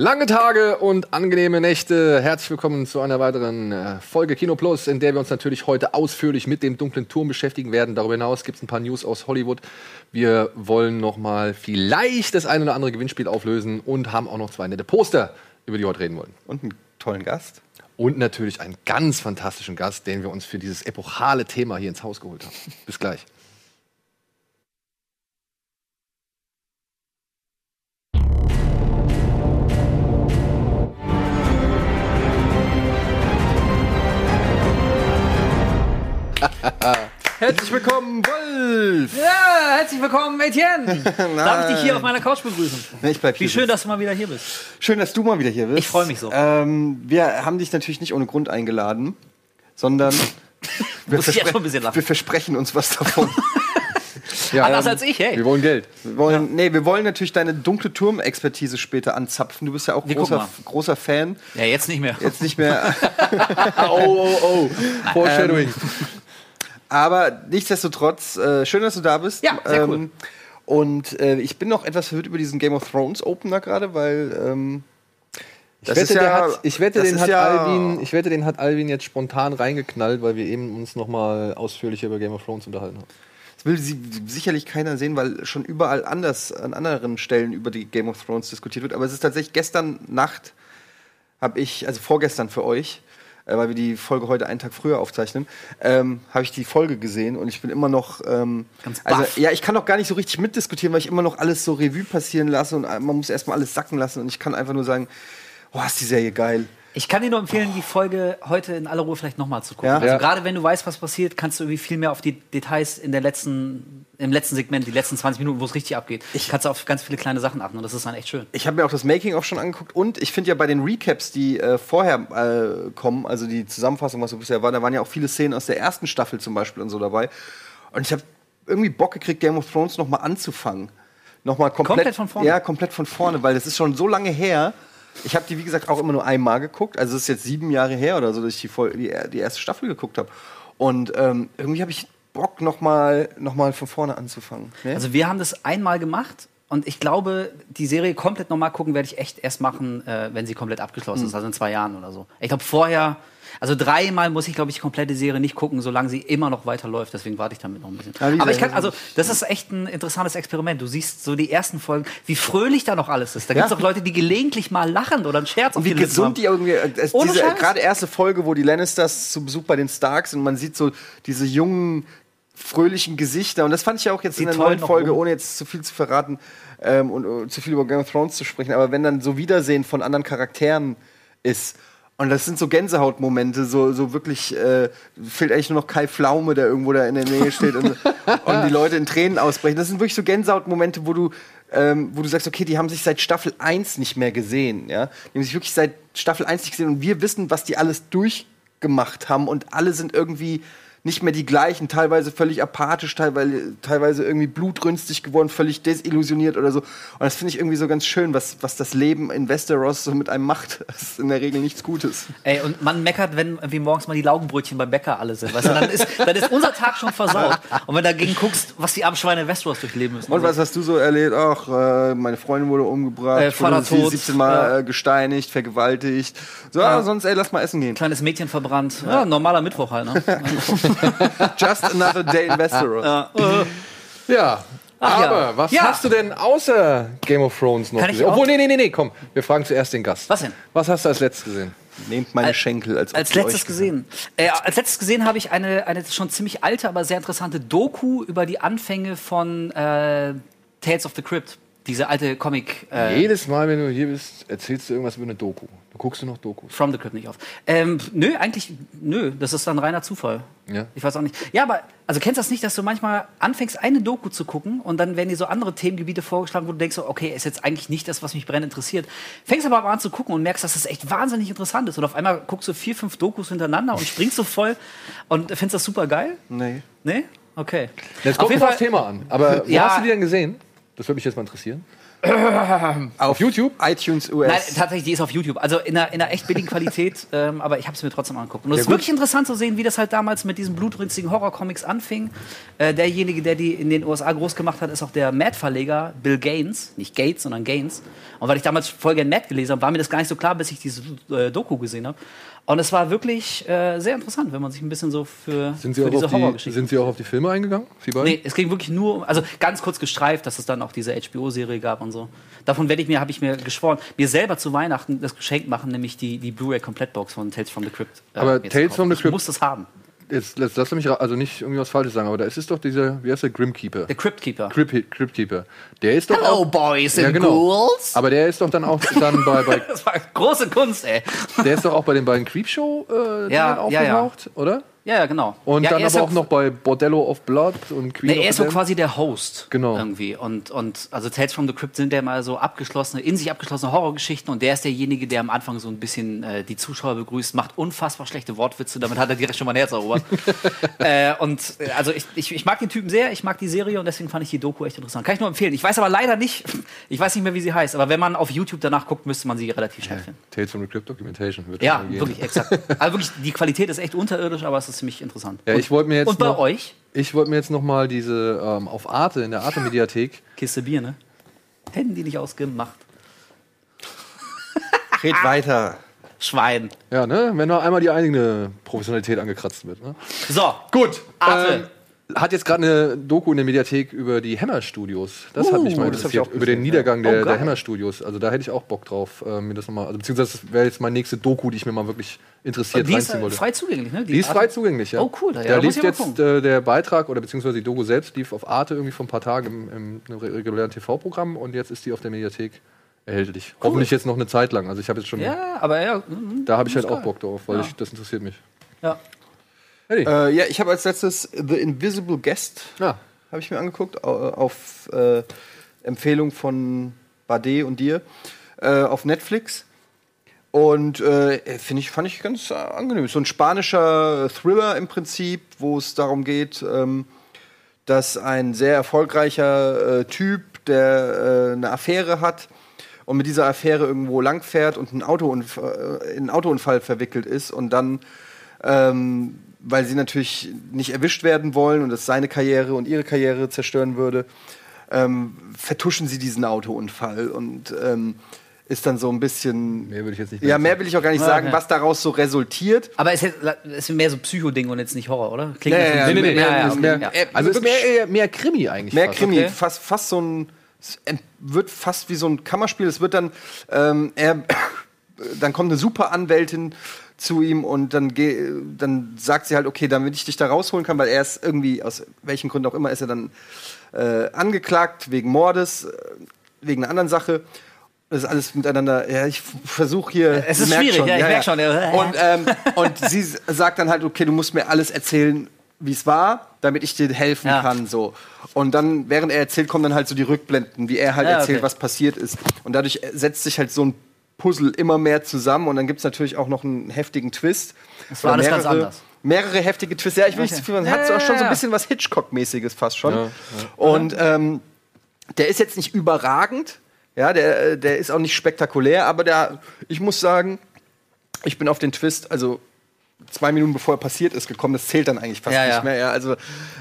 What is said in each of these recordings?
Lange Tage und angenehme Nächte. Herzlich willkommen zu einer weiteren äh, Folge Kino Plus, in der wir uns natürlich heute ausführlich mit dem dunklen Turm beschäftigen werden. Darüber hinaus gibt es ein paar News aus Hollywood. Wir wollen noch mal vielleicht das ein oder andere Gewinnspiel auflösen und haben auch noch zwei nette Poster, über die wir heute reden wollen. Und einen tollen Gast. Und natürlich einen ganz fantastischen Gast, den wir uns für dieses epochale Thema hier ins Haus geholt haben. Bis gleich. Herzlich willkommen, Wolf! Ja, herzlich willkommen, Etienne. Darf ich dich hier auf meiner Couch begrüßen? Nee, ich bleib Wie hier schön, sitzen. dass du mal wieder hier bist. Schön, dass du mal wieder hier bist. Ich freu mich so. Ähm, wir haben dich natürlich nicht ohne Grund eingeladen, sondern wir, Muss ich erst verspre- mal ein bisschen lachen. wir versprechen uns was davon. Ja, Anders als ich, hey. Wir wollen Geld. Wir wollen, nee, wir wollen natürlich deine dunkle Turm-Expertise später anzapfen. Du bist ja auch Wir großer, großer Fan. Ja, jetzt nicht mehr. Jetzt nicht mehr. Oh, oh, oh. Foreshadowing. Aber nichtsdestotrotz, äh, schön, dass du da bist. Ja, sehr cool. Und äh, ich bin noch etwas verwirrt über diesen Game of Thrones Opener gerade, weil ähm, Ich wette, der hat, ich wette, den hat ja- Alvin, ich wette, den hat Alvin jetzt spontan reingeknallt, weil wir eben uns noch mal ausführlicher über Game of Thrones unterhalten haben. Das will sie sicherlich keiner sehen, weil schon überall anders an anderen Stellen über die Game of Thrones diskutiert wird. Aber es ist tatsächlich gestern Nacht habe ich, also vorgestern für euch, äh, weil wir die Folge heute einen Tag früher aufzeichnen, ähm, habe ich die Folge gesehen und ich bin immer noch, ähm, Ganz also ja, ich kann noch gar nicht so richtig mitdiskutieren, weil ich immer noch alles so Revue passieren lasse und äh, man muss erstmal alles sacken lassen und ich kann einfach nur sagen, oh, ist die Serie geil. Ich kann dir nur empfehlen, die Folge heute in aller Ruhe vielleicht nochmal zu gucken. Ja? Also Ja. gerade wenn du weißt, was passiert, kannst du irgendwie viel mehr auf die Details in der letzten, im letzten Segment, die letzten 20 Minuten, wo es richtig abgeht, kannst du auf ganz viele kleine Sachen achten und das ist dann echt schön. Ich habe mir auch das Making auch schon angeguckt und ich finde ja bei den Recaps, die äh, vorher äh, kommen, also die Zusammenfassung, was so bisher war, da waren ja auch viele Szenen aus der ersten Staffel zum Beispiel und so dabei. Und ich habe irgendwie Bock gekriegt, Game of Thrones noch mal anzufangen. Nochmal komplett, Komplett von vorne? Ja, komplett von vorne, weil das ist schon so lange her. Ich habe die, wie gesagt, auch immer nur einmal geguckt. Also es ist jetzt sieben Jahre her oder so, dass ich die, Vol- die, die erste Staffel geguckt habe. Und ähm, irgendwie habe ich Bock, nochmal noch mal von vorne anzufangen. Ne? Also wir haben das einmal gemacht und ich glaube, die Serie komplett nochmal gucken werde ich echt erst machen, äh, wenn sie komplett abgeschlossen ist, also in zwei Jahren oder so. Ich glaube vorher, also dreimal muss ich, glaube ich, die komplette Serie nicht gucken, solange sie immer noch weiterläuft. Deswegen warte ich damit noch ein bisschen. Ja, Aber ich kann, also das ist echt ein interessantes Experiment. Du siehst so die ersten Folgen, wie fröhlich da noch alles ist. Da gibt es Ja. auch Leute, die gelegentlich mal lachen oder einen Scherz Und wie die gesund haben. die irgendwie. äh, Es, diese gerade erste Folge, wo die Lannisters zu Besuch bei den Starks und man sieht so diese jungen, fröhlichen Gesichter. Und das fand ich ja auch jetzt Sie in der neuen Folge, ohne jetzt zu viel zu verraten ähm, und äh, zu viel über Game of Thrones zu sprechen. Aber wenn dann so Wiedersehen von anderen Charakteren ist. Und das sind so Gänsehautmomente, so, so wirklich, äh, fehlt eigentlich nur noch Kai Pflaume, der irgendwo da in der Nähe steht und, und die Leute in Tränen ausbrechen. Das sind wirklich so Gänsehautmomente, wo du, ähm, wo du sagst, okay, die haben sich seit Staffel 1 nicht mehr gesehen. Ja? Die haben sich wirklich seit Staffel 1 nicht gesehen und wir wissen, was die alles durchgemacht haben und alle sind irgendwie nicht mehr die gleichen, teilweise völlig apathisch, teilweise, teilweise irgendwie blutrünstig geworden, völlig desillusioniert oder so. Und das finde ich irgendwie so ganz schön, was, was das Leben in Westeros so mit einem macht. Das ist in der Regel nichts Gutes. Ey, und man meckert, wenn irgendwie morgens mal die Laugenbrötchen beim Bäcker alle sind. Weißt du, dann, ist, dann ist unser Tag schon versaut. Und wenn du dagegen guckst, was die armen Schweine in Westeros durchleben müssen. Und was hast du so erlebt? Ach, äh, meine Freundin wurde umgebracht, Äh, wurde Vater tot. 17 Mal Ja. äh, gesteinigt, vergewaltigt. So, ah, sonst, ey, lass mal essen gehen. Kleines Mädchen verbrannt. Ja, normaler Mittwoch halt, ne? Just another day in Westeros. Ja. Ach ja. Aber was Ja. hast du denn außer Game of Thrones noch Kann gesehen? Obwohl, nee, nee, nee, nee, komm. Wir fragen zuerst den Gast. Was denn? Was hast du als letztes gesehen? Nehmt meine Als- Schenkel als Als letztes gesehen. Äh, als letztes gesehen habe ich eine, eine schon ziemlich alte, aber sehr interessante Doku über die Anfänge von äh, Tales of the Crypt. Diese alte Comic. Äh, Jedes Mal, wenn du hier bist, erzählst du irgendwas über eine Doku. Du guckst du noch Dokus. From the Crypt nicht auf. Ähm, nö, eigentlich, nö, das ist dann reiner Zufall. Ja. Ich weiß auch nicht. Ja, aber, also kennst du das nicht, dass du manchmal anfängst, eine Doku zu gucken und dann werden dir so andere Themengebiete vorgeschlagen, wo du denkst, so, okay, ist jetzt eigentlich nicht das, was mich brennend interessiert. Fängst aber mal an zu gucken und merkst, dass das echt wahnsinnig interessant ist. Und auf einmal guckst du vier, fünf Dokus hintereinander und springst so voll und findest das super geil. Nee. Nee? Okay. Jetzt Auf kommt jeden auf das Fall- Thema an. Aber wo Ja. hast du die denn gesehen? Das würde mich jetzt mal interessieren. Auf YouTube? iTunes US. Nein, tatsächlich, die ist auf YouTube. Also in einer, in einer echt billigen Qualität, ähm, aber ich habe es mir trotzdem angeguckt. Und es ist wirklich interessant zu sehen, wie das halt damals mit diesen blutrünstigen Horrorcomics anfing. Äh, derjenige, der die in den USA groß gemacht hat, ist auch der Mad-Verleger, Bill Gaines. Nicht Gates, sondern Gaines. Und weil ich damals voll gern Mad gelesen habe, war mir das gar nicht so klar, bis ich diese äh, Doku gesehen habe. Und es war wirklich äh, sehr interessant, wenn man sich ein bisschen so für, Sind Sie, für auch diese die, Horrorgeschichten sind Sie auch auf die Filme eingegangen? Sie beiden? Nee, es ging wirklich nur, um- also ganz kurz gestreift, dass es dann auch diese HBO-Serie gab und so. Davon werde ich mir, habe ich mir geschworen, mir selber zu Weihnachten das Geschenk machen, nämlich die, die Blu-ray-Komplettbox von Tales from the Crypt. äh, Aber Tales from the Ich Crypt- muss das haben. Jetzt, jetzt lass mich also nicht irgendwie was Falsches sagen, aber da ist es doch dieser, wie heißt der, Grimkeeper. Der Crypt Keeper. Crypt, Cryptkeeper. Der ist doch Hello, auch. boys ja, and genau. ghouls. Aber der ist doch dann auch dann bei, bei Das war große Kunst, ey. der ist doch auch bei den beiden Creepshow äh, Ja, ja, ja. oder? Ja, ja, genau. Und ja, dann er aber auch noch bei Bordello of Blood und Queen Nee, er ist so quasi der Host. Genau. Irgendwie. Und, und also Tales from the Crypt sind ja mal so abgeschlossene, in sich abgeschlossene Horrorgeschichten und der ist derjenige, der am Anfang so ein bisschen äh, die Zuschauer begrüßt, macht unfassbar schlechte Wortwitze, damit hat er direkt schon mal ein Herz erobert. äh, und äh, also ich, ich, ich mag den Typen sehr, ich mag die Serie und deswegen fand ich die Doku echt interessant. Kann ich nur empfehlen. Ich weiß aber leider nicht, ich weiß nicht mehr, wie sie heißt, aber wenn man auf YouTube danach guckt, müsste man sie relativ schnell finden. Tales from the Crypt Documentation wird Ja, wirklich, exakt. Also wirklich, die Qualität ist echt unterirdisch, aber es ist ziemlich interessant. Ja, ich wollte mir jetzt und bei noch, euch? Ich wollte mir jetzt noch mal diese ähm, auf Arte in der Arte Mediathek. Kiste Bier, ne? Hätten die nicht ausgemacht. Red weiter. Schwein. Ja, ne, wenn noch einmal die eigene Professionalität angekratzt wird. Ne? So, Gut. Arte. Ähm, hat jetzt gerade eine Doku in der Mediathek über die Hammer Studios. Das hat mich mal Uh, ich interessiert. auch über den gesehen, Niedergang ja. der, Oh, der geil. Hammer Studios. Also da hätte ich auch Bock drauf, äh, mir das nochmal. Also beziehungsweise das wäre jetzt meine nächste Doku, die ich mir mal wirklich interessiert die ist reinziehen äh, wollte. frei zugänglich, ne? Die ist frei zugänglich, ja. Oh, cool, ja, da lief jetzt äh, der Beitrag oder beziehungsweise die Doku selbst lief auf Arte irgendwie vor ein paar Tagen im, im, im regulären TV-Programm und jetzt ist die auf der Mediathek erhältlich. Hoffentlich jetzt noch eine Zeit lang. Also ich habe jetzt schon, Ja, aber ja. da habe ich ist halt auch. Bock drauf, weil Ja. ich, das interessiert mich. Ja. Äh, ja, ich habe als letztes The Invisible Guest ja. habe ich mir angeguckt au- auf äh, Empfehlung von Bade und dir äh, auf Netflix. Und äh, finde ich fand ich ganz äh, angenehm. So ein spanischer Thriller im Prinzip wo es darum geht ähm, dass ein sehr erfolgreicher äh, Typ der äh, eine Affäre hat und mit dieser Affäre irgendwo langfährt und ein Autounfall, äh, in einen Autounfall verwickelt ist und dann ähm, weil sie natürlich nicht erwischt werden wollen und das seine Karriere und ihre Karriere zerstören würde, ähm, vertuschen sie diesen Autounfall und ähm, ist dann so ein bisschen. Mehr würde ich jetzt nicht Ja, mehr will ich auch gar nicht sagen, okay. was daraus so resultiert. Aber es ist, mehr so Psycho-Ding und jetzt nicht Horror, oder? Klingt Ja, das ja, so- nee, nee, nee, ja, okay, mehr- ja. äh, Also es ist mehr, mehr Krimi eigentlich. Mehr fast. Krimi, okay. fast, fast so ein. Es wird fast wie so ein Kammerspiel. Es wird dann. Ähm, er, dann kommt eine super Anwältin zu ihm und dann, dann sagt sie halt, okay, damit ich dich da rausholen kann, weil er ist irgendwie, aus welchen Gründen auch immer, ist er dann äh, angeklagt wegen Mordes, äh, wegen einer anderen Sache. Das ist alles miteinander. Ja, ich versuche hier. Es ist schwierig, ja, ich merk schon, ja. Und, ähm, und sie sagt dann halt, okay, du musst mir alles erzählen, wie es war, damit ich dir helfen Ja. kann. So. Und dann, während er erzählt, kommen dann halt so die Rückblenden, wie er halt Ja, erzählt, okay. was passiert ist. Und dadurch setzt sich halt so ein Puzzle immer mehr zusammen und dann gibt es natürlich auch noch einen heftigen Twist. Das war alles ganz anders. Mehrere heftige Twists. Ja, ich will nicht Okay. zu viel, man Ja, hat so auch schon so ja, ein ja. bisschen was Hitchcock-mäßiges fast schon. Ja, ja. Und ähm, der ist jetzt nicht überragend, ja, der, äh, der ist auch nicht spektakulär, aber der, ich muss sagen, ich bin auf den Twist, also zwei Minuten bevor er passiert ist, gekommen. Das zählt dann eigentlich fast Ja, nicht ja. mehr. Ja, also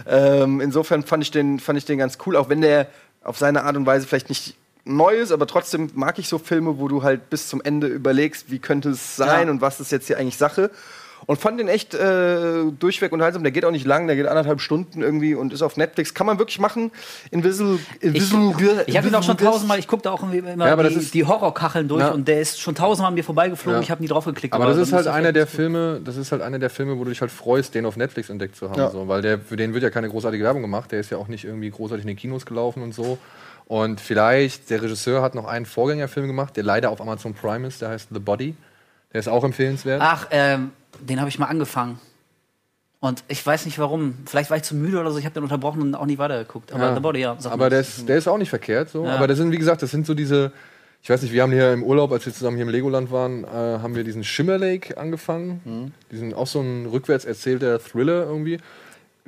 ähm, insofern fand ich, den, fand ich den ganz cool, auch wenn der auf seine Art und Weise vielleicht nicht neu ist, aber trotzdem mag ich so Filme, wo du halt bis zum Ende überlegst, wie könnte es sein Ja. und was ist jetzt hier eigentlich Sache. Und fand den echt äh, durchweg unterhaltsam. Der geht auch nicht lang, der geht anderthalb Stunden irgendwie und ist auf Netflix. Kann man wirklich machen. Invisible. Ich, Invisible ich habe ihn auch schon Invisible tausendmal, ich gucke da auch immer Ja, aber das die, ist- die Horrorkacheln durch Ja. und der ist schon tausendmal an mir vorbeigeflogen, Ja. ich habe nie drauf geklickt. Aber das ist halt einer der Filme, das ist halt einer der Filme, wo du dich halt freust, den auf Netflix entdeckt zu haben. Ja. So, weil der, für den wird ja keine großartige Werbung gemacht. Der ist ja auch nicht irgendwie großartig in den Kinos gelaufen und so. Und vielleicht, der Regisseur hat noch einen Vorgängerfilm gemacht, der leider auf Amazon Prime ist, der heißt The Body. Der ist auch empfehlenswert. Ach, ähm, den habe ich mal angefangen. Und ich weiß nicht warum. Vielleicht war ich zu müde oder so. Ich habe den unterbrochen und auch nie weitergeguckt. Aber Ja. The Body, ja. Aber der ist, der ist auch nicht verkehrt. So. Ja. Aber das sind, wie gesagt, das sind so diese. Ich weiß nicht, wir haben hier im Urlaub, als wir zusammen hier im Legoland waren, äh, haben wir diesen Shimmer Lake angefangen. Mhm. Diesen auch so ein rückwärts erzählter Thriller irgendwie.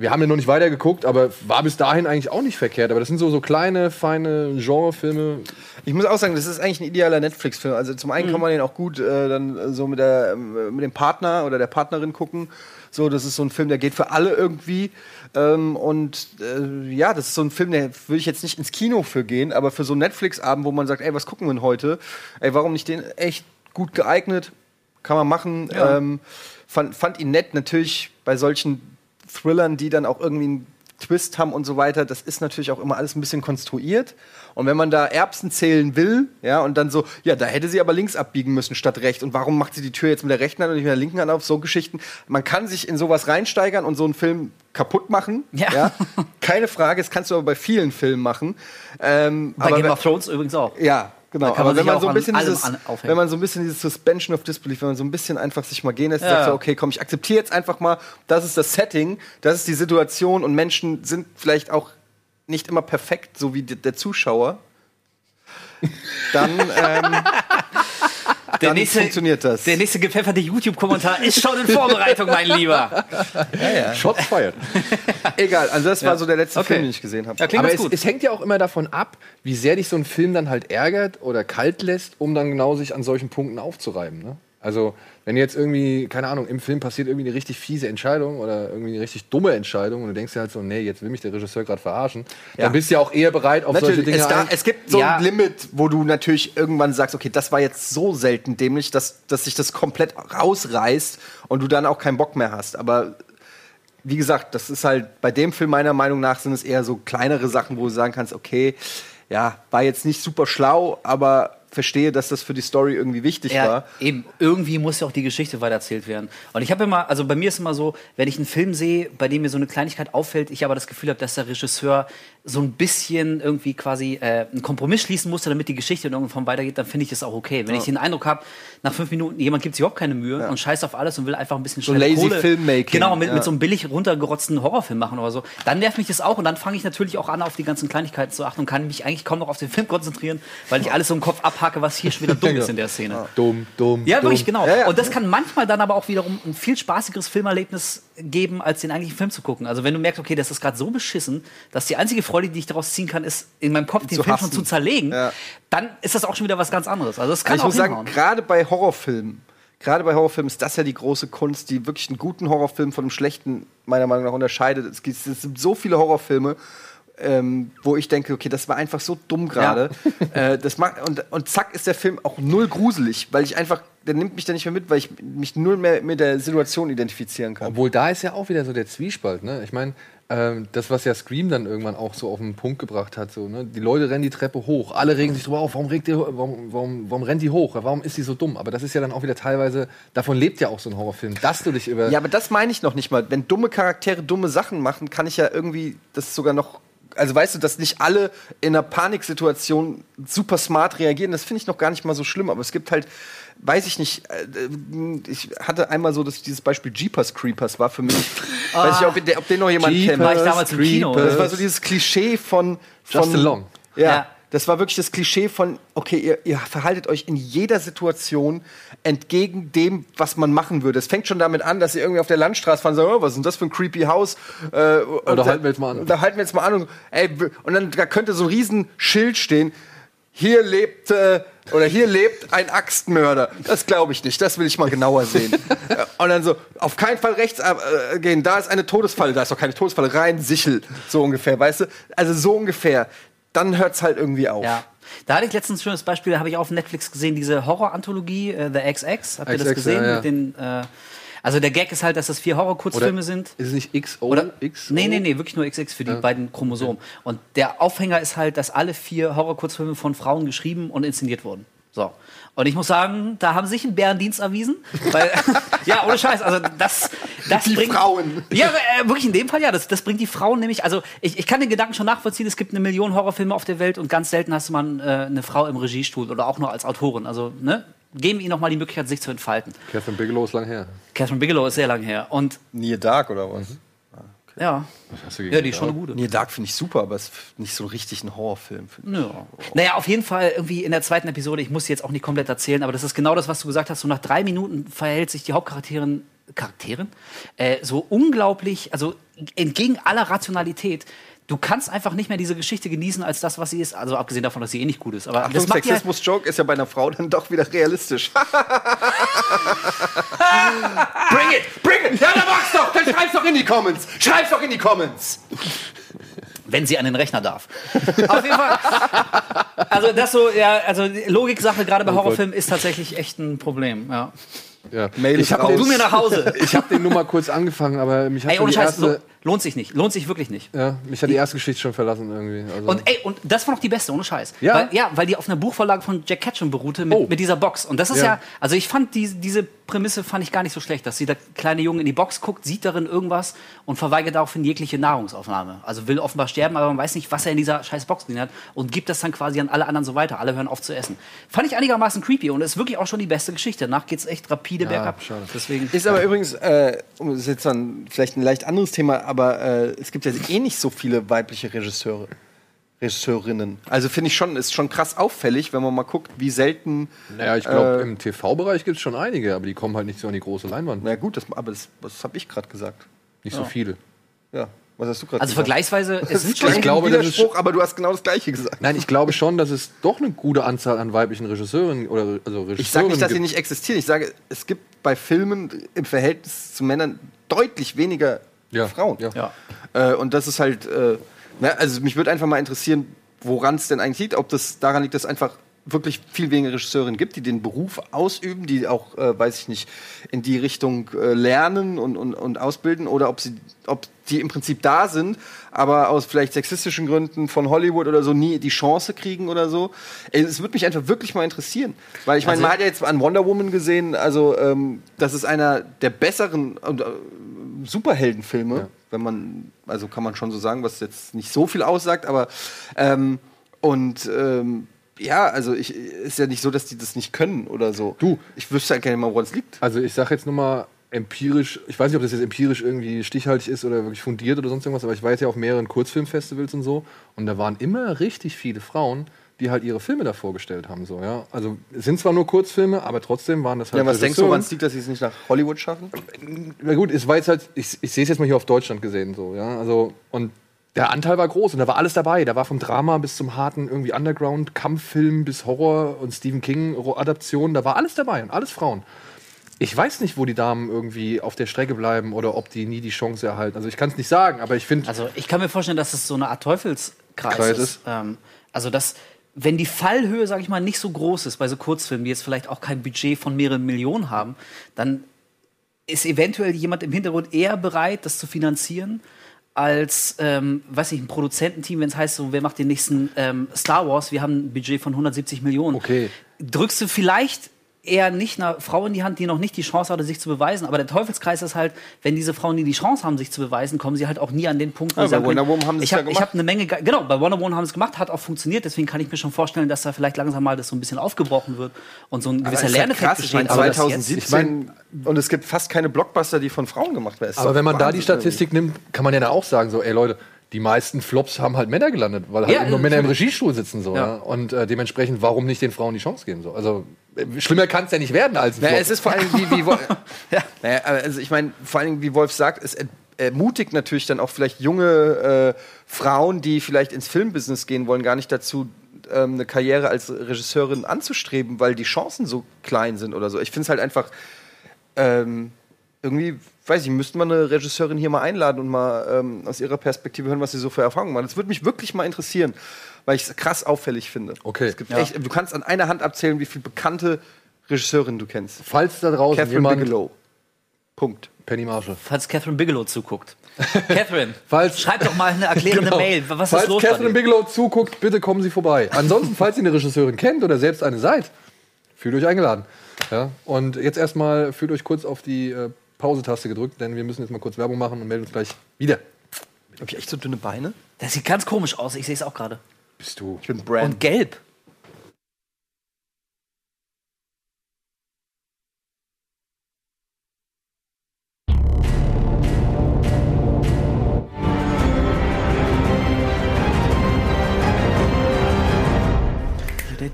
Wir haben ja noch nicht weitergeguckt, aber war bis dahin eigentlich auch nicht verkehrt. Aber das sind so, so kleine, feine Genrefilme. Ich muss auch sagen, das ist eigentlich ein idealer Netflix-Film. Also zum einen kann man den auch gut äh, dann äh, so mit, der, ähm, mit dem Partner oder der Partnerin gucken. So, das ist so ein Film, der geht für alle irgendwie. Ähm, und äh, ja, das ist so ein Film, der würde ich jetzt nicht ins Kino für gehen, aber für so einen Netflix-Abend, wo man sagt, ey, was gucken wir denn heute? Ey, warum nicht den echt gut geeignet? Kann man machen. Ja. Ähm, fand, fand ihn nett, natürlich bei solchen Thrillern, die dann auch irgendwie einen Twist haben und so weiter, das ist natürlich auch immer alles ein bisschen konstruiert. Und wenn man da Erbsen zählen will, ja, und dann so, ja, da hätte sie aber links abbiegen müssen statt rechts. Und warum macht sie die Tür jetzt mit der rechten Hand und nicht mit der linken Hand auf? So Geschichten. Man kann sich in sowas reinsteigern und so einen Film kaputt machen. Ja. Keine Frage, das kannst du aber bei vielen Filmen machen. Ähm, Bei Game of Thrones übrigens auch. ja, genau. Aber wenn man so ein bisschen dieses, wenn man so ein bisschen dieses Suspension of Disbelief, wenn man so ein bisschen einfach sich mal gehen lässt, Ja. sagt so, okay, komm, ich akzeptiere jetzt einfach mal, das ist das Setting, das ist die Situation und Menschen sind vielleicht auch nicht immer perfekt, so wie der Zuschauer. Dann, ähm, dann funktioniert das. Der nächste gepfefferte YouTube-Kommentar ist schon in Vorbereitung, mein Lieber. Shots fired. Egal, also das war so der letzte Okay. Film, den ich gesehen habe. Ja, Aber es, gut. es hängt ja auch immer davon ab, wie sehr dich so ein Film dann halt ärgert oder kalt lässt, um dann genau sich an solchen Punkten aufzureiben. Ne? Also, wenn jetzt irgendwie, keine Ahnung, im Film passiert irgendwie eine richtig fiese Entscheidung oder irgendwie eine richtig dumme Entscheidung und du denkst dir halt so, nee, jetzt will mich der Regisseur gerade verarschen, Ja. dann bist du ja auch eher bereit, auf solche Natürlich, Dinge es, da, es gibt so Ja. ein Limit, wo du natürlich irgendwann sagst, okay, das war jetzt so selten dämlich, dass, dass sich das komplett rausreißt und du dann auch keinen Bock mehr hast. Aber wie gesagt, das ist halt bei dem Film meiner Meinung nach sind es eher so kleinere Sachen, wo du sagen kannst, okay, ja, war jetzt nicht super schlau, aber verstehe, dass das für die Story irgendwie wichtig Ja, war. eben. Irgendwie muss ja auch die Geschichte weitererzählt werden. Und ich habe immer, also bei mir ist immer so, wenn ich einen Film sehe, bei dem mir so eine Kleinigkeit auffällt, ich aber das Gefühl habe, dass der Regisseur so ein bisschen irgendwie quasi äh, einen Kompromiss schließen musste, damit die Geschichte in irgendeiner Form weitergeht, dann finde ich das auch okay. Wenn ich den Eindruck habe, nach fünf Minuten, jemand gibt sich überhaupt keine Mühe und scheißt auf alles und will einfach ein bisschen So schnelle lazy Kohle. Filmmaking, Genau, mit, ja. mit so einem billig runtergerotzten Horrorfilm machen oder so. Dann nervt mich das auch und dann fange ich natürlich auch an, auf die ganzen Kleinigkeiten zu achten und kann mich eigentlich kaum noch auf den Film konzentrieren, weil ich alles so im Kopf abhacke, was hier schon wieder dumm ist in der Szene. dumm, dumm, Ja, dumm. wirklich, genau. Ja, ja. Und das kann manchmal dann aber auch wiederum ein viel spaßigeres Filmerlebnis geben, als den eigentlichen Film zu gucken. Also wenn du merkst, okay, das ist gerade so beschissen, dass die einzige Freude, die ich daraus ziehen kann, ist, in meinem Kopf den Zu Film schon hassen. zu zerlegen, Ja. dann ist das auch schon wieder was ganz anderes. Also das kann ich auch muss sagen, hinhauen. gerade bei Horrorfilmen, gerade bei Horrorfilmen ist das ja die große Kunst, die wirklich einen guten Horrorfilm von einem schlechten, meiner Meinung nach, unterscheidet. Es gibt es sind so viele Horrorfilme, ähm, wo ich denke, okay, das war einfach so dumm gerade. äh, das macht und, und zack ist der Film auch null gruselig, weil ich einfach, der nimmt mich da nicht mehr mit, weil ich mich null mehr mit der Situation identifizieren kann. Obwohl da ist ja auch wieder so der Zwiespalt, ne? Ich meine, ähm, das, was ja Scream dann irgendwann auch so auf den Punkt gebracht hat, so, ne? Die Leute rennen die Treppe hoch, alle regen sich drüber auf, warum, regt die, warum, warum, warum rennt die hoch? Warum ist die so dumm? Aber das ist ja dann auch wieder teilweise, davon lebt ja auch so ein Horrorfilm, dass du dich über. Ja, aber das meine ich noch nicht mal. Wenn dumme Charaktere dumme Sachen machen, kann ich ja irgendwie das sogar noch. Also weißt du, dass nicht alle in einer Paniksituation super smart reagieren, das finde ich noch gar nicht mal so schlimm. Aber es gibt halt, weiß ich nicht, äh, ich hatte einmal so, dass dieses Beispiel Jeepers Creepers war für mich. Weiß ich, ob, ob den noch jemand kennt. War ich damals im Kino, Das war so dieses Klischee von. von Justin Long. Ja, Ja. Das war wirklich das Klischee von, okay, ihr, ihr verhaltet euch in jeder Situation entgegen dem, was man machen würde. Es fängt schon damit an, dass ihr irgendwie auf der Landstraße fahren und sagen, oh, was ist denn das für ein creepy Haus? Äh, und da halten wir jetzt mal an. Da halten wir jetzt mal an. Und, ey, und dann da könnte so ein riesen Schild stehen, hier lebt, äh, oder hier lebt ein Axtmörder. Das glaube ich nicht, das will ich mal genauer sehen. Und dann so, auf keinen Fall rechts äh, gehen, da ist eine Todesfalle, da ist doch keine Todesfalle, rein, Sichel, so ungefähr, weißt du? Also so ungefähr. Dann hört es halt irgendwie auf. Ja. Da hatte ich letztens ein schönes Beispiel, habe ich auf Netflix gesehen, diese Horror-Anthologie, äh, The XX. Habt ihr das XX, gesehen? ja, ja. Mit den, äh, also der Gag ist halt, dass das vier Horror-Kurzfilme sind. Ist es nicht XO? Oder, X nee, nee, nee, wirklich nur XX für die beiden Chromosomen. Und der Aufhänger ist halt, dass alle vier Horror-Kurzfilme von Frauen geschrieben und inszeniert wurden. So. Und ich muss sagen, da haben sie sich einen Bärendienst erwiesen. Weil, ja, ohne Scheiß. Also das, das Die bringt, Frauen. Ja, äh, wirklich in dem Fall ja. Das, das bringt die Frauen nämlich. Also ich, ich kann den Gedanken schon nachvollziehen. Es gibt eine Million Horrorfilme auf der Welt und ganz selten hast du mal äh, eine Frau im Regiestuhl oder auch nur als Autorin. Also ne, geben ihnen noch mal die Möglichkeit, sich zu entfalten. Catherine Bigelow ist lang her. Catherine Bigelow ist sehr lang her. Und Near Dark oder was? ja, Hast du ja, die ist schon eine gute. Near Dark finde ich super, aber es ist nicht so richtig ein Horrorfilm. finde ich. Ja. Naja, auf jeden Fall irgendwie in der zweiten Episode, ich muss sie jetzt auch nicht komplett erzählen, aber das ist genau das, was du gesagt hast. So nach drei Minuten verhält sich die Hauptcharakterin Charakteren äh, so unglaublich, also entgegen aller Rationalität. Du kannst einfach nicht mehr diese Geschichte genießen als das, was sie ist. Also abgesehen davon, dass sie eh nicht gut ist. Aber Achtung, das Sexismus-Joke ist ja bei einer Frau dann doch wieder realistisch. Bring it! Bring it! Ja, dann mach's doch! Dann schreib's doch in die Comments! Schreib's doch in die Comments! wenn sie an den Rechner darf. Auf jeden Fall. Also das so, ja, also Logik-Sache gerade bei Oh. Horrorfilmen ist tatsächlich echt ein Problem. Ja. Ja. Mail ich ist habe raus. Du mir nach Hause. ich hab den nur mal kurz angefangen, aber mich hat Ey, die erste, lo- lohnt sich nicht. Lohnt sich wirklich nicht. ja, mich hat die erste Geschichte schon verlassen irgendwie. Also, Und ey, und das war noch die beste, ohne Scheiß. Ja? Weil, ja, weil die auf einer Buchvorlage von Jack Ketchum beruhte mit, Oh. mit dieser Box. Und das ist ja. Ja. also ich fand die, diese Prämisse fand ich gar nicht so schlecht, dass der kleine Junge in die Box guckt, sieht darin irgendwas und verweigert daraufhin jegliche Nahrungsaufnahme. Also will offenbar sterben, aber man weiß nicht, was er in dieser scheiß Box drin hat und gibt das dann quasi an alle anderen so weiter. Alle hören auf zu essen. Fand ich einigermaßen creepy und ist wirklich auch schon die beste Geschichte. Danach geht's echt rapide bergab. schade. Deswegen. Ist aber übrigens, äh, um- jetzt dann vielleicht ein leicht anderes Thema, aber äh, es gibt ja eh nicht so viele weibliche Regisseure. Regisseurinnen. Also finde ich schon, ist schon krass auffällig, wenn man mal guckt, wie selten. naja, ich glaube, äh, im TV-Bereich gibt es schon einige, aber die kommen halt nicht so an die große Leinwand. Na gut, das, aber das, das habe ich gerade gesagt. Nicht so viele. Ja, was hast du gerade Also gesagt? vergleichsweise, es ist schon. gleich Ich glaube, ein das ist- Widerspruch, aber du hast genau das Gleiche gesagt. Nein, ich glaube schon, dass es doch eine gute Anzahl an weiblichen Regisseuren oder also Regisseurinnen Ich sage nicht, dass sie nicht existieren. Ich sage, es gibt bei Filmen im Verhältnis zu Männern deutlich weniger Ja, Frauen. ja. Ja. Äh, und das ist halt, äh, na, also mich würde einfach mal interessieren, woran es denn eigentlich liegt. Ob das daran liegt, dass einfach wirklich viel weniger Regisseurinnen gibt, die den Beruf ausüben, die auch, äh, weiß ich nicht, in die Richtung äh, lernen und, und, und ausbilden oder ob sie, ob die im Prinzip da sind, aber aus vielleicht sexistischen Gründen von Hollywood oder so nie die Chance kriegen oder so. Ey, Es würde mich einfach wirklich mal interessieren, weil ich meine, Also- man hat ja jetzt an Wonder Woman gesehen, also ähm, das ist einer der besseren äh, Superheldenfilme, wenn man, also kann man schon so sagen, was jetzt nicht so viel aussagt, aber ähm, und ähm, ja, also ich ist ja nicht so, dass die das nicht können oder so. Du. ich wüsste ja gerne mal, woran es liegt. Also ich sage jetzt nur mal empirisch, ich weiß nicht, ob das jetzt empirisch irgendwie stichhaltig ist oder wirklich fundiert oder sonst irgendwas, aber ich war jetzt ja auf mehreren Kurzfilmfestivals und so und da waren immer richtig viele Frauen, die halt ihre Filme da vorgestellt haben. So, ja? Also es sind zwar nur Kurzfilme, aber trotzdem waren das halt Ja, was denkst du, woran es liegt, dass sie es nicht nach Hollywood schaffen? Na gut, es war jetzt halt, ich, ich sehe es jetzt mal hier auf Deutschland gesehen, so, ja. Also, und der Anteil war groß und da war alles dabei. Da war vom Drama bis zum harten irgendwie Underground, Kampffilm bis Horror und Stephen King-Adaptionen, da war alles dabei und alles Frauen. Ich weiß nicht, wo die Damen irgendwie auf der Strecke bleiben oder ob die nie die Chance erhalten. Also ich kann es nicht sagen, aber ich finde, Also ich kann mir vorstellen, dass es so eine Art Teufelskreis Kreis ist. ist. Ähm, also dass, wenn die Fallhöhe, sage ich mal, nicht so groß ist bei so Kurzfilmen, die jetzt vielleicht auch kein Budget von mehreren Millionen haben, dann ist eventuell jemand im Hintergrund eher bereit, das zu finanzieren, als, ähm, weiß ich, ein Produzententeam, wenn es heißt, so, wer macht den nächsten ähm, Star Wars, wir haben ein Budget von 170 Millionen. Okay. Drückst du vielleicht eher nicht einer Frau in die Hand, die noch nicht die Chance hatte, sich zu beweisen. Aber der Teufelskreis ist halt, wenn diese Frauen nie die Chance haben, sich zu beweisen, kommen sie halt auch nie an den Punkt, wo Ja, sie bei sagen Wonder Woman haben sie es ich ja habe gemacht. hab eine Menge, ge- genau, bei Wonder Woman haben sie es gemacht, hat auch funktioniert. Deswegen kann ich mir schon vorstellen, dass da vielleicht langsam mal das so ein bisschen aufgebrochen wird und so ein gewisser ja Lerneffekt krass, ich meine, besteht. Aber das jetzt- 2017 und es gibt fast keine Blockbuster, die von Frauen gemacht werden. Aber wenn man da die Statistik nimmt, kann man ja da auch sagen, so, ey Leute, die meisten Flops haben halt Männer gelandet, weil halt Ja, nur Männer im. Regiestuhl sitzen. So, ja. Ja. Und äh, dementsprechend, warum nicht den Frauen die Chance geben? So? Also, äh, schlimmer kann es ja nicht werden als ein Naja, Flop. es ist vor allem wie, wie Wolf, naja, also ich meine, vor allem wie Wolf sagt, es er- ermutigt natürlich dann auch vielleicht junge äh, Frauen, die vielleicht ins Filmbusiness gehen wollen, gar nicht dazu, ähm, eine Karriere als Regisseurin anzustreben, weil die Chancen so klein sind oder so. Ich finde es halt einfach ähm, irgendwie, weiß ich, müsste man eine Regisseurin hier mal einladen und mal ähm, aus ihrer Perspektive hören, was sie so für Erfahrungen machen. Das würde mich wirklich mal interessieren, weil ich es krass auffällig finde. Okay. Es gibt Ja. echt, du kannst an einer Hand abzählen, wie viele bekannte Regisseurinnen du kennst. Falls da draußen Catherine jemand... Bigelow. Punkt. Penny Marshall. falls Catherine Bigelow zuguckt. Catherine, Falls- schreib doch mal eine erklärende Genau. Mail. Was falls ist los Catherine? Bigelow zuguckt, bitte kommen Sie vorbei. Ansonsten, falls ihr eine Regisseurin kennt oder selbst eine seid, fühlt euch eingeladen. Ja? Und jetzt erstmal fühlt euch kurz auf die äh, Pause-Taste gedrückt, denn wir müssen jetzt mal kurz Werbung machen und melden uns gleich wieder. Habe ich echt so dünne Beine? Das sieht ganz komisch aus. Ich sehe es auch gerade. Bist du? Ich bin Brand. Und gelb.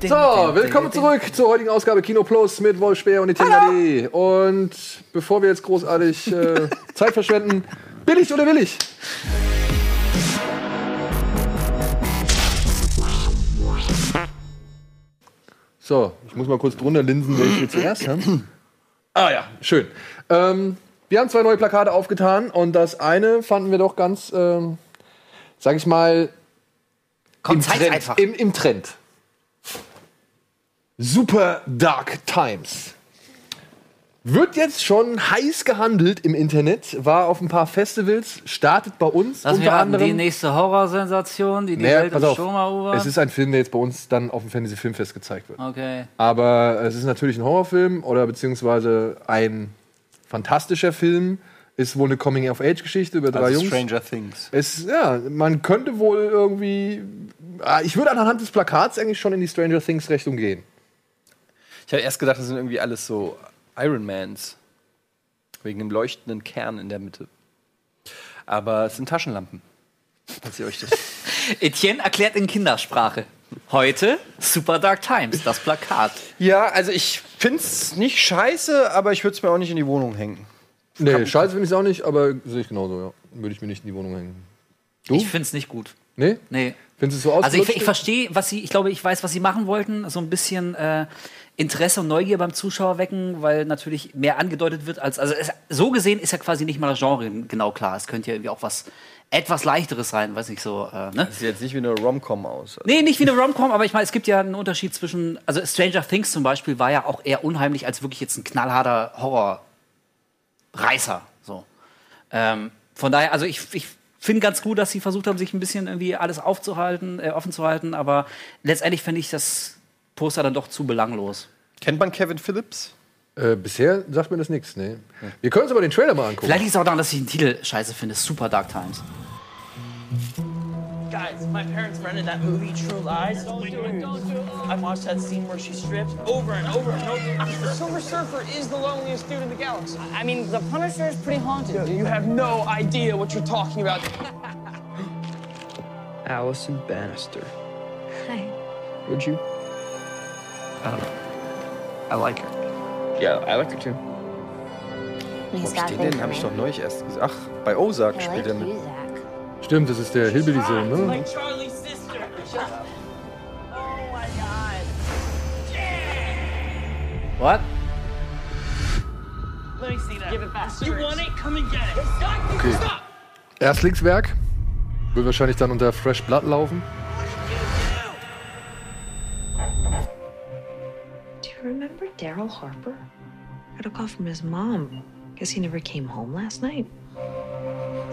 So, willkommen zurück zur heutigen Ausgabe Kino Plus mit Wolf Speer und Etienne. Und bevor wir jetzt großartig äh, Zeit verschwenden, billig oder willig? So, ich muss mal kurz drunter linsen, welche wir zuerst haben. Ah ja, schön. Ähm, wir haben zwei neue Plakate aufgetan und das eine fanden wir doch ganz, ähm, sag ich mal, Komm, im Trend. Im, Im Trend. Super Dark Times. Wird jetzt schon heiß gehandelt im Internet, war auf ein paar Festivals, startet bei uns Lass unter raten, die anderem. nächste Horrorsensation, die die Naja, Welt pass im auf, Strom erobert. es ist ein Film, der jetzt bei uns dann auf dem Fantasy Filmfest gezeigt wird. Okay. Aber es ist natürlich ein Horrorfilm oder beziehungsweise ein fantastischer Film. Ist wohl eine Coming-of-Age-Geschichte über drei Also Jungs. Stranger Things. Es, ja, man könnte wohl irgendwie. Ah, Ich würde anhand des Plakats eigentlich schon in die Stranger Things-Richtung gehen. Ich habe erst gedacht, das sind irgendwie alles so Ironmans. Wegen dem leuchtenden Kern in der Mitte. Aber es sind Taschenlampen. Falls ihr euch das. Etienne erklärt in Kindersprache. Heute Super Dark Times, das Plakat. ja, also ich finde es nicht scheiße, aber ich würde es mir auch nicht in die Wohnung hängen. Nee, scheiße finde ich es auch nicht, aber sehe ich genauso, ja. Würde ich mir nicht in die Wohnung hängen. Du? Ich find's nicht gut. Nee? Nee. Findest du es so aus? Also ich, ich verstehe, was sie, ich glaube, ich weiß, was sie machen wollten. So ein bisschen äh, Interesse und Neugier beim Zuschauer wecken, weil natürlich mehr angedeutet wird als. Also es, so gesehen ist ja quasi nicht mal das Genre genau klar. Es könnte ja irgendwie auch was etwas leichteres sein, weiß nicht so. Äh, ne? Das sieht jetzt nicht wie eine Rom-Com aus. Nee, nicht wie eine Rom-Com, aber ich meine, es gibt ja einen Unterschied zwischen. Also Stranger Things zum Beispiel war ja auch eher unheimlich als wirklich jetzt ein knallharter Horrorreißer. So. Ähm, von daher, also ich, ich finde ganz gut, dass sie versucht haben, sich ein bisschen irgendwie alles aufzuhalten, äh, offen zu halten, aber letztendlich finde ich das Poster dann doch zu belanglos. Kennt man Kevin Phillips? Äh, bisher sagt mir das nichts, nee. Wir können uns aber den Trailer mal angucken. Vielleicht liegt es auch daran, dass ich den Titel scheiße finde. Super Dark Times. Guys, my parents rented that movie, True Lies. Don't do it, don't do it. I watched that scene where she strips over and over and over. The Silver Surfer is the loneliest dude in the galaxy. I mean, the Punisher is pretty haunted. You have no idea what you're talking about. Allison Bannister. Hi. Would you? I don't know. I like her. Yeah, I like her too. Wo hab ich den denn? Habe ich doch neulich erst gesehen. Ach, bei Ozark I spielt like er mit. Stimmt, das ist der Hillbilly-Sohn, ne? Like Charlie's sister. Oh my god. What? Let me see that. Give it back. You want it? Come and get it. Stop! Okay. Erstlingswerk. Wird wahrscheinlich dann unter Fresh Blood laufen. Remember Daryl Harper? Got a call from his mom. Guess he never came home last night.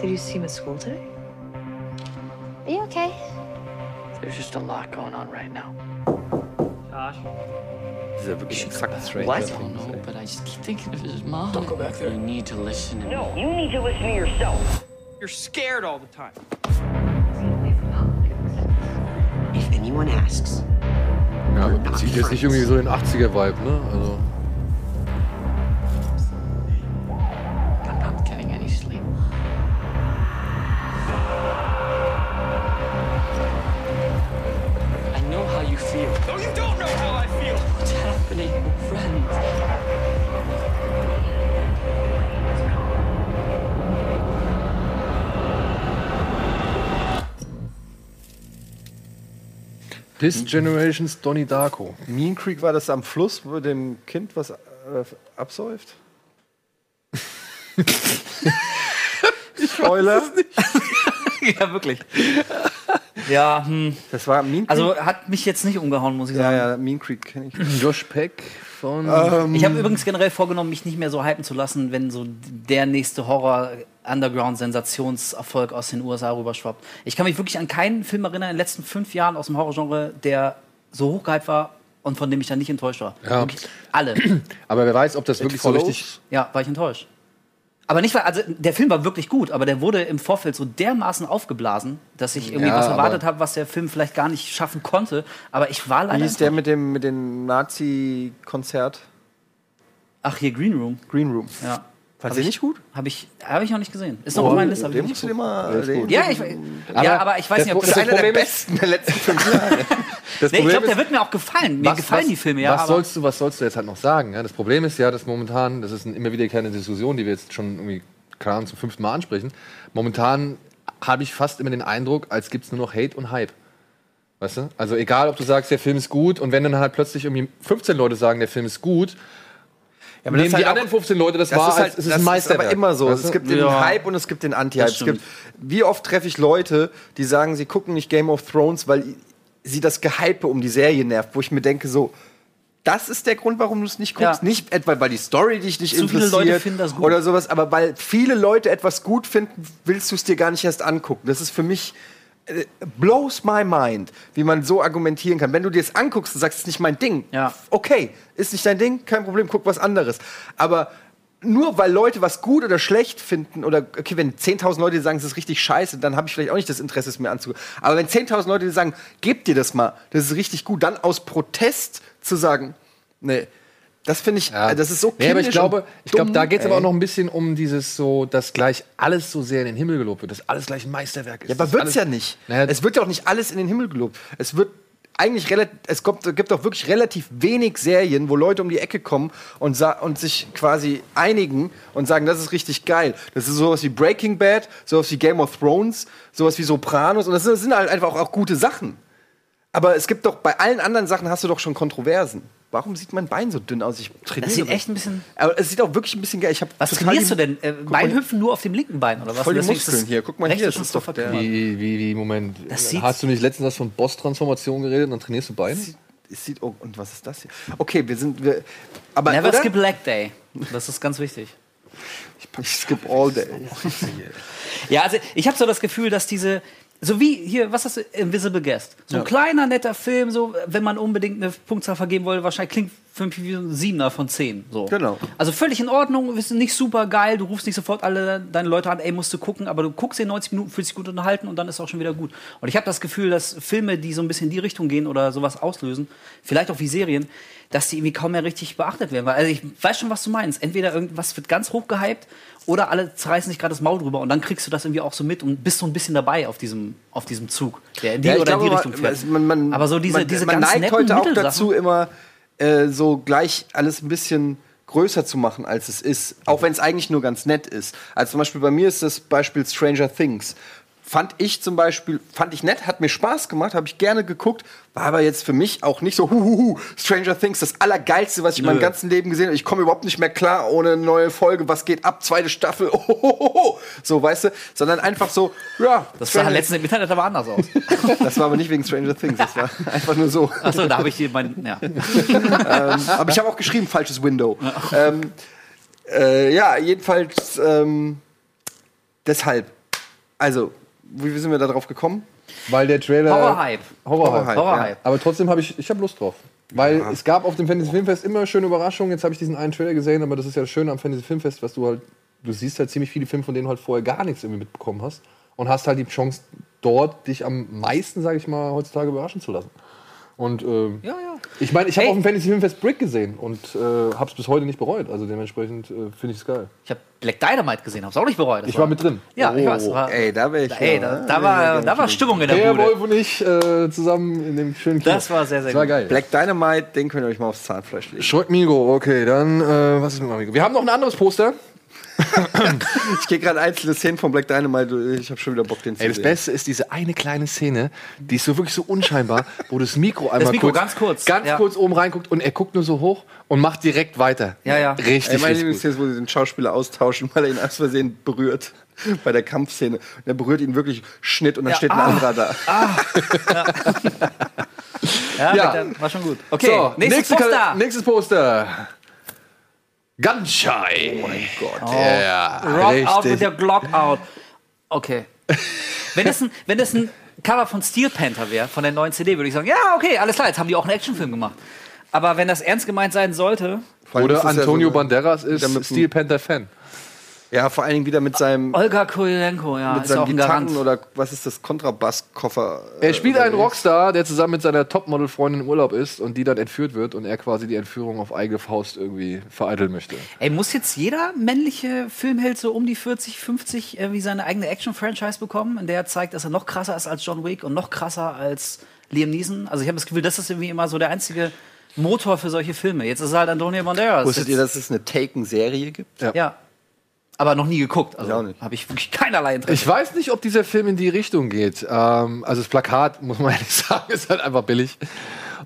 Did you see him at school today? Are you okay? There's just a lot going on right now. Josh. Das ist ja wirklich exakt Stranger What? I don't know, but I just keep thinking of his mom. Don't go back there. You need to listen to me. No, you need to listen to yourself. You're scared all the time. If anyone asks, Ja, sieht jetzt nicht irgendwie so den 80er-Vibe, ne? Also. This Generation's Donnie Darko. Mean Creek war das am Fluss, wo dem Kind was äh, absäuft? Spoiler. ja, wirklich. ja, hm. Das war Mean Creek. Also hat mich jetzt nicht umgehauen, muss ich ja, sagen. ja, Mean Creek kenne ich. Josh Peck von. Ich habe übrigens generell vorgenommen, mich nicht mehr so hypen zu lassen, wenn so der nächste Horror-Underground-Sensationserfolg aus den USA rüberschwappt. Ich kann mich wirklich an keinen Film erinnern in den letzten fünf Jahren aus dem Horrorgenre, der so hochgehypt war und von dem ich dann nicht enttäuscht war. Ja. Wirklich alle. Aber wer weiß, ob das wirklich so follows. richtig. Ja, war ich enttäuscht. Aber nicht, weil, also der Film war wirklich gut, aber der wurde im Vorfeld so dermaßen aufgeblasen, dass ich irgendwie Ja, was erwartet habe, was der Film vielleicht gar nicht schaffen konnte. Aber ich war Wie leider. ist der mit dem, mit dem Nazi-Konzert? Ach, hier Green Room. Green Room. Ja. Du den nicht gut? Habe ich, hab ich noch nicht gesehen. Ist noch auf meiner Liste. ich Den musst du dir mal. Den, ja, ich, ja, aber ich weiß das nicht, ob das, das ist einer der besten der letzten fünf Jahre. Das Nee, ich glaube, der wird mir auch gefallen. Mir gefallen die Filme, ja. Was aber sollst du, was sollst du jetzt halt noch sagen? Ja, das Problem ist ja, dass momentan, das ist eine immer wieder keine Diskussion, die wir jetzt schon irgendwie, keine Ahnung, zum fünften Mal ansprechen. Momentan habe ich fast immer den Eindruck, als gibt es nur noch Hate und Hype. Weißt du? Also egal, ob du sagst, der Film ist gut und wenn dann halt plötzlich irgendwie 15 Leute sagen, der Film ist gut, Ja, aber nehmen das ist die halt anderen auch- 15 Leute das, Das wahr, ist halt, als es das ist ein ist Meisterwerk. aber immer so. Es gibt den Ja. Hype und es gibt den Anti-Hype. Es gibt, wie oft treffe ich Leute, die sagen, sie gucken nicht Game of Thrones, weil sie das Gehype um die Serie nervt, wo ich mir denke, so, das ist der Grund, warum du es nicht guckst. Ja. Nicht etwa, weil die Story dich nicht Zu viele interessiert Leute finden das gut. oder sowas, aber weil viele Leute etwas gut finden, willst du es dir gar nicht erst angucken. Das ist für mich blows my mind, wie man so argumentieren kann. Wenn du dir es anguckst und sagst, es ist nicht mein Ding, Ja. okay, ist nicht dein Ding, kein Problem, guck was anderes. Aber nur weil Leute was gut oder schlecht finden, oder okay, wenn 10.000 Leute sagen, es ist richtig scheiße, dann habe ich vielleicht auch nicht das Interesse, es mir anzugucken. Aber wenn 10.000 Leute sagen, gebt dir das mal, das ist richtig gut, dann aus Protest zu sagen, nee, das finde ich, Ja. äh, das ist so nee, aber ich kindisch glaube, ich glaube, da geht es aber auch noch ein bisschen um dieses so, dass gleich alles so sehr in den Himmel gelobt wird, dass alles gleich ein Meisterwerk ist. Ja, aber wird's alles- ja nicht. Naja, es wird ja auch nicht alles in den Himmel gelobt. Es wird eigentlich relativ, es kommt, gibt auch wirklich relativ wenig Serien, wo Leute um die Ecke kommen und, und sich quasi einigen und sagen, das ist richtig geil. Das ist sowas wie Breaking Bad, sowas wie Game of Thrones, sowas wie Sopranos und das sind, das sind halt einfach auch, auch gute Sachen. Aber es gibt doch, bei allen anderen Sachen hast du doch schon Kontroversen. Warum sieht mein Bein so dünn aus? Ich trainiere. Das sieht echt ein bisschen. Aber es sieht auch wirklich ein bisschen geil. Ich hab Was trainierst du denn? Äh, Beinhüpfen nur auf dem linken Bein oder was? Voll die Muskeln das hier. Guck mal hier, das ist doch der-. Wie, wie, wie, Moment. Hast du nicht letztens was von Boss-Transformation geredet und dann trainierst du Beine? Es sieht, oh, und was ist das hier? Okay, wir sind, wir, aber Never oder? skip leg day. Das ist ganz wichtig. Ich skip all day. Ja, also ich habe so das Gefühl, dass diese so wie hier, was hast du, Invisible Guest. So ein kleiner, netter Film, so, wenn man unbedingt eine Punktzahl vergeben wollte, wahrscheinlich klingt ein Siebener von zehn. So. Genau. Also völlig in Ordnung, ist nicht super geil, du rufst nicht sofort alle deine Leute an, ey, musst du gucken, aber du guckst in 90 Minuten, fühlst dich gut unterhalten und dann ist auch schon wieder gut. Und ich habe das Gefühl, dass Filme, die so ein bisschen in die Richtung gehen oder sowas auslösen, vielleicht auch wie Serien, dass die irgendwie kaum mehr richtig beachtet werden. Weil, Also ich weiß schon, was du meinst. Entweder irgendwas wird ganz hoch gehypt oder alle zerreißen sich gerade das Maul drüber und dann kriegst du das irgendwie auch so mit und bist so ein bisschen dabei auf diesem, auf diesem Zug, der in die Ja, oder in die glaube, Richtung fährt. Man, man, aber so diese, man, diese man ganz neigt netten heute auch dazu, immer äh, so gleich alles ein bisschen größer zu machen, als es ist. Auch wenn es eigentlich nur ganz nett ist. Also zum Beispiel bei mir ist das Beispiel Stranger Things. Fand ich zum Beispiel, fand ich nett, hat mir Spaß gemacht, habe ich gerne geguckt, war aber jetzt für mich auch nicht so, huhuhu, Stranger Things, das Allergeilste, was ich in meinem ganzen Leben gesehen habe. Ich komme überhaupt nicht mehr klar ohne eine neue Folge, was geht ab, zweite Staffel, ohohoho, so, weißt du, sondern einfach so, ja. Das sah Stranger- letztens im Internet aber anders aus. das war aber nicht wegen Stranger Things, das war einfach nur so. Achso, da habe ich hier mein. Ja. Aber ich habe auch geschrieben, falsches Window. Ähm, äh, ja, jedenfalls ähm, deshalb. Also, wie sind wir da drauf gekommen? Weil der Trailer. Horror-Hype. Horror-Hype. Horror-Hype, Horror-Hype. Aber trotzdem habe ich, ich habe Lust drauf. Weil es gab auf dem Fantasy Filmfest immer schöne Überraschungen. Jetzt habe ich diesen einen Trailer gesehen, aber das ist ja das Schöne am Fantasy Filmfest, was du halt, du siehst halt ziemlich viele Filme, von denen du halt vorher gar nichts irgendwie mitbekommen hast. Und hast halt die Chance, dort dich am meisten, sage ich mal, heutzutage überraschen zu lassen. Und ähm, Ja, ja. ich meine, ich habe Hey. auf dem Fantasy Filmfest Brick gesehen und äh, habe es bis heute nicht bereut. Also dementsprechend äh, finde ich es geil. Ich habe Black Dynamite gesehen, hab's auch nicht bereut. Das Ich war mit drin. Ja, ich weiß. Oh, War, ey, da wäre ich. ey, da, da, war, da war Stimmung in der Der Bude. Wolf und ich äh, zusammen in dem schönen Kino. Das war sehr, sehr das war gut. geil. Black Dynamite, den könnt ihr euch mal aufs Zahnfleisch legen. Schröck Migo, okay, dann äh, was ist mit Amigo? Wir haben noch ein anderes Poster. Ich gehe gerade einzelne Szenen von Black Dynamite, ich habe schon wieder Bock, den zu Ey, das sehen. Beste ist diese eine kleine Szene, die ist so wirklich so unscheinbar, wo das Mikro einmal Mikro kurz, ganz kurz, ganz ja. kurz oben reinguckt und er guckt nur so hoch und macht direkt weiter. Ja, ja. Richtig, Ey, meine. Lieblingsszene ist, wo sie den Schauspieler austauschen, weil er ihn aus Versehen berührt. Bei der Kampfszene. Und er berührt ihn wirklich Schnitt und dann Ja, steht ein ah. anderer da. Ja, Ja. Black Dy- war schon gut. Okay, So, nächstes nächste Poster. Nächstes Poster. Gunshine. Oh mein Gott. Ja, Rock out with richtig. your Glock out. Okay. wenn, das ein, wenn das ein Cover von Steel Panther wäre, von der neuen CD, würde ich sagen, ja, okay, alles klar, jetzt haben die auch einen Actionfilm gemacht. Aber wenn das ernst gemeint sein sollte, Oder das ja Antonio so- Banderas ist Steel Panther Fan. Ja, vor allen Dingen wieder mit seinem, Olga Kurylenko, ja, mit seinem auch ein Garant. Gitarren oder was ist das, Kontrabasskoffer. äh, Er spielt einen. Rockstar, der zusammen mit seiner Topmodel-Freundin im Urlaub ist und die dann entführt wird und er quasi die Entführung auf eigene Faust irgendwie vereiteln möchte. Ey, muss jetzt jeder männliche Filmheld so um die 40, 50 irgendwie seine eigene Action-Franchise bekommen, in der er zeigt, dass er noch krasser ist als John Wick und noch krasser als Liam Neeson? Also ich habe das Gefühl, das ist irgendwie immer so der einzige Motor für solche Filme. Jetzt ist es halt Antonio Banderas. Wusstet ihr, dass es eine Taken-Serie gibt? Ja. Ja. Aber noch nie geguckt. Ich Also habe ich wirklich keinerlei Interesse. Ich weiß nicht, ob dieser Film in die Richtung geht. Ähm, also das Plakat, muss man ehrlich sagen, ist halt einfach billig.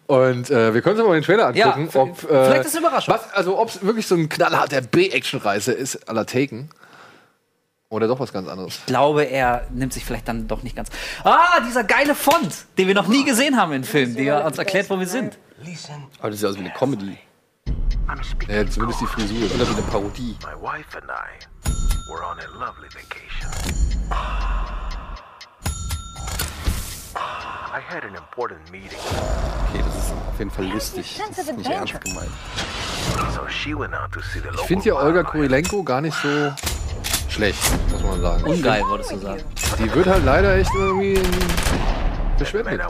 Und äh, wir können uns mal den Trailer Ja, angucken. v- ob, äh, vielleicht ist es Überraschung. Was, also ob es wirklich so ein knallharter B-Action-Reise ist, à la Taken. Oder doch was ganz anderes. Ich glaube, er nimmt sich vielleicht dann doch nicht ganz. Ah, dieser geile Font, den wir noch nie gesehen haben in Filmen, der uns erklärt, wo wir sind. Aber das sieht aus wie eine Comedy. Ja, zumindest die Frisur. Oder wie eine Parodie. My wife and I were on a lovely vacation. I had an important meeting, Okay, das ist auf jeden Fall lustig. Das ist nicht ernst gemeint. so she went out to see the Ich finde ja Olga. Kurilenko gar nicht so schlecht, muss man sagen. Ungeil, würdest du sagen. Die wird halt leider echt irgendwie verschwendet.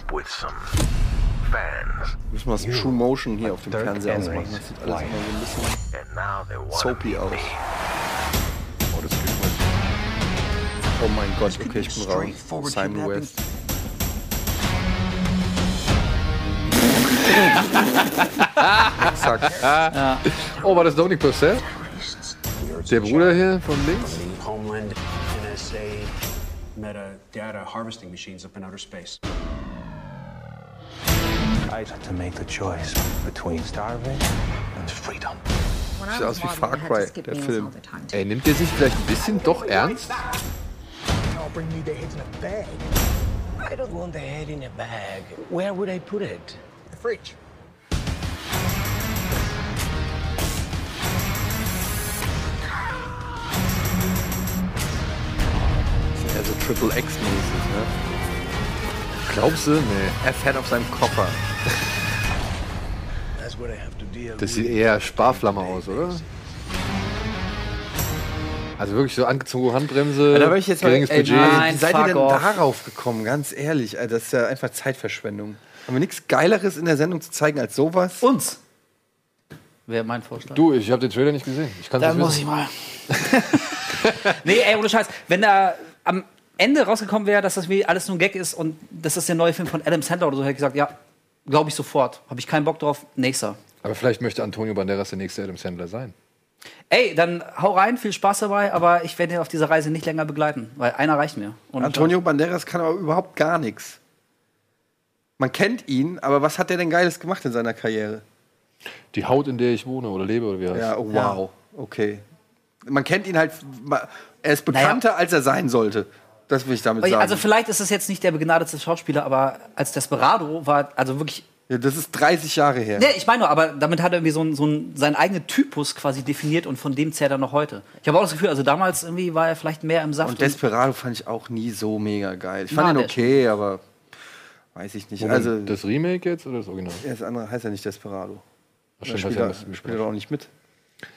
Müssen wir das True Motion hier auf dem Fernseher ausmachen. Das sieht alles immer so ein bisschen soapy aus. Oh, das geht mal. Oh mein Gott, okay, ich bin raus. Simon West. Zack. Oh, war das Dominic Purcell? Der Bruder hier von links? Homeland, NSA, metadata harvesting machines up in outer space. I had to make the choice between starving and freedom. Sieht aus wie Far Cry, der Film. Ey, nimmt der sich vielleicht ein bisschen doch ernst? I'll bring me the heads in a bag. I don't want the head in a bag. Where would I put it? The fridge. Ja, so Triple X-mäßig, ne? Glaubst du? Nee. Er fährt auf seinem Koffer. Das sieht eher Sparflamme aus, oder? Also wirklich so angezogene Handbremse, Da war ich jetzt mal, geringes ey, Budget. Nein, wie seid ihr denn off. darauf gekommen? Ganz ehrlich, Alter, das ist ja einfach Zeitverschwendung. Haben wir nichts Geileres in der Sendung zu zeigen als sowas? Uns. Wäre mein Vorschlag. Du, ich habe den Trailer nicht gesehen. Ich kann Dann muss ich mal. nee, ey, ohne Scheiß. Wenn da am Ende rausgekommen wäre, dass das wie alles nur ein Gag ist und das ist der neue Film von Adam Sandler oder so, hätte ich gesagt, ja, glaube ich sofort. Habe ich keinen Bock drauf. Nächster. Aber vielleicht möchte Antonio Banderas der nächste Adam Sandler sein. Ey, dann hau rein, viel Spaß dabei, aber ich werde ihn auf dieser Reise nicht länger begleiten, weil einer reicht mir. Und Antonio Banderas kann aber überhaupt gar nichts. Man kennt ihn, aber was hat der denn Geiles gemacht in seiner Karriere? Die Haut, in der ich wohne oder lebe oder wie heißt Ja, oh, wow. Okay. Man kennt ihn halt, er ist bekannter, als er sein sollte. Das will ich damit sagen. Also vielleicht ist es jetzt nicht der begnadete Schauspieler, aber als Desperado war also wirklich. ja, das ist 30 Jahre her. Nee, ich meine nur, aber damit hat er irgendwie so, ein, so ein, seinen eigenen Typus quasi definiert und von dem zählt er noch heute. Ich habe auch das Gefühl, also damals irgendwie war er vielleicht mehr im Saft. Und Desperado fand ich auch nie so mega geil. Ich fand Na, ihn okay, aber weiß ich nicht. Moment, Also, das Remake jetzt oder das Original? ja, das andere heißt ja nicht Desperado. Ach, Da stimmt, spielt hast ja er, spielt er doch auch nicht mit.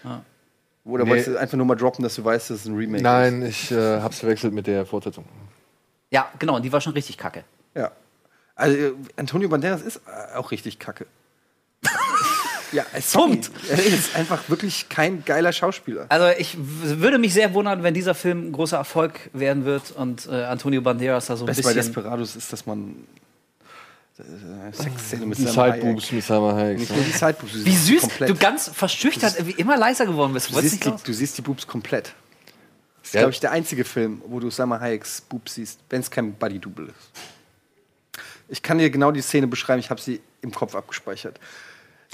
Ah. Oder Nee. wolltest du einfach nur mal droppen, dass du weißt, dass es ein Remake Nein, ich äh, hab's verwechselt mit der Fortsetzung. ja, genau, und die war schon richtig kacke. ist? Ja. Also, äh, Antonio Banderas ist äh, auch richtig kacke. ja, äh, sorry. Punkt. Er ist einfach wirklich kein geiler Schauspieler. Also ich würde mich sehr wundern, wenn dieser Film ein großer Erfolg werden wird und äh, Antonio Banderas da so ein Best bei bisschen. Desperados ist, dass man äh, Sexszene mit Die Sideboobs mit Salma Hayek. Nicht nur die Sideboobs. du Wie süß, komplett. du ganz verschüchtert, wie immer leiser geworden bist. Du Wolltest siehst, die, du siehst die Boobs komplett. Das ist, Ja. glaube ich, der einzige Film, wo du Salma Hayeks Boobs siehst, wenn es kein Buddy-Double ist. Ich kann dir genau die Szene beschreiben, ich habe sie im Kopf abgespeichert.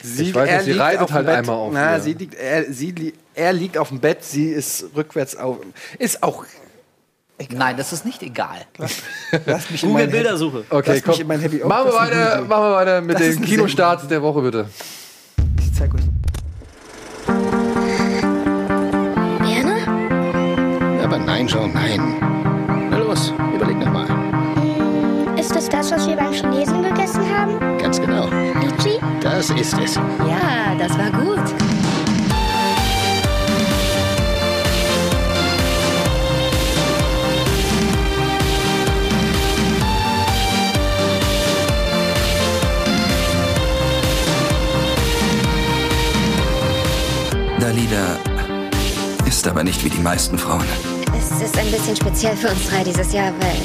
Sie, Ich weiß nicht, sie liegt reitet auf dem halt Bett. einmal auf Na, sie liegt, er, sie, er liegt auf dem Bett, sie ist rückwärts auf. Ist auch. Nein, das ist nicht egal. Lass mich Google Bildersuche. Okay, Lass mich in mein Happy komm. Machen wir, Das weiter, machen wir weiter mit Das den Kinostarts der Woche, bitte. Ich zeig euch. Berne? Aber nein, John, nein. Na los, überleg noch mal. Ist es das, was wir beim Chinesen gegessen haben? Ganz genau. Lychee? Das ist es. Ja, das war gut. Dalida ist aber nicht wie die meisten Frauen. Es ist ein bisschen speziell für uns drei dieses Jahr, weil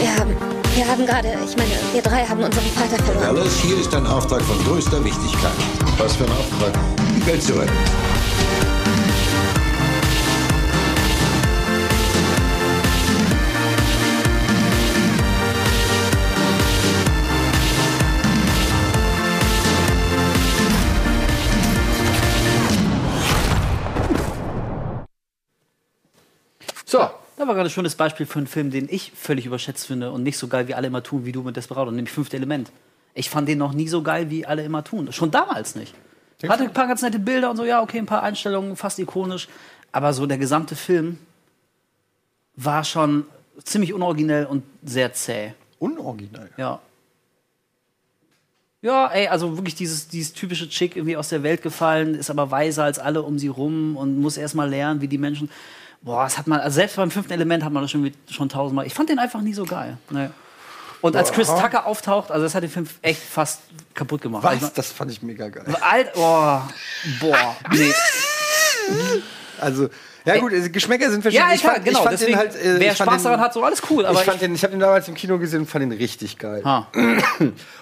wir haben, wir haben gerade, ich meine, wir drei haben unseren Vater verloren. Dallas, hier ist ein Auftrag von größter Wichtigkeit. Was für ein Auftrag? Die Welt zu retten. Da war gerade ein schönes Beispiel für einen Film, den ich völlig überschätzt finde und nicht so geil, wie alle immer tun, wie du mit Desperado, nämlich Fünfte Element. Ich fand den noch nie so geil, wie alle immer tun. Schon damals nicht. Hatte ein paar ganz nette Bilder und so, ja, okay, ein paar Einstellungen, fast ikonisch. Aber so der gesamte Film war schon ziemlich unoriginell und sehr zäh. Unoriginell? Ja. Ja, ey, also wirklich dieses, dieses typische Chick irgendwie aus der Welt gefallen, ist aber weiser als alle um sie rum und muss erst mal lernen, wie die Menschen. Boah, das hat man, also selbst beim fünften Element hat man das schon, schon tausendmal. Ich fand den einfach nie so geil. Nee. Und als Chris. Tucker auftaucht, also das hat den Film echt fast kaputt gemacht. Was? Ich mein- Das fand ich mega geil. Alt, oh, boah, nee. Also, ja gut, also Geschmäcker sind verschieden. Ja, ich fand- genau, deswegen, äh, wer ich fand Spaß daran hat, so alles cool, aber ich fand ich- den, ich habe den damals im Kino gesehen und fand den richtig geil. Ha.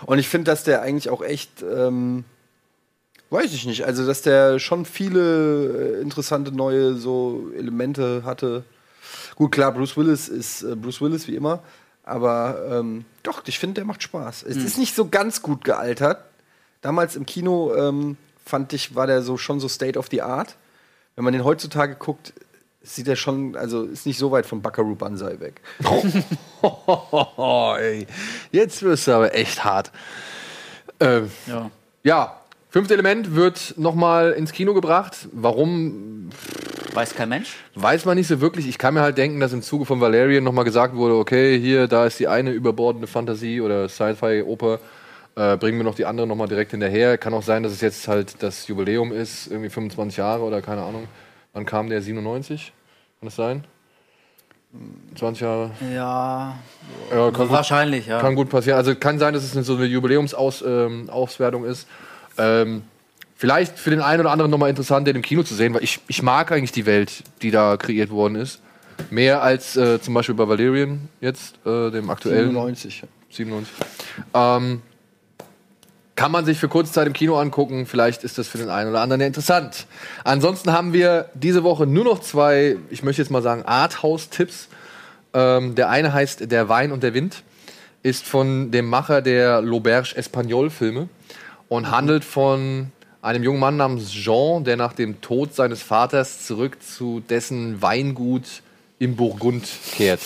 Und ich finde, dass der eigentlich auch echt, ähm, weiß ich nicht, also dass der schon viele äh, interessante neue so Elemente hatte. Gut, klar, Bruce Willis ist äh, Bruce Willis wie immer, aber ähm, doch, ich finde, der macht Spaß. Es Hm. ist nicht so ganz gut gealtert. Damals im Kino ähm, fand ich, war der so schon so State of the Art. Wenn man den heutzutage guckt, sieht er schon, also ist nicht so weit von Buckaroo Banzai weg. Oh. Jetzt wirst du aber echt hart. Ähm, Ja. ja, fünfte Element wird nochmal ins Kino gebracht. Warum, Weiß kein Mensch. weiß man nicht so wirklich. Ich kann mir halt denken, dass im Zuge von Valerian nochmal gesagt wurde, okay, hier, da ist die eine überbordende Fantasie oder Sci-Fi-Oper. Äh, bringen wir noch die andere nochmal direkt hinterher. Kann auch sein, dass es jetzt halt das Jubiläum ist, irgendwie 25 Jahre oder keine Ahnung. Wann kam der? 97? Kann das sein? 20 Jahre? Ja. Ja, kann Wahrscheinlich, gut, ja. Kann gut passieren. Also kann sein, dass es so eine Jubiläumsauswertung ähm, ist. Ähm, vielleicht für den einen oder anderen nochmal interessant, den im Kino zu sehen, weil ich, ich mag eigentlich die Welt, die da kreiert worden ist. Mehr als äh, zum Beispiel bei Valerian jetzt, äh, dem aktuellen. 97. 97. Ähm, kann man sich für kurze Zeit im Kino angucken. Vielleicht ist das für den einen oder anderen ja interessant. Ansonsten haben wir diese Woche nur noch zwei, ich möchte jetzt mal sagen, Arthouse-Tipps. Ähm, der eine heißt Der Wein und der Wind, ist von dem Macher der L'Auberge Espagnol-Filme und handelt von einem jungen Mann namens Jean, der nach dem Tod seines Vaters zurück zu dessen Weingut im Burgund kehrt.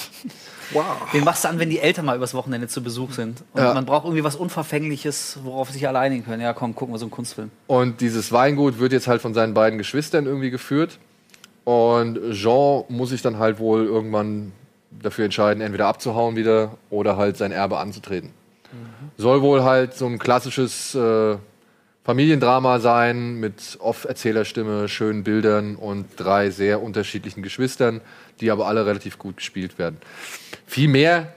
Den machst du an, wenn die Eltern mal übers Wochenende zu Besuch sind. Und Ja. man braucht irgendwie was Unverfängliches, worauf sich alle einigen können. Ja, komm, gucken wir so einen Kunstfilm. Und dieses Weingut wird jetzt halt von seinen beiden Geschwistern irgendwie geführt. Und Jean muss sich dann halt wohl irgendwann dafür entscheiden, entweder abzuhauen wieder oder halt sein Erbe anzutreten. Soll wohl halt so ein klassisches äh, Familiendrama sein mit Off-Erzählerstimme, schönen Bildern und drei sehr unterschiedlichen Geschwistern, die aber alle relativ gut gespielt werden. Viel mehr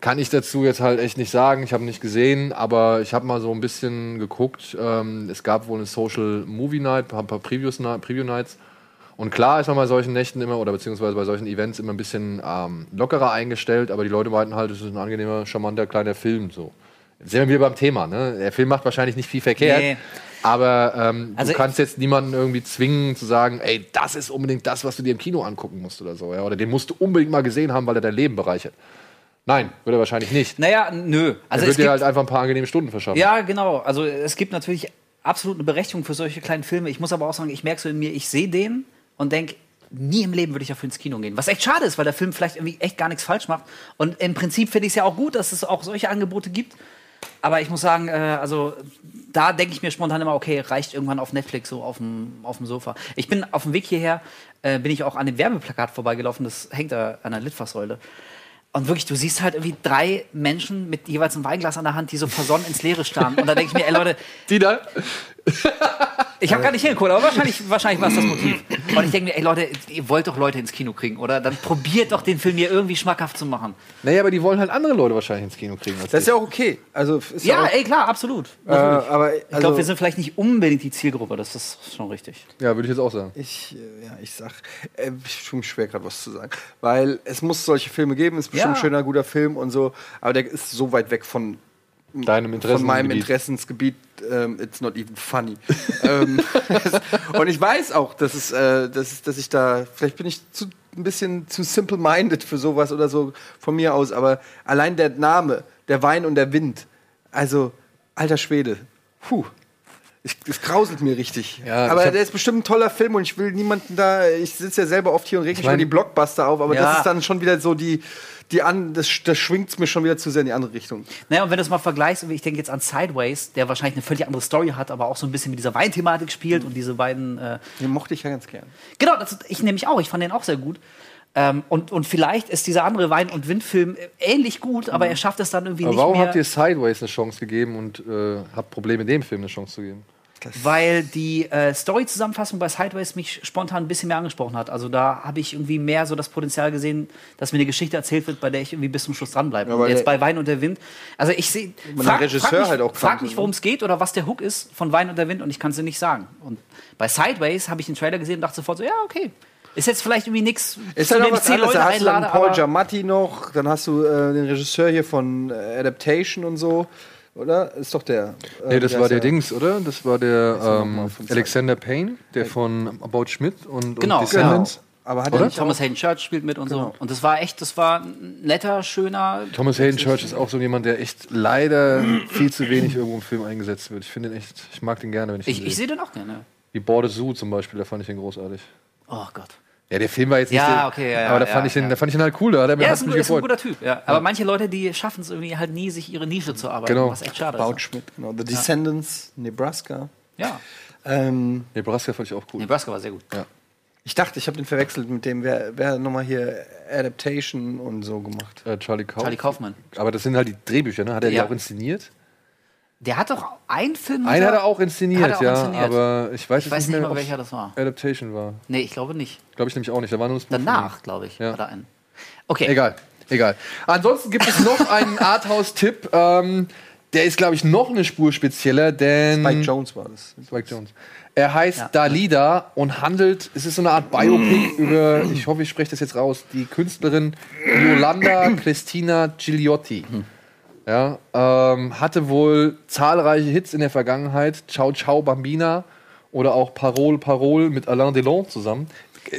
kann ich dazu jetzt halt echt nicht sagen. Ich habe nicht gesehen, aber ich habe mal so ein bisschen geguckt. Ähm, es gab wohl eine Social Movie Night, ein paar Previews, Preview Nights. Und klar ist man bei solchen Nächten immer oder beziehungsweise bei solchen Events immer ein bisschen ähm, lockerer eingestellt, aber die Leute meinten halt, es ist ein angenehmer, charmanter kleiner Film. So. Sind wir wieder beim Thema. Ne? Der Film macht wahrscheinlich nicht viel verkehrt, Nee. aber ähm, Also du kannst jetzt niemanden irgendwie zwingen zu sagen, ey, das ist unbedingt das, was du dir im Kino angucken musst oder so. Ja? Oder den musst du unbedingt mal gesehen haben, weil er dein Leben bereichert. Nein, wird er wahrscheinlich nicht. Naja, nö. Also er wird dir halt einfach ein paar angenehme Stunden verschaffen. ja, genau. Also es gibt natürlich absolut eine Berechtigung für solche kleinen Filme. Ich muss aber auch sagen, ich merke so in mir, ich sehe den und denke, nie im Leben würde ich dafür ins Kino gehen. Was echt schade ist, weil der Film vielleicht irgendwie echt gar nichts falsch macht. Und im Prinzip finde ich es ja auch gut, dass es auch solche Angebote gibt. Aber ich muss sagen, äh, also da denke ich mir spontan immer, okay, reicht irgendwann auf Netflix so auf dem, Sofa. Ich bin auf dem Weg hierher, äh, bin ich auch an dem Werbeplakat vorbeigelaufen, das hängt da an der Litfaßsäule. Und wirklich, du siehst halt irgendwie drei Menschen mit jeweils einem Weinglas an der Hand, die so versonnen ins Leere starren. Und da denke ich mir, ey Leute, Die da? Ich habe gar nicht hingeguckt, aber wahrscheinlich, wahrscheinlich war es das Motiv. Und ich denke mir, ey Leute, ihr wollt doch Leute ins Kino kriegen, oder? Dann probiert doch den Film hier irgendwie schmackhaft zu machen. Naja, aber die wollen halt andere Leute wahrscheinlich ins Kino kriegen. Als Das ist ja auch okay. Also, ist Ja, auch, ey, klar, absolut. Äh, Natürlich. aber ich also- glaube, wir sind vielleicht nicht unbedingt die Zielgruppe, das ist schon richtig. ja, würde ich jetzt auch sagen. Ich, äh, ja, ich sag, äh, ich tue mich schwer gerade was zu sagen. Weil es muss solche Filme geben, ist bestimmt Ja. ein schöner, guter Film und so, aber der ist so weit weg von, Deinem von meinem Interessengebiet. Interessensgebiet, ähm, it's not even funny. ähm, und ich weiß auch, dass, es, äh, dass, dass ich da, vielleicht bin ich zu, ein bisschen zu simple-minded für sowas oder so von mir aus, aber allein der Name, der Wein und der Wind, also, alter Schwede, puh. Ich, es grauselt mir richtig. Ja, aber hab- der ist bestimmt ein toller Film und ich will niemanden da. Ich sitze ja selber oft hier und reg mich über die Blockbuster auf, aber Ja. das ist dann schon wieder so die. die an, das, das schwingt mir schon wieder zu sehr in die andere Richtung. Naja, und wenn du es mal vergleichst, ich denke jetzt an Sideways, der wahrscheinlich eine völlig andere Story hat, aber auch so ein bisschen mit dieser Weinthematik spielt und diese beiden. Äh Den mochte ich ja ganz gern. Genau, das, ich nämlich auch. Ich fand den auch sehr gut. Ähm, und, und vielleicht ist dieser andere Wein- und Windfilm äh, ähnlich gut, aber er schafft es dann irgendwie Aber nicht warum mehr. habt ihr Sideways eine Chance gegeben und äh, habt Probleme, dem Film eine Chance zu geben? weil die äh, Story-Zusammenfassung bei Sideways mich spontan ein bisschen mehr angesprochen hat. Also da habe ich irgendwie mehr so das Potenzial gesehen, dass mir eine Geschichte erzählt wird, bei der ich irgendwie bis zum Schluss dranbleibe. Ja, und jetzt bei Wein und der Wind. Also ich sehe. Den Regisseur mich, halt auch frag mich, worum es geht oder was der Hook ist von Wein und der Wind und ich kann es dir nicht sagen. Und bei Sideways habe ich den Trailer gesehen und dachte sofort so, ja, okay. Ist jetzt vielleicht irgendwie nichts, Ist zu halt dem was anderes. Leute Da hast du dann Paul Giamatti noch, dann hast du äh, den Regisseur hier von äh, Adaptation und so. Oder? Ist doch der. äh, Nee, das war der er? Dings, oder? Das war der er noch ähm, Alexander Payne, der von About Schmidt und, Genau, und Descendants. Aber hat Thomas Hayden Church spielt mit und Genau. so. Und das war echt, das war ein netter, schöner. Thomas Hayden Church ist auch so jemand, der echt leider viel zu wenig irgendwo im Film eingesetzt wird. Ich finde ihn echt, ich mag den gerne, wenn ich, Ich, ihn ich sehe. sehe den auch gerne. Wie Borde Zoo zum Beispiel, da fand ich ihn großartig. Oh Gott. Ja, der Film war jetzt nicht Ja, der, okay, ja, aber da ja, fand, ich den, ja. da fand ich ihn halt cool, da hat er mir Ja, hat ist ein, mich ist ein guter Typ. Ja. Aber manche Leute, die schaffen es irgendwie halt nie, sich ihre Nische zu arbeiten, Genau. was echt schade About ist. Schmidt, genau. The Descendants, Nebraska. Ja. Ähm, Nebraska fand ich auch cool. Nebraska war sehr gut. Ja. ich dachte, ich habe den verwechselt mit dem, wer, wer nochmal hier Adaptation und so gemacht. Äh, Charlie Kaufman. Charlie Kaufmann. Aber das sind halt die Drehbücher, ne? Hat er die Ja. auch inszeniert? Der hat doch einen Film. Einen hat er auch inszeniert, Hat er auch ja. inszeniert. Aber ich weiß, Ich weiß nicht mehr, mal, welcher das war. Adaptation war. Nee, ich glaube nicht. Glaube ich nämlich auch nicht. Da war nur das Buch Danach, glaube ich, Ja. hat er einen. Okay. Egal, egal. Ansonsten gibt es noch einen Arthouse-Tipp. Ähm, der ist, glaube ich, noch eine Spur spezieller, denn. Spike Jones war das. Spike Jones. Er heißt Ja. Dalida und handelt, es ist so eine Art Biopic über, ich hoffe, ich spreche das jetzt raus, die Künstlerin Yolanda Cristina Gigliotti. Ja, ähm, hatte wohl zahlreiche Hits in der Vergangenheit. Ciao Ciao Bambina oder auch Parole Parole mit Alain Delon zusammen.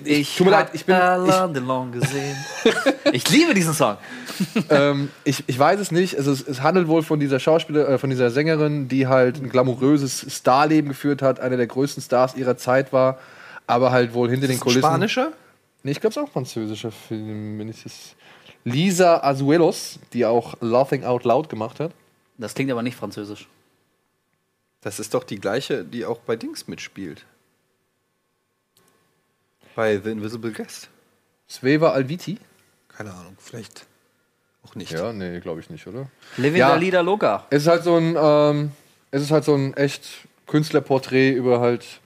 Ich tut mir leid, ich bin. Ich, Alain Delon gesehen. ich liebe diesen Song. ähm, ich, ich weiß es nicht. Also es, es handelt wohl von dieser Schauspieler, äh, von dieser Sängerin, die halt ein glamouröses Starleben geführt hat, einer der größten Stars ihrer Zeit war, aber halt wohl hinter den Kulissen. Spanischer? Nee, ich glaube es ist auch ein französischer Film, wenn ich das. Lisa Azuelos, die auch Laughing Out Loud gemacht hat. Das klingt aber nicht französisch. Das ist doch die gleiche, die auch bei Dings mitspielt. Bei The Invisible Guest. Sveva Alviti? Keine Ahnung, vielleicht auch nicht. Ja, nee, glaube ich nicht, oder? Living Ja. Dalida Loca. Es ist halt so ein, ähm, es ist halt so ein echt Künstlerporträt über halt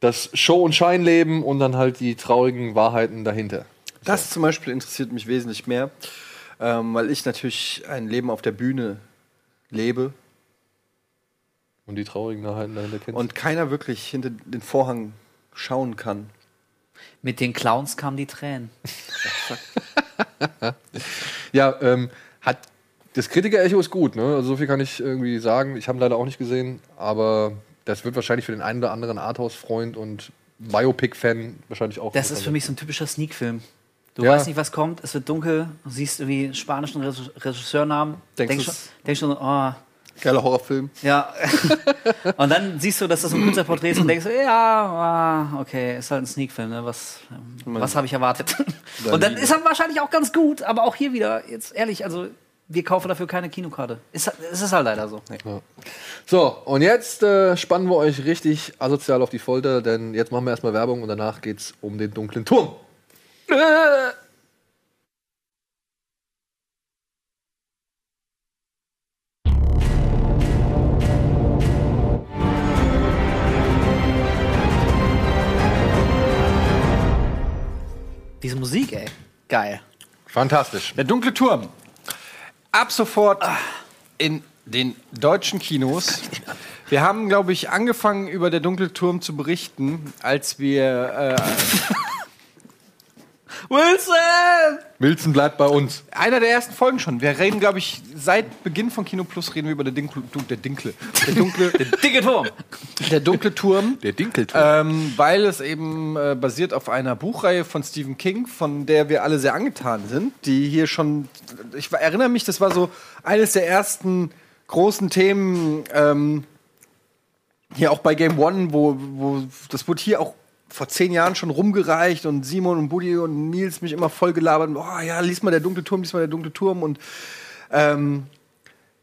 das Show- und Scheinleben und dann halt die traurigen Wahrheiten dahinter. Das zum Beispiel interessiert mich wesentlich mehr, ähm, weil ich natürlich ein Leben auf der Bühne lebe Und die traurigen Wahrheiten dahinter kennst. und keiner wirklich hinter den Vorhang schauen kann. Mit den Clowns kamen die Tränen. ja, ähm, hat das Kritiker-Echo ist gut, ne? Also so viel kann ich irgendwie sagen. Ich habe ihn leider auch nicht gesehen, aber das wird wahrscheinlich für den einen oder anderen Arthouse-Freund und Biopic-Fan wahrscheinlich auch. Das ist für mich so ein typischer Sneak-Film. Du Ja. weißt nicht, was kommt, es wird dunkel, du siehst irgendwie einen spanischen Regis- Regisseurnamen, Denkst denkst, schon, denkst schon, oh, Geiler Horrorfilm. ja. und dann siehst du, dass das ein Künstlerporträt ist und denkst, ja, ah, okay, ist halt ein Sneak-Film, ne? was, was habe ich erwartet? und dann ist er wahrscheinlich auch ganz gut, aber auch hier wieder, jetzt ehrlich, also wir kaufen dafür keine Kinokarte. Ist, es ist halt leider so. Ja. So, und jetzt äh, spannen wir euch richtig asozial auf die Folter, denn jetzt machen wir erstmal Werbung und danach geht's um den dunklen Turm. Diese Musik, ey. Geil. Fantastisch. Der dunkle Turm. Ab sofort ah. in den deutschen Kinos. Wir haben, glaube ich, angefangen über der dunkle Turm zu berichten, als wir äh, Wilson! Wilson bleibt bei uns. einer der ersten Folgen schon. Wir reden, glaube ich, seit Beginn von Kino Plus reden wir über der Dinkle, der Dinkle, der dunkle, Dicke Turm. der dunkle Turm. Der Dinkelturm. Ähm, weil es eben äh, basiert auf einer Buchreihe von Stephen King, von der wir alle sehr angetan sind, die hier schon, ich erinnere mich, das war so eines der ersten großen Themen, ähm, hier auch bei Game One, wo, wo das wurde hier auch vor zehn Jahren schon rumgereicht und Simon und Buddy und Nils mich immer voll gelabert, oh ja, lies mal der dunkle Turm, lies mal der dunkle Turm und ähm,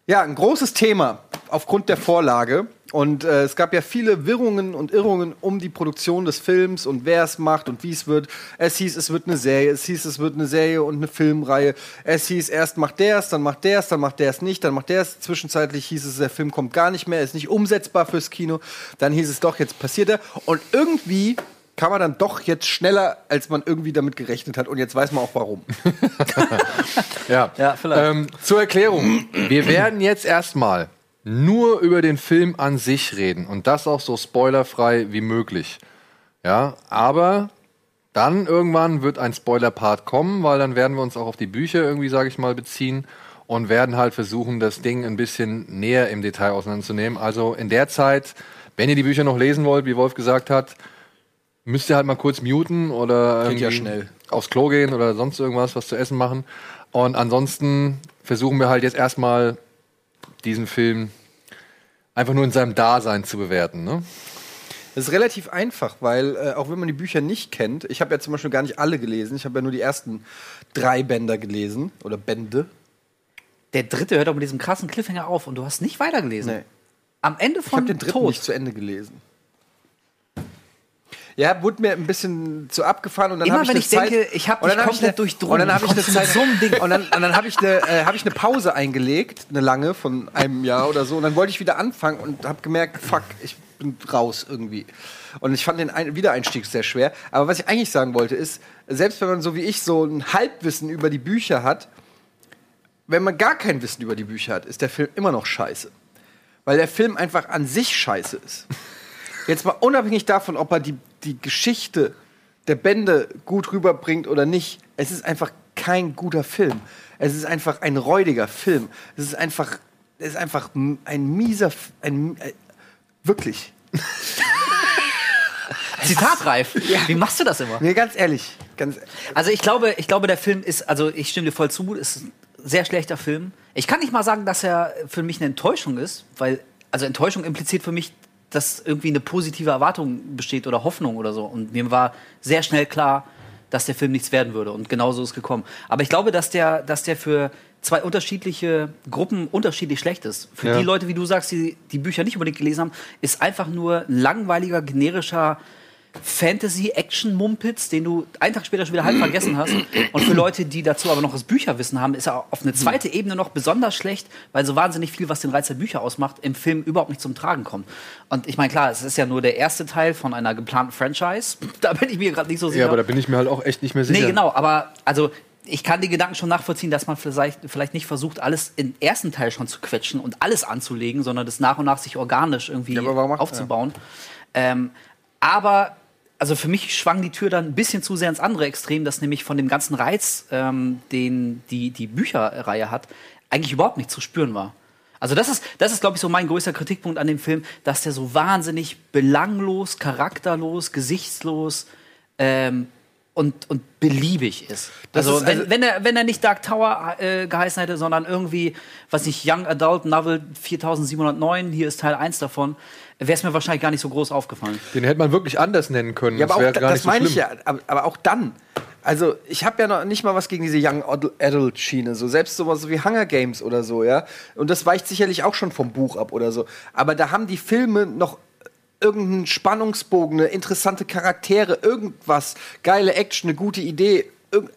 ja, ein großes Thema aufgrund der Vorlage. Und äh, es gab ja viele Wirrungen und Irrungen um die Produktion des Films und wer es macht und wie es wird. Es hieß, es wird eine Serie, es hieß, es wird eine Serie und eine Filmreihe. Es hieß, erst macht der es, dann macht der es, dann macht der es nicht, dann macht der es. Zwischenzeitlich hieß es, der Film kommt gar nicht mehr, ist nicht umsetzbar fürs Kino. Dann hieß es doch, jetzt passiert er. Und irgendwie kam er dann doch jetzt schneller, als man irgendwie damit gerechnet hat. Und jetzt weiß man auch warum. Ja, Ja, vielleicht. Ähm, zur Erklärung. Wir werden jetzt erstmal nur über den Film an sich reden und das auch so spoilerfrei wie möglich. Ja, aber dann irgendwann wird ein Spoiler-Part kommen, weil dann werden wir uns auch auf die Bücher irgendwie, sage ich mal, beziehen und werden halt versuchen, das Ding ein bisschen näher im Detail auseinanderzunehmen. Also in der Zeit, wenn ihr die Bücher noch lesen wollt, wie Wolf gesagt hat, müsst ihr halt mal kurz muten oder ja irgendwie schnell. aufs Klo gehen oder sonst irgendwas, was zu essen machen. Und ansonsten versuchen wir halt jetzt erstmal diesen Film einfach nur in seinem Dasein zu bewerten. Ne? Das ist relativ einfach, weil äh, auch wenn man die Bücher nicht kennt, ich habe ja zum Beispiel gar nicht alle gelesen, ich habe ja nur die ersten drei Bänder gelesen oder Bände. Der dritte hört aber mit diesem krassen Cliffhanger auf und du hast nicht weitergelesen. Nee. Am Ende Ich von habe den dritten Tod. nicht zu Ende gelesen. Ja, wurde mir ein bisschen zu abgefahren und dann habe ich wenn ich Zeit, denke, ich hab und dich hab komplett durchdrungen, Und dann habe ich eine Zeit, so und dann, dann habe ich eine äh, habe ich eine Pause eingelegt, eine lange von einem Jahr oder so und dann wollte ich wieder anfangen und habe gemerkt, fuck, ich bin raus irgendwie. Und ich fand den Ein Wiedereinstieg sehr schwer, aber was ich eigentlich sagen wollte ist, selbst wenn man so wie ich so ein Halbwissen über die Bücher hat, wenn man gar kein Wissen über die Bücher hat, ist der Film immer noch scheiße. Weil der Film einfach an sich scheiße ist. Jetzt mal unabhängig davon, ob er die, die Geschichte der Bände gut rüberbringt oder nicht, es ist einfach kein guter Film. Es ist einfach ein räudiger Film. Es ist einfach, es ist einfach ein mieser, ein, äh, wirklich. Zitatreif. Wie machst du das immer? Nee, ganz ehrlich, ganz Also ich glaube, ich glaube, der Film ist, also ich stimme dir voll zu, ist ein sehr schlechter Film. Ich kann nicht mal sagen, dass er für mich eine Enttäuschung ist, weil, also Enttäuschung impliziert für mich, dass irgendwie eine positive Erwartung besteht oder Hoffnung oder so. Und mir war sehr schnell klar, dass der Film nichts werden würde. Und genauso ist es gekommen. Aber ich glaube, dass der, dass der für zwei unterschiedliche Gruppen unterschiedlich schlecht ist. Für Ja. die Leute, wie du sagst, die die Bücher nicht unbedingt gelesen haben, ist einfach nur ein langweiliger, generischer Fantasy-Action-Mumpitz, den du einen Tag später schon wieder halb vergessen hast. Und für Leute, die dazu aber noch das Bücherwissen haben, ist er auf eine zweite Ebene noch besonders schlecht, weil so wahnsinnig viel, was den Reiz der Bücher ausmacht, im Film überhaupt nicht zum Tragen kommt. Und ich meine, klar, es ist ja nur der erste Teil von einer geplanten Franchise. Da bin ich mir gerade nicht so sicher. Ja, aber da bin ich mir halt auch echt nicht mehr sicher. Nee, genau, aber also ich kann die Gedanken schon nachvollziehen, dass man vielleicht, vielleicht nicht versucht, alles im ersten Teil schon zu quetschen und alles anzulegen, sondern das nach und nach sich organisch irgendwie macht- aufzubauen. Ähm, aber also für mich schwang die Tür dann ein bisschen zu sehr ins andere Extrem, dass nämlich von dem ganzen Reiz, ähm, den die, die Bücherreihe hat, eigentlich überhaupt nicht zu spüren war. Also das ist, das ist glaube ich, so mein größter Kritikpunkt an dem Film, dass der so wahnsinnig belanglos, charakterlos, gesichtslos ähm, und, und beliebig ist. Das also ist wenn, wenn, er, wenn er nicht Dark Tower äh, geheißen hätte, sondern irgendwie, was nicht, Young Adult Novel 4709, hier ist Teil 1 davon, wäre es mir wahrscheinlich gar nicht so groß aufgefallen. Den hätte man wirklich anders nennen können. Ja, aber wär auch, gar das nicht so meine ich schlimm. ja. Aber, aber auch dann. Also, ich habe ja noch nicht mal was gegen diese Young Ad- Adult Schiene. So, selbst sowas wie Hunger Games oder so, ja. Und das weicht sicherlich auch schon vom Buch ab oder so. Aber da haben die Filme noch irgendeinen Spannungsbogen, eine interessante Charaktere, irgendwas, geile Action, eine gute Idee.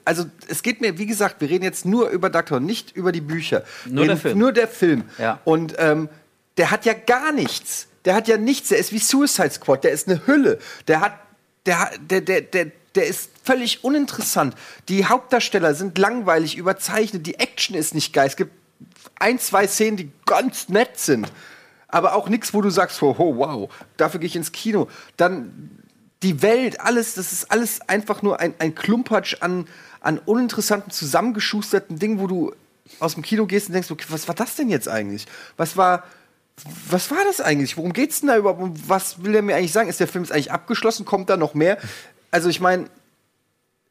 Also es geht mir, wie gesagt, wir reden jetzt nur über Doctor, nicht über die Bücher. Nur der Film. Nur der Film. Ja. Und ähm, der hat ja gar nichts. Der hat ja nichts. Der ist wie Suicide Squad. Der ist eine Hülle. Der hat, der, der, der, der, der ist völlig uninteressant. Die Hauptdarsteller sind langweilig, überzeichnet, die Action ist nicht geil. Es gibt ein, zwei Szenen, die ganz nett sind. Aber auch nichts, wo du sagst, oh, oh wow, dafür gehe ich ins Kino. Dann die Welt, alles, das ist alles einfach nur ein, ein Klumpatsch an, an uninteressanten, zusammengeschusterten Dingen, wo du aus dem Kino gehst und denkst, okay, was war das denn jetzt eigentlich? Was war, was war das eigentlich? Worum geht's denn da überhaupt? Und was will der mir eigentlich sagen? Ist der Film jetzt eigentlich abgeschlossen? Kommt da noch mehr? Also ich meine,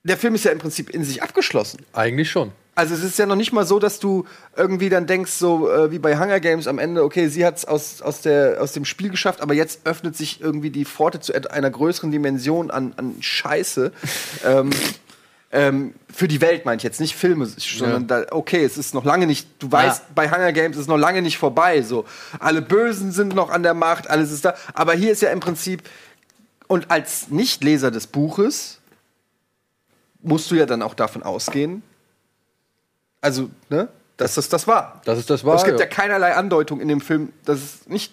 der Film ist ja im Prinzip in sich abgeschlossen. Eigentlich schon. Also es ist ja noch nicht mal so, dass du irgendwie dann denkst, so äh, wie bei Hunger Games am Ende, okay, sie hat es aus, aus, der, aus dem Spiel geschafft, aber jetzt öffnet sich irgendwie die Pforte zu einer größeren Dimension an, an Scheiße. ähm, ähm, für die Welt meine ich jetzt, nicht Filme, sondern da, okay, es ist noch lange nicht, du weißt, bei Hunger Games ist es noch lange nicht vorbei. So, alle Bösen sind noch an der Macht, alles ist da. Aber hier ist ja im Prinzip, und als Nichtleser des Buches musst du ja dann auch davon ausgehen, also, ne, dass das das war. Dass es das war. es gibt ja ja. keinerlei Andeutung in dem Film, dass es nicht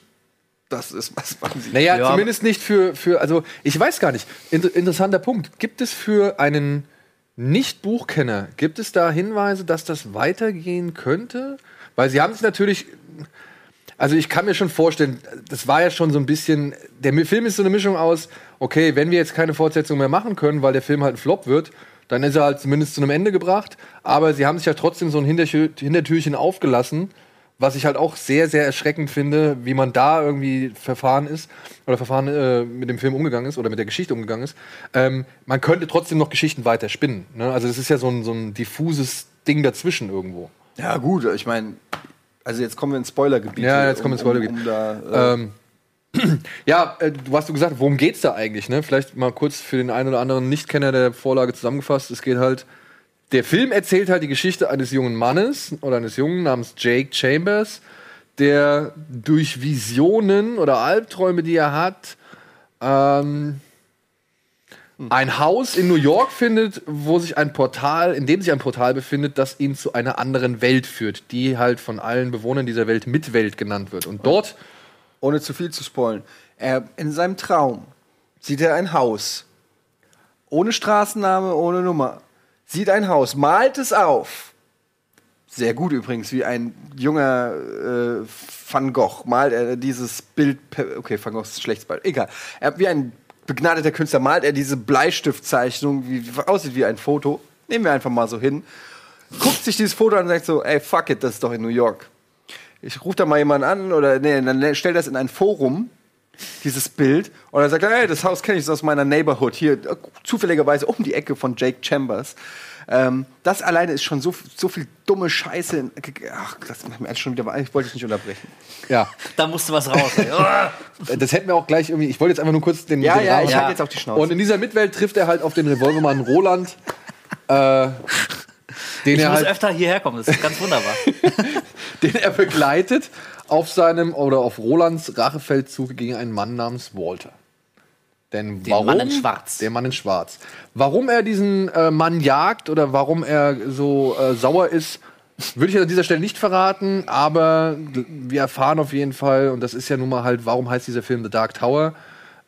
das ist, was man sieht. Naja, zumindest nicht für, für, also ich weiß gar nicht. Inter interessanter Punkt. Gibt es für einen Nicht-Buchkenner, gibt es da Hinweise, dass das weitergehen könnte? Weil sie haben sich natürlich, also ich kann mir schon vorstellen, das war ja schon so ein bisschen, der Film ist so eine Mischung aus, okay, wenn wir jetzt keine Fortsetzung mehr machen können, weil der Film halt ein Flop wird, dann ist er halt zumindest zu einem Ende gebracht. Aber sie haben sich ja trotzdem so ein Hintertür Hintertürchen aufgelassen, was ich halt auch sehr, sehr erschreckend finde, wie man da irgendwie verfahren ist oder verfahren äh, mit dem Film umgegangen ist oder mit der Geschichte umgegangen ist. Ähm, man könnte trotzdem noch Geschichten weiter spinnen. Ne? Also das ist ja so ein, so ein diffuses Ding dazwischen irgendwo. Ja, gut, ich meine, also jetzt kommen wir ins Spoilergebiet. Ja, jetzt kommen wir ins Spoilergebiet. Um, um da, äh, Ähm, ja, äh, du hast du gesagt, worum geht's da eigentlich? Ne? Vielleicht mal kurz für den einen oder anderen Nichtkenner der Vorlage zusammengefasst. Es geht halt, der Film erzählt halt die Geschichte eines jungen Mannes oder eines Jungen namens Jake Chambers, der durch Visionen oder Albträume, die er hat, ähm, ein Haus in New York findet, wo sich ein Portal, in dem sich ein Portal befindet, das ihn zu einer anderen Welt führt, die halt von allen Bewohnern dieser Welt Mitwelt genannt wird. Und dort ohne zu viel zu spoilen, er, in seinem Traum sieht er ein Haus. Ohne Straßenname, ohne Nummer. Sieht ein Haus, malt es auf. Sehr gut übrigens, wie ein junger äh, Van Gogh malt er dieses Bild. Okay, Van Gogh ist ein schlechtes Bild. Egal. Er, wie ein begnadeter Künstler malt er diese Bleistiftzeichnung, wie, wie aussieht wie ein Foto. Nehmen wir einfach mal so hin. Guckt sich dieses Foto an und sagt so, ey, fuck it, das ist doch in New York. Ich rufe da mal jemanden an oder nee, dann stellt das in ein Forum, dieses Bild, und dann sagt er, hey, das Haus kenne ich das ist aus meiner Neighborhood, hier äh, zufälligerweise um die Ecke von Jake Chambers. Ähm, das alleine ist schon so, so viel dumme Scheiße. in- Ach, das macht mir alles schon wieder. Ich wollte dich nicht unterbrechen. Ja. Da musste was raus. Das hätten wir auch gleich irgendwie. Ich wollte jetzt einfach nur kurz den. Ja, den ja, Rahmen- ich halt jetzt auf die Schnauze. Und in dieser Mitwelt trifft er halt auf den Revolvermann Roland, äh, den ich er muss halt, öfter hierher kommen, das ist ganz wunderbar. den er begleitet auf seinem oder auf Rolands Rachefeldzug gegen einen Mann namens Walter. Denn Den warum? Mann in Schwarz. Der Mann in Schwarz. Warum er diesen äh, Mann jagt oder warum er so äh, sauer ist, würde ich an dieser Stelle nicht verraten, aber wir erfahren auf jeden Fall, und das ist ja nun mal halt, warum heißt dieser Film The Dark Tower?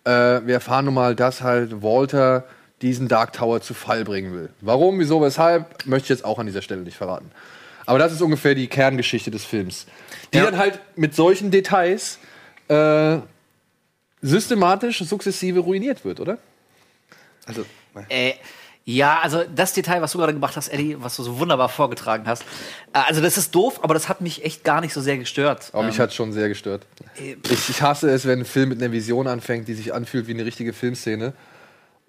Äh, wir erfahren nun mal, dass halt Walter diesen Dark Tower zu Fall bringen will. Warum, wieso, weshalb, möchte ich jetzt auch an dieser Stelle nicht verraten. Aber das ist ungefähr die Kerngeschichte des Films. Die dann halt mit solchen Details äh, systematisch, sukzessive ruiniert wird, oder? Also, Äh, ja, also das Detail, was du gerade gemacht hast, Eddie, was du so wunderbar vorgetragen hast. äh, Also das ist doof, aber das hat mich echt gar nicht so sehr gestört. Aber mich Ähm, hat schon sehr gestört. Ich, ich hasse es, wenn ein Film mit einer Vision anfängt, die sich anfühlt wie eine richtige Filmszene.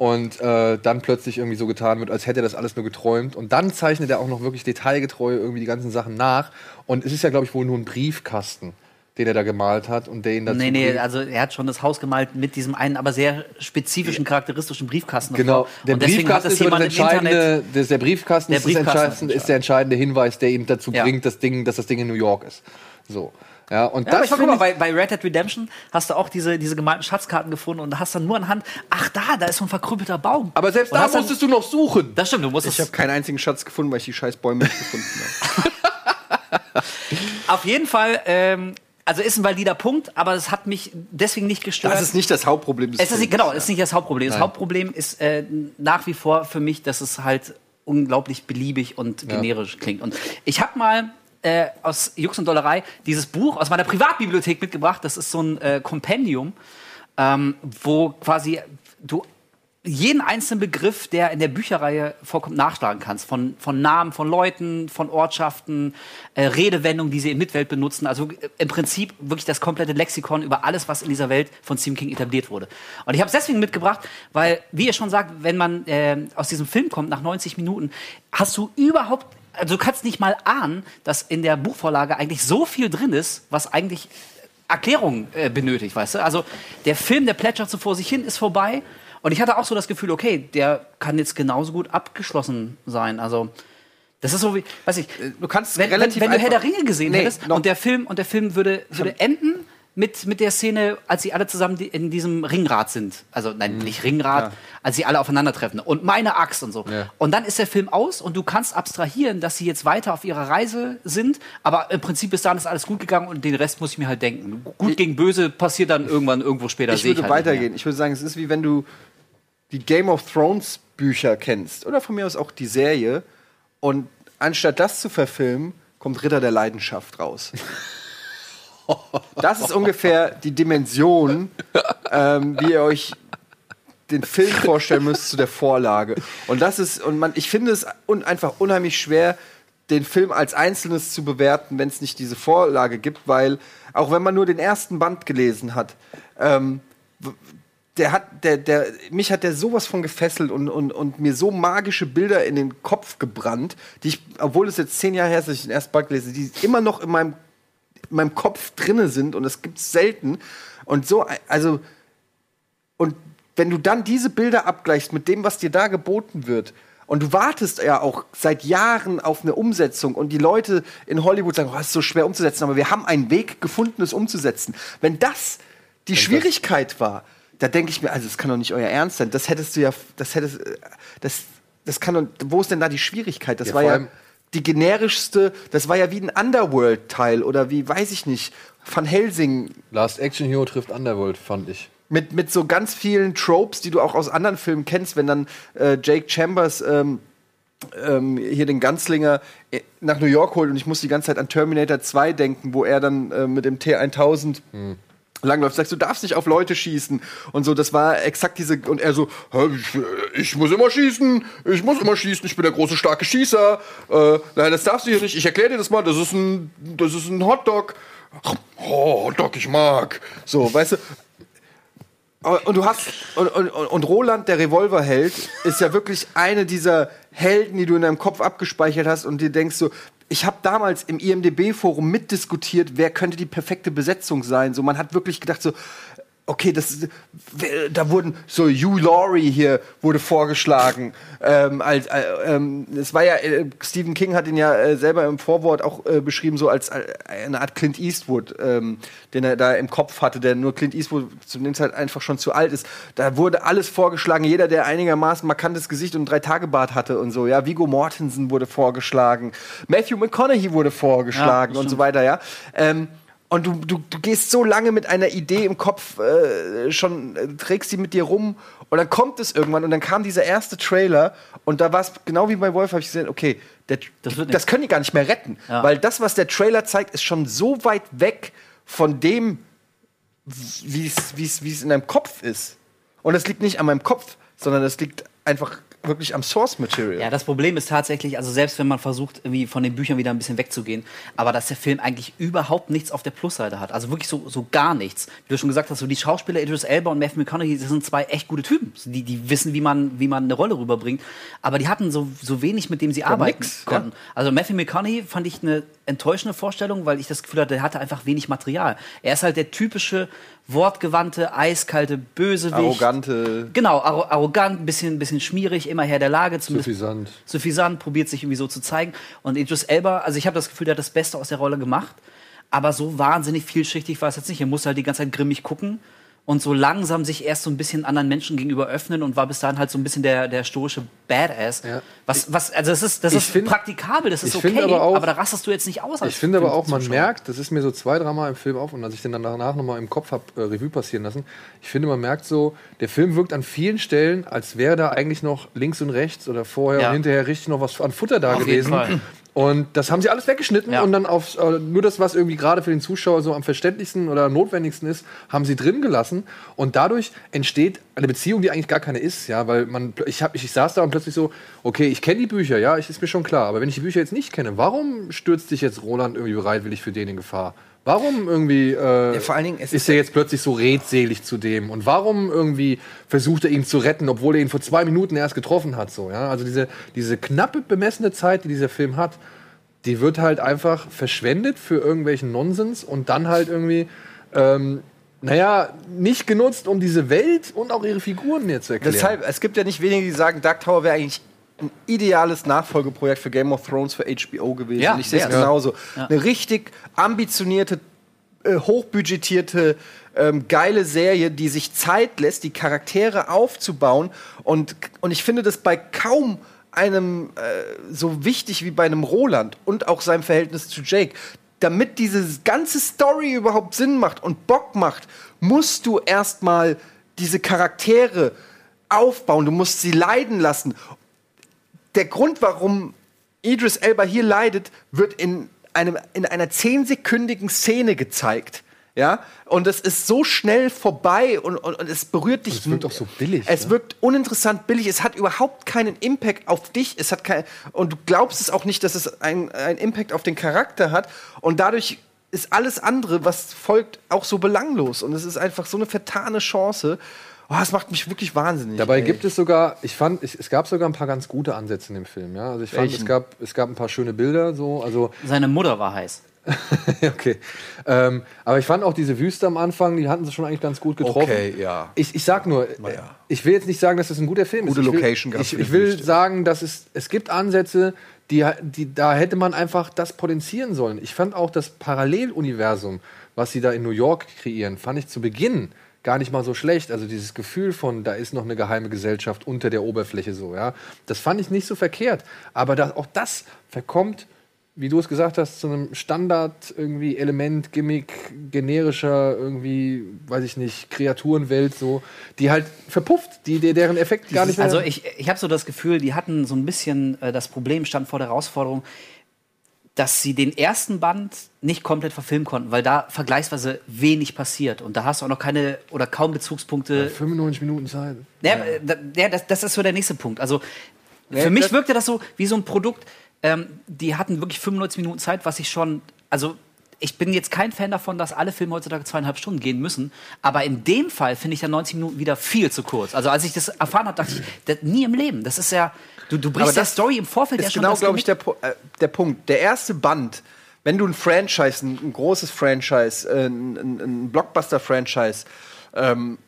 Und äh, dann plötzlich irgendwie so getan wird, als hätte er das alles nur geträumt. Und dann zeichnet er auch noch wirklich detailgetreu irgendwie die ganzen Sachen nach. Und es ist ja, glaube ich, wohl nur ein Briefkasten, den er da gemalt hat und der ihn dazu Nee, nee, also er hat schon das Haus gemalt mit diesem einen, aber sehr spezifischen, charakteristischen Briefkasten. Genau, der Briefkasten ist das entscheidende, das, der Briefkasten, Der ist, das Briefkasten ist entscheidende, ist der entscheidende Hinweis, der ihn dazu Ja. bringt, das Ding, dass das Ding in New York ist. So. Ja, und Ja, aber das ich war, guck finde mal, ich, bei, bei Red Dead Redemption hast du auch diese, diese gemalten Schatzkarten gefunden und hast dann nur anhand, ach da, da ist so ein verkrüppelter Baum. aber selbst Und da hast dann- musstest du noch suchen. Das stimmt, du musst ich habe keinen einzigen Schatz gefunden, weil ich die scheiß Bäume nicht gefunden habe. Auf jeden Fall ähm, also ist ein valider Punkt, aber es hat mich deswegen nicht gestört. Das ist nicht das Hauptproblem des Es ist, Films. genau, es ist nicht das Hauptproblem. Das Nein. Hauptproblem ist äh, nach wie vor für mich, dass es halt unglaublich beliebig und Ja. generisch klingt. Und ich habe mal äh, aus Jux und Dollerei dieses Buch aus meiner Privatbibliothek mitgebracht. Das ist so ein äh, Kompendium, ähm, wo quasi du jeden einzelnen Begriff, der in der Bücherreihe vorkommt, nachschlagen kannst. Von, von Namen, von Leuten, von Ortschaften, äh, Redewendungen, die sie in Mitwelt benutzen. Also äh, im Prinzip wirklich das komplette Lexikon über alles, was in dieser Welt von Stephen King etabliert wurde. Und ich habe es deswegen mitgebracht, weil, wie ihr schon sagt, wenn man äh, aus diesem Film kommt, nach 90 Minuten, hast du überhaupt also du kannst nicht mal ahnen, dass in der Buchvorlage eigentlich so viel drin ist, was eigentlich Erklärung äh, benötigt, weißt du? Also der Film, der plätschert so vor sich hin, ist vorbei. Und ich hatte auch so das Gefühl, okay, der kann jetzt genauso gut abgeschlossen sein. Also das ist so wie, weiß ich, du kannst wenn, relativ wenn, wenn du Herr der Ringe gesehen Nee, hättest und der Film und der Film würde, würde enden mit, mit der Szene, als sie alle zusammen in diesem Ringrad sind. Also nein, nicht Ringrad, Ja. als sie alle aufeinandertreffen. Und meine Axt und so. Ja. Und dann ist der Film aus und du kannst abstrahieren, dass sie jetzt weiter auf ihrer Reise sind. Aber im Prinzip bis dahin ist alles gut gegangen und den Rest muss ich mir halt denken. Gut gegen böse passiert dann irgendwann irgendwo später. ich würde halt nicht mehr. weitergehen. Ich würde sagen, es ist wie wenn du die Game of Thrones Bücher kennst oder von mir aus auch die Serie und anstatt das zu verfilmen, kommt Ritter der Leidenschaft raus. Das ist ungefähr die Dimension, ähm, wie ihr euch den Film vorstellen müsst zu der Vorlage. Und das ist, und man, ich finde es un, einfach unheimlich schwer, den Film als Einzelnes zu bewerten, wenn es nicht diese Vorlage gibt, weil auch wenn man nur den ersten Band gelesen hat, ähm, der hat, der, der, mich hat der sowas von gefesselt und, und, und mir so magische Bilder in den Kopf gebrannt, die ich, obwohl es jetzt zehn Jahre her ist, dass ich den ersten Band gelesen habe, die immer noch in meinem, in meinem Kopf drinne sind und das gibt's selten. Und so, also, und wenn du dann diese Bilder abgleichst mit dem, was dir da geboten wird, und du wartest ja auch seit Jahren auf eine Umsetzung und die Leute in Hollywood sagen, oh, das ist so schwer umzusetzen, aber wir haben einen Weg gefunden, es umzusetzen. Wenn das die Schwierigkeit war, da denke ich mir, also das kann doch nicht euer Ernst sein. Das hättest du ja, das hättest, äh, das, das kann doch, wo ist denn da die Schwierigkeit? Das Ja, war ja die generischste, das war ja wie ein Underworld-Teil oder wie, weiß ich nicht, Van Helsing Last Action Hero trifft Underworld, fand ich. mit, mit so ganz vielen Tropes, die du auch aus anderen Filmen kennst, wenn dann äh, Jake Chambers ähm, ähm, hier den Ganzlinger äh, nach New York holt und ich muss die ganze Zeit an Terminator 2 denken, wo er dann äh, mit dem T1000 langläuft, sagst du darfst nicht auf Leute schießen. Und so, das war exakt diese und er so, "Hä, ich, äh, ich muss immer schießen, ich muss immer schießen, ich bin der große starke Schießer, äh, nein, das darfst du hier nicht, ich erkläre dir das mal, das ist ein, das ist ein Hotdog, oh, Hotdog, ich mag, so, weißt du, und du hast und, und, und Roland, der Revolverheld, ist ja wirklich eine dieser Helden, die du in deinem Kopf abgespeichert hast und dir denkst so, ich habe damals im IMDb-Forum mitdiskutiert, wer könnte die perfekte Besetzung sein. So, man hat wirklich gedacht so, okay, das, da wurden so Hugh Laurie hier wurde vorgeschlagen. Ähm, als, äh, ähm, es war ja äh, Stephen King hat ihn ja äh, selber im Vorwort auch äh, beschrieben so als äh, eine Art Clint Eastwood, ähm, den er da im Kopf hatte, der nur Clint Eastwood zu dem Zeit einfach schon zu alt ist. Da wurde alles vorgeschlagen. Jeder, der einigermaßen markantes Gesicht und drei Tage Bart hatte und so. Ja, Vigo Mortensen wurde vorgeschlagen, Matthew McConaughey wurde vorgeschlagen Ja, und so weiter. Ja. Ähm, und du, du, du gehst so lange mit einer Idee im Kopf äh, schon, äh, trägst sie mit dir rum und dann kommt es irgendwann und dann kam dieser erste Trailer und da war es genau wie bei Wolf, habe ich gesehen, okay, der, Das wird das können die gar nicht mehr retten, Ja. weil das, was der Trailer zeigt, ist schon so weit weg von dem, wie es in deinem Kopf ist. Und das liegt nicht an meinem Kopf, sondern das liegt einfach wirklich am Source Material. Ja, das Problem ist tatsächlich, also selbst wenn man versucht, irgendwie von den Büchern wieder ein bisschen wegzugehen, aber dass der Film eigentlich überhaupt nichts auf der Plusseite hat. Also wirklich so, so gar nichts. Wie du schon gesagt hast, so die Schauspieler Idris Elba und Matthew McConaughey, das sind zwei echt gute Typen. Die, die wissen, wie man, wie man eine Rolle rüberbringt. Aber die hatten so, so wenig, mit dem sie arbeiten nix, konnten. Also Matthew McConaughey fand ich eine enttäuschende Vorstellung, weil ich das Gefühl hatte, der hatte einfach wenig Material. Er ist halt der typische wortgewandte, eiskalte Bösewicht. Arrogante. Genau, arro arrogant, ein bisschen, bisschen schmierig, immer Herr der Lage. Suffisant. suffisant, probiert sich irgendwie so zu zeigen. Und Idris Elba, also ich habe das Gefühl, der hat das Beste aus der Rolle gemacht. Aber so wahnsinnig vielschichtig war es jetzt nicht. Er musste halt die ganze Zeit grimmig gucken. Und so langsam sich erst so ein bisschen anderen Menschen gegenüber öffnen und war bis dahin halt so ein bisschen der, der stoische Badass. Was, was, also das ist, das Ich ist find- praktikabel, das ist okay, aber auch- da rastest du jetzt nicht aus. Ich finde aber auch, man merkt, das ist mir so zwei, dreimal im Film auf und als ich den dann danach nochmal im Kopf habe äh, Revue passieren lassen, ich finde, man merkt so, der Film wirkt an vielen Stellen, als wäre da eigentlich noch links und rechts oder vorher Ja. und hinterher richtig noch was an Futter da Auf gewesen. Und das haben sie alles weggeschnitten und dann auf äh, nur das, was irgendwie gerade für den Zuschauer so am verständlichsten oder notwendigsten ist, haben sie drin gelassen. Und dadurch entsteht eine Beziehung, die eigentlich gar keine ist, ja, weil man, ich, hab, ich, ich saß da und plötzlich so, okay, ich kenne die Bücher, ja, ich, ist mir schon klar, aber wenn ich die Bücher jetzt nicht kenne, warum stürzt sich jetzt Roland irgendwie bereitwillig für den in Gefahr? Warum irgendwie äh, vor allen Dingen, es ist er jetzt plötzlich so redselig zu dem? Und warum irgendwie versucht er ihn zu retten, obwohl er ihn vor zwei Minuten erst getroffen hat? So, ja? Also diese, diese knappe bemessene Zeit, die dieser Film hat, die wird halt einfach verschwendet für irgendwelchen Nonsens und dann halt irgendwie, ähm, naja, nicht genutzt, um diese Welt und auch ihre Figuren mir zu erklären. Deshalb, es gibt ja nicht wenige, die sagen, Dark Tower wäre eigentlich ein ideales Nachfolgeprojekt für Game of Thrones für HBO gewesen. Ja, ich sehe es genauso. Ja. Eine richtig ambitionierte, äh, hochbudgetierte, ähm, geile Serie, die sich Zeit lässt, die Charaktere aufzubauen. Und, und ich finde das bei kaum einem äh, so wichtig wie bei einem Roland und auch seinem Verhältnis zu Jake. Damit diese ganze Story überhaupt Sinn macht und Bock macht, musst du erstmal diese Charaktere aufbauen, du musst sie leiden lassen. Der Grund, warum Idris Elba hier leidet, wird in, einem, in einer zehnsekündigen Szene gezeigt. Ja, und es ist so schnell vorbei und, und, und es berührt dich. es wirkt auch so billig, Es ne? wirkt uninteressant billig. Es hat überhaupt keinen Impact auf dich. Es hat kein, und du glaubst es auch nicht, dass es einen Impact auf den Charakter hat. Und dadurch ist alles andere, was folgt, auch so belanglos. Und es ist einfach so eine vertane Chance. Oh, es macht mich wirklich wahnsinnig. Dabei ey. gibt es sogar, ich fand, ich, es gab sogar ein paar ganz gute Ansätze in dem Film. Ja? Also ich fand, es gab, es gab ein paar schöne Bilder. So, also Seine Mutter war heiß. okay. Ähm, aber ich fand auch diese Wüste am Anfang, die hatten sie schon eigentlich ganz gut getroffen. Okay, ja. Ich, ich sag nur, ich will jetzt nicht sagen, dass das ein guter Film Gute ist. Ich will, Location gehabt Ich, ich will Wüste. sagen, dass es, es gibt Ansätze, die, die, da hätte man einfach das potenzieren sollen. Ich fand auch das Paralleluniversum, was sie da in New York kreieren, fand ich zu Beginn gar nicht mal so schlecht. Also dieses Gefühl von, da ist noch eine geheime Gesellschaft unter der Oberfläche so, ja. Das fand ich nicht so verkehrt. Aber das, auch das verkommt wie du es gesagt hast, zu einem Standard irgendwie Element, Gimmick, generischer irgendwie, weiß ich nicht, Kreaturenwelt so, die halt verpufft, die, deren Effekt gar nicht mehr. Also ich, ich habe so das Gefühl, die hatten so ein bisschen äh, das Problem, stand vor der Herausforderung, dass sie den ersten Band nicht komplett verfilmen konnten, weil da vergleichsweise wenig passiert. Und da hast du auch noch keine oder kaum Bezugspunkte. 95 Minuten Zeit. Ja, äh, da- ja das, das ist so der nächste Punkt. Also Ja, für mich das- wirkte das so wie so ein Produkt. Ähm, die hatten wirklich 95 Minuten Zeit, was ich schon. Also ich bin jetzt kein Fan davon, dass alle Filme heutzutage zweieinhalb Stunden gehen müssen. Aber in dem Fall finde ich ja 90 Minuten wieder viel zu kurz. Also als ich das erfahren habe, dachte ich, das, nie im Leben. Das ist ja. Du, du brichst der das Story im Vorfeld ja ist schon genau, glaube ich, der, äh, der Punkt. Der erste Band, wenn du ein Franchise, ein, ein großes Franchise, äh, ein, ein, ein Blockbuster-Franchise ähm,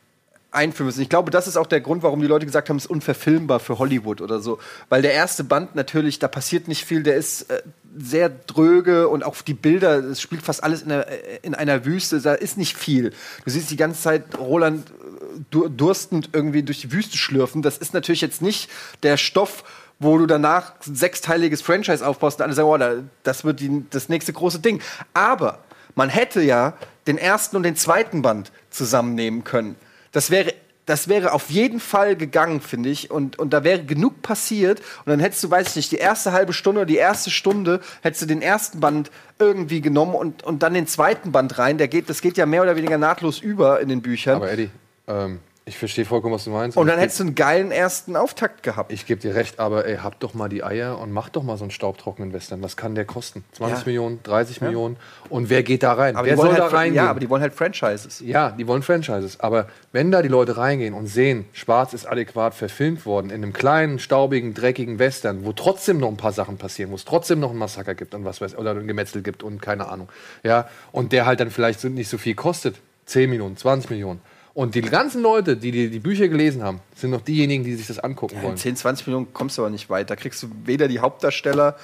einführen müssen. Ich glaube, das ist auch der Grund, warum die Leute gesagt haben, es ist unverfilmbar für Hollywood oder so. Weil der erste Band natürlich, da passiert nicht viel, der ist äh, sehr dröge und auch die Bilder, es spielt fast alles in, der, äh, in einer Wüste, da ist nicht viel. Du siehst die ganze Zeit Roland äh, dur durstend irgendwie durch die Wüste schlürfen. Das ist natürlich jetzt nicht der Stoff, wo du danach ein sechsteiliges Franchise aufbaust und alle sagen, oh, da- das wird die, das nächste große Ding. Aber man hätte ja den ersten und den zweiten Band zusammennehmen können. Das wäre, das wäre auf jeden Fall gegangen, finde ich. Und, und da wäre genug passiert. Und dann hättest du, weiß ich nicht, die erste halbe Stunde oder die erste Stunde, hättest du den ersten Band irgendwie genommen und, und dann den zweiten Band rein. Der geht, das geht ja mehr oder weniger nahtlos über in den Büchern. Aber Eddie, ähm, ich verstehe vollkommen, was du meinst. und dann hättest du einen geilen ersten Auftakt gehabt. Ich gebe dir recht, aber ey, habt doch mal die Eier und macht doch mal so einen staubtrockenen Western. Was kann der kosten? 20 Ja. Millionen, 30 Ja. Millionen? Und wer geht da rein? Aber wer soll da halt, reingehen? ja, aber die wollen halt Franchises. Ja, die wollen Franchises. Aber wenn da die Leute reingehen und sehen, Schwarz ist adäquat verfilmt worden in einem kleinen, staubigen, dreckigen Western, wo trotzdem noch ein paar Sachen passieren, wo es trotzdem noch ein Massaker gibt und was weiß oder ein Gemetzel gibt und keine Ahnung. Ja, und der halt dann vielleicht nicht so viel kostet. 10 Millionen, 20 Millionen. Und die ganzen Leute, die die, die Bücher gelesen haben, sind noch diejenigen, die sich das angucken In wollen. 10, 20 Millionen kommst du aber nicht weit. Da kriegst du weder die Hauptdarsteller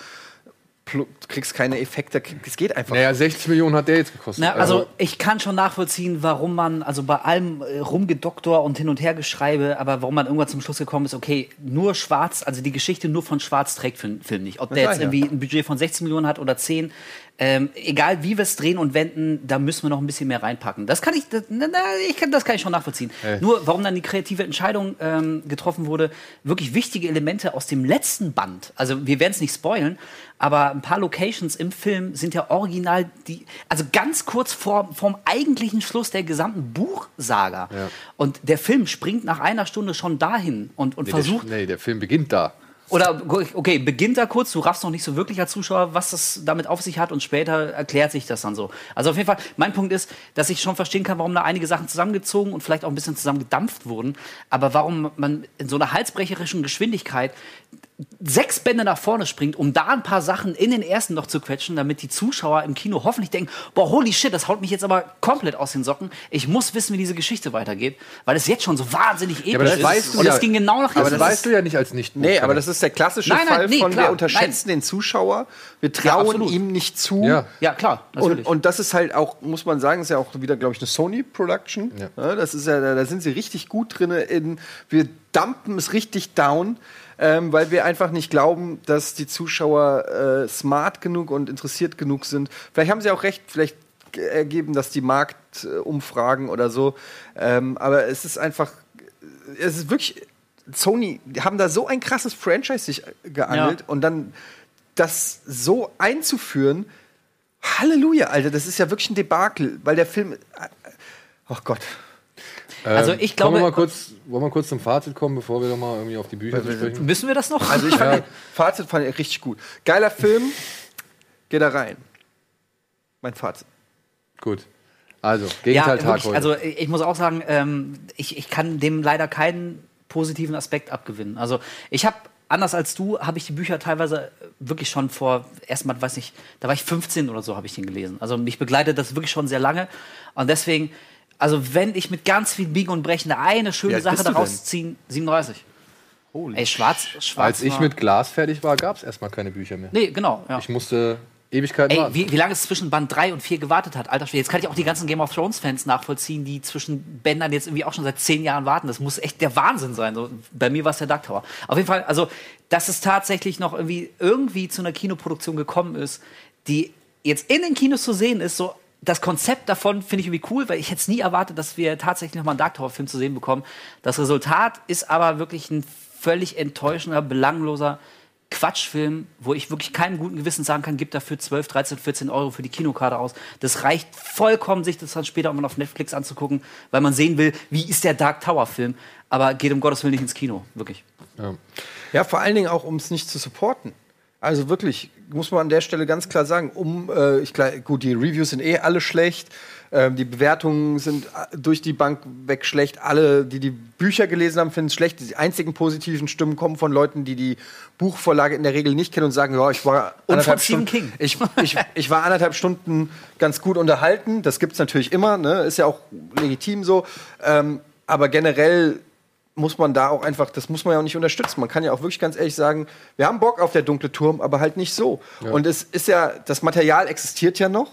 du kriegst keine Effekte, es geht einfach. Naja, 60 Millionen hat der jetzt gekostet. Na, also ich kann schon nachvollziehen, warum man, also bei allem äh, Rumgedoktor und hin und her Geschreibe, aber warum man irgendwann zum Schluss gekommen ist, okay, nur Schwarz, also die Geschichte nur von Schwarz trägt für den Film nicht. Ob Das der jetzt ja. irgendwie ein Budget von 16 Millionen hat oder 10, ähm, egal wie wir es drehen und wenden, da müssen wir noch ein bisschen mehr reinpacken. Das kann ich, das, na, na, ich kann, das kann ich schon nachvollziehen. Hey. Nur, warum dann die kreative Entscheidung ähm, getroffen wurde, wirklich wichtige Elemente aus dem letzten Band, also wir werden es nicht spoilen, aber ein paar Locations im Film sind ja original die, also ganz kurz vor vom eigentlichen Schluss der gesamten Buchsaga. Ja. Und der Film springt nach einer Stunde schon dahin und, und nee, versucht Der, nee, der Film beginnt da. oder okay, beginnt da kurz, du raffst noch nicht so wirklich als Zuschauer, was das damit auf sich hat und später erklärt sich das dann so. Also auf jeden Fall, mein Punkt ist, dass ich schon verstehen kann, warum da einige Sachen zusammengezogen und vielleicht auch ein bisschen zusammengedampft wurden, aber warum man in so einer halsbrecherischen Geschwindigkeit sechs Bände nach vorne springt, um da ein paar Sachen in den ersten noch zu quetschen, damit die Zuschauer im Kino hoffentlich denken, boah, holy shit, das haut mich jetzt aber komplett aus den Socken. Ich muss wissen, wie diese Geschichte weitergeht, weil es jetzt schon so wahnsinnig episch aber das ist. weißt du und ja. es ging genau nach Aber das weißt du ja nicht als nicht Nee, aber das ist der klassische Nein, nein, Fall nee, von klar, wir unterschätzen den Zuschauer, wir Ja, trauen absolut. ihm nicht zu. Ja. Ja, klar, Und, natürlich. und das ist halt auch, muss man sagen, ist ja auch wieder, glaube ich, eine Sony-Production. Ja. das ist ja, da da sind sie richtig gut drin. In, wir dumpen es richtig down, ähm, weil wir einfach nicht glauben, dass die Zuschauer äh, smart genug und interessiert genug sind. Vielleicht haben sie auch recht, vielleicht ergeben das die Marktumfragen oder so. Ähm, aber es ist einfach, es ist wirklich, Sony, die haben da so ein krasses Franchise sich geangelt Ja. und dann das so einzuführen, Halleluja, Alter, das ist ja wirklich ein Debakel, weil der Film. Ach Gott. Also Ähm, ich glaube- wir mal kurz, wollen wir kurz zum Fazit kommen, bevor wir noch mal irgendwie auf die Bücher sprechen? Müssen wir das noch? Also ich fand Ja. Fazit fand ich richtig gut. Geiler Film, geh da rein. Mein Fazit. Gut. Also, ja, Gegenteil-Tag wirklich, heute. also ich muss auch sagen, ähm, ich, ich kann dem leider keinen positiven Aspekt abgewinnen. Also ich habe anders als du habe ich die Bücher teilweise wirklich schon vor erstmal weiß nicht, da war ich 15 oder so habe ich den gelesen. Also mich begleitet das wirklich schon sehr lange und deswegen also wenn ich mit ganz viel Biegen und Brechen eine schöne alt Sache daraus ziehen, 37. Ey, schwarz, schwarz. Als ich mit Glas fertig war, gab es erstmal keine Bücher mehr. Nee, genau, ja. Ich musste Ewigkeiten Ey, warten. wie, wie lange es zwischen Band 3 und 4 gewartet hat, alter Schwede. Jetzt kann ich auch die ganzen Game of Thrones-Fans nachvollziehen, die zwischen Bändern jetzt irgendwie auch schon seit 10 Jahren warten. Das muss echt der Wahnsinn sein. So, bei mir war es der Dark Tower. Auf jeden Fall, also, dass es tatsächlich noch irgendwie, irgendwie zu einer Kinoproduktion gekommen ist, die jetzt in den Kinos zu sehen ist, so das Konzept davon finde ich irgendwie cool, weil ich jetzt nie erwartet, dass wir tatsächlich noch mal einen Dark Tower-Film zu sehen bekommen. Das Resultat ist aber wirklich ein völlig enttäuschender, belangloser Quatschfilm, wo ich wirklich keinem guten Gewissen sagen kann, gib dafür 12, 13, 14 Euro für die Kinokarte aus. Das reicht vollkommen, sich das dann später auch mal auf Netflix anzugucken, weil man sehen will, wie ist der Dark Tower Film. Aber geht um Gottes Willen nicht ins Kino, wirklich. Ja. Ja, vor allen Dingen auch, um es nicht zu supporten. Also wirklich, muss man an der Stelle ganz klar sagen, um, äh, ich klar, gut, die Reviews sind eh alle schlecht, ähm, die Bewertungen sind äh, durch die Bank weg schlecht, alle, die die Bücher gelesen haben, finden es schlecht. Die einzigen positiven Stimmen kommen von Leuten, die die Buchvorlage in der Regel nicht kennen und sagen, ja, ich war anderthalb Stunden, King. Ich, ich, ich war anderthalb Stunden ganz gut unterhalten. Das gibt's natürlich immer, ne? ist ja auch legitim so. Ähm, aber generell muss man da auch einfach, das muss man ja auch nicht unterstützen. Man kann ja auch wirklich ganz ehrlich sagen, wir haben Bock auf der dunkle Turm, aber halt nicht so. Ja. Und es ist ja, das Material existiert ja noch.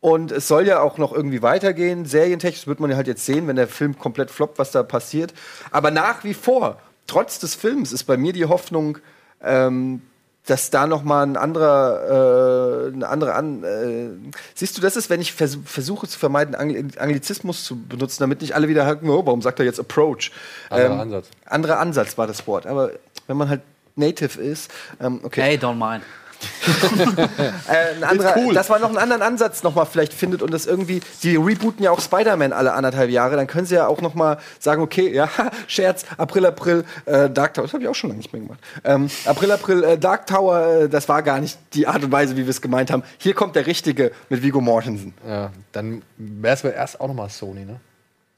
Und es soll ja auch noch irgendwie weitergehen. Serientechnisch wird man ja halt jetzt sehen, wenn der Film komplett floppt, was da passiert. Aber nach wie vor, trotz des Films, ist bei mir die Hoffnung, ähm, dass da noch mal ein anderer, äh, eine andere an. Äh, siehst du, das ist, wenn ich vers versuche zu vermeiden, Angli Anglizismus zu benutzen, damit nicht alle wieder hacken, oh, warum sagt er jetzt Approach? Anderer Ansatz. Anderer Ansatz war das Wort. Aber wenn man halt Native ist, ähm, okay. Hey, don't mind. Äh, ein anderer, Dass man noch einen anderen Ansatz noch mal vielleicht findet und das irgendwie, die rebooten ja auch Spider-Man alle anderthalb Jahre, dann können sie ja auch noch mal sagen, okay, ja, Scherz, April, April, äh, Dark Tower, das habe ich auch schon lange nicht mehr gemacht. Ähm, April, April, äh, Dark Tower, äh, das war gar nicht die Art und Weise, wie wir es gemeint haben. Hier kommt der Richtige mit Vigo Mortensen. Ja, dann wäre es erst auch nochmal Sony, ne?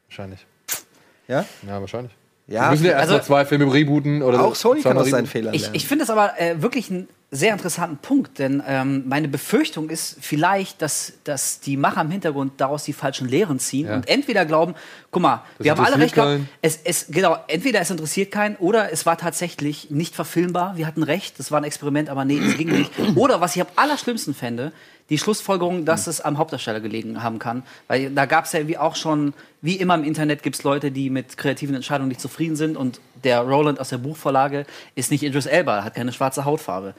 Wahrscheinlich. Ja? Ja, wahrscheinlich. Ja, wir müssen ja erst also- mal zwei Filme rebooten oder Auch Sony kann aus seinen. Fehlern Ich, lernen. ich finde es aber äh, wirklich ein sehr interessanten Punkt, denn ähm, meine Befürchtung ist vielleicht, dass, dass die Macher im Hintergrund daraus die falschen Lehren ziehen Ja. und entweder glauben, guck mal, Das wir haben alle recht gehabt, es, es, genau, entweder es interessiert keinen oder es war tatsächlich nicht verfilmbar, wir hatten recht, das war ein Experiment, aber nee, es ging nicht. Oder was ich am allerschlimmsten fände, die Schlussfolgerung, dass es am Hauptdarsteller gelegen haben kann. Weil da gab es ja wie auch schon, wie immer im Internet gibt es Leute, die mit kreativen Entscheidungen nicht zufrieden sind und der Roland aus der Buchvorlage ist nicht Idris Elba, hat keine schwarze Hautfarbe.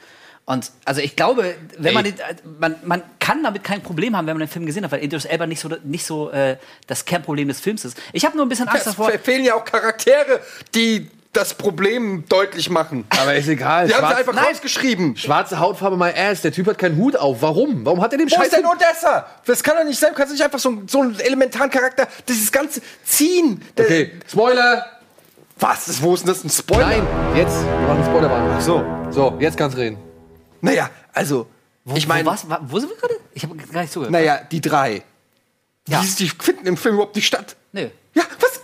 Und also ich glaube, wenn man, den, äh, man man kann damit kein Problem haben, wenn man den Film gesehen hat, weil Idris Elba nicht so nicht so äh, das Kernproblem des Films ist. Ich habe nur ein bisschen Angst Es davor. fe- fehlen ja auch Charaktere, die das Problem deutlich machen. Aber ist egal. Die haben sie einfach Nein. rausgeschrieben. Schwarze Hautfarbe, my ass. Der Typ hat keinen Hut auf. Warum? Warum hat er den Wo Scheiß? ist denn Odessa? Das kann doch nicht sein. Du kannst nicht einfach so, so einen elementaren Charakter, dieses ganze ziehen. Okay, Spoiler. Was? Wo ist denn das ein Spoiler? Nein, jetzt. Wir machen Spoilerwarnung. Ach so. So, jetzt kannst du reden. Naja, also, ich meine, wo, wo sind wir gerade? Ich habe gar nicht zugehört. naja, die drei. Ja. Die, die finden im Film überhaupt nicht statt. Nö. Ja, was?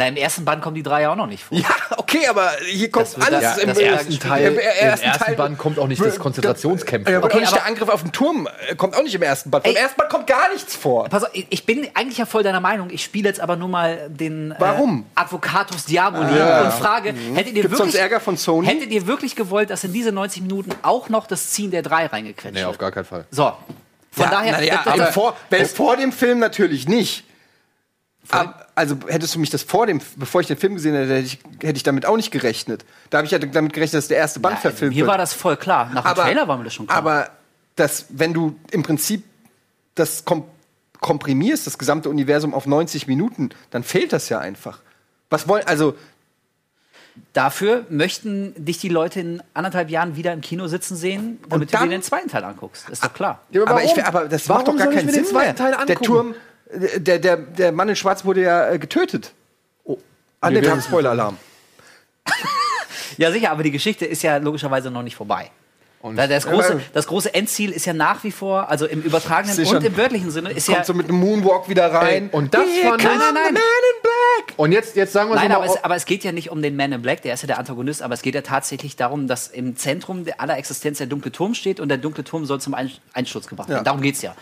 Na, im ersten Band kommen die drei ja auch noch nicht vor. Ja, okay, aber hier kommt Das alles das- im das ersten erste Teil. Im Im ersten, ersten Teil. Band kommt auch nicht das Konzentrationscamp. Ja, Okay, der Angriff auf den Turm äh, kommt auch nicht im ersten Band. Im ersten Band kommt gar nichts vor. Pass auf, ich bin eigentlich ja voll deiner Meinung. Ich spiele jetzt aber nur mal den Warum? Äh, Advocatus Diaboli Ja. und frage, hättet ihr wirklich Ärger von Sony? hättet ihr wirklich gewollt, dass in diese 90 Minuten auch noch das Ziehen der drei reingequetscht Nee, wird? auf gar keinen Fall. So. Von ja, daher, naja, das- das- aber vor, vor dem Film natürlich nicht. Ab, also hättest du mich das vor dem, bevor ich den Film gesehen hätte, hätte ich, hätte ich damit auch nicht gerechnet. Da habe ich ja damit gerechnet, dass der erste Band verfilmt mir wird. war das voll klar. Nach dem Trailer war mir das schon klar. Aber das, wenn du im Prinzip das kom komprimierst, das gesamte Universum auf 90 Minuten, dann fehlt das ja einfach. Was wollen, also Dafür möchten dich die Leute in anderthalb Jahren wieder im Kino sitzen sehen, damit dann- du dir den zweiten Teil anguckst. Ist doch klar. Ja, aber, ich, aber das macht doch gar keinen mir Sinn mehr. Teil Der? Turm, der, der, der Mann in Schwarz wurde ja äh, getötet. Oh, an Nee, den Tag Spoiler-Alarm. Ja, sicher, aber die Geschichte ist ja logischerweise noch nicht vorbei. Das, große, aber- das große Endziel ist ja nach wie vor, also im übertragenen Ist und im wörtlichen Sinne, ist Kommt ja. so mit einem Moonwalk wieder rein. Ey, und das Here fand ich- Nein, nein, the nein. Man in Black. Und jetzt, jetzt sagen wir Nein, mal. aber es, aber es geht ja nicht um den Man in Black, der ist ja der Antagonist, aber es geht ja tatsächlich darum, dass im Zentrum der aller Existenz der dunkle Turm steht und der dunkle Turm soll zum Ein- Einsturz gebracht werden. Ja. Darum geht's ja.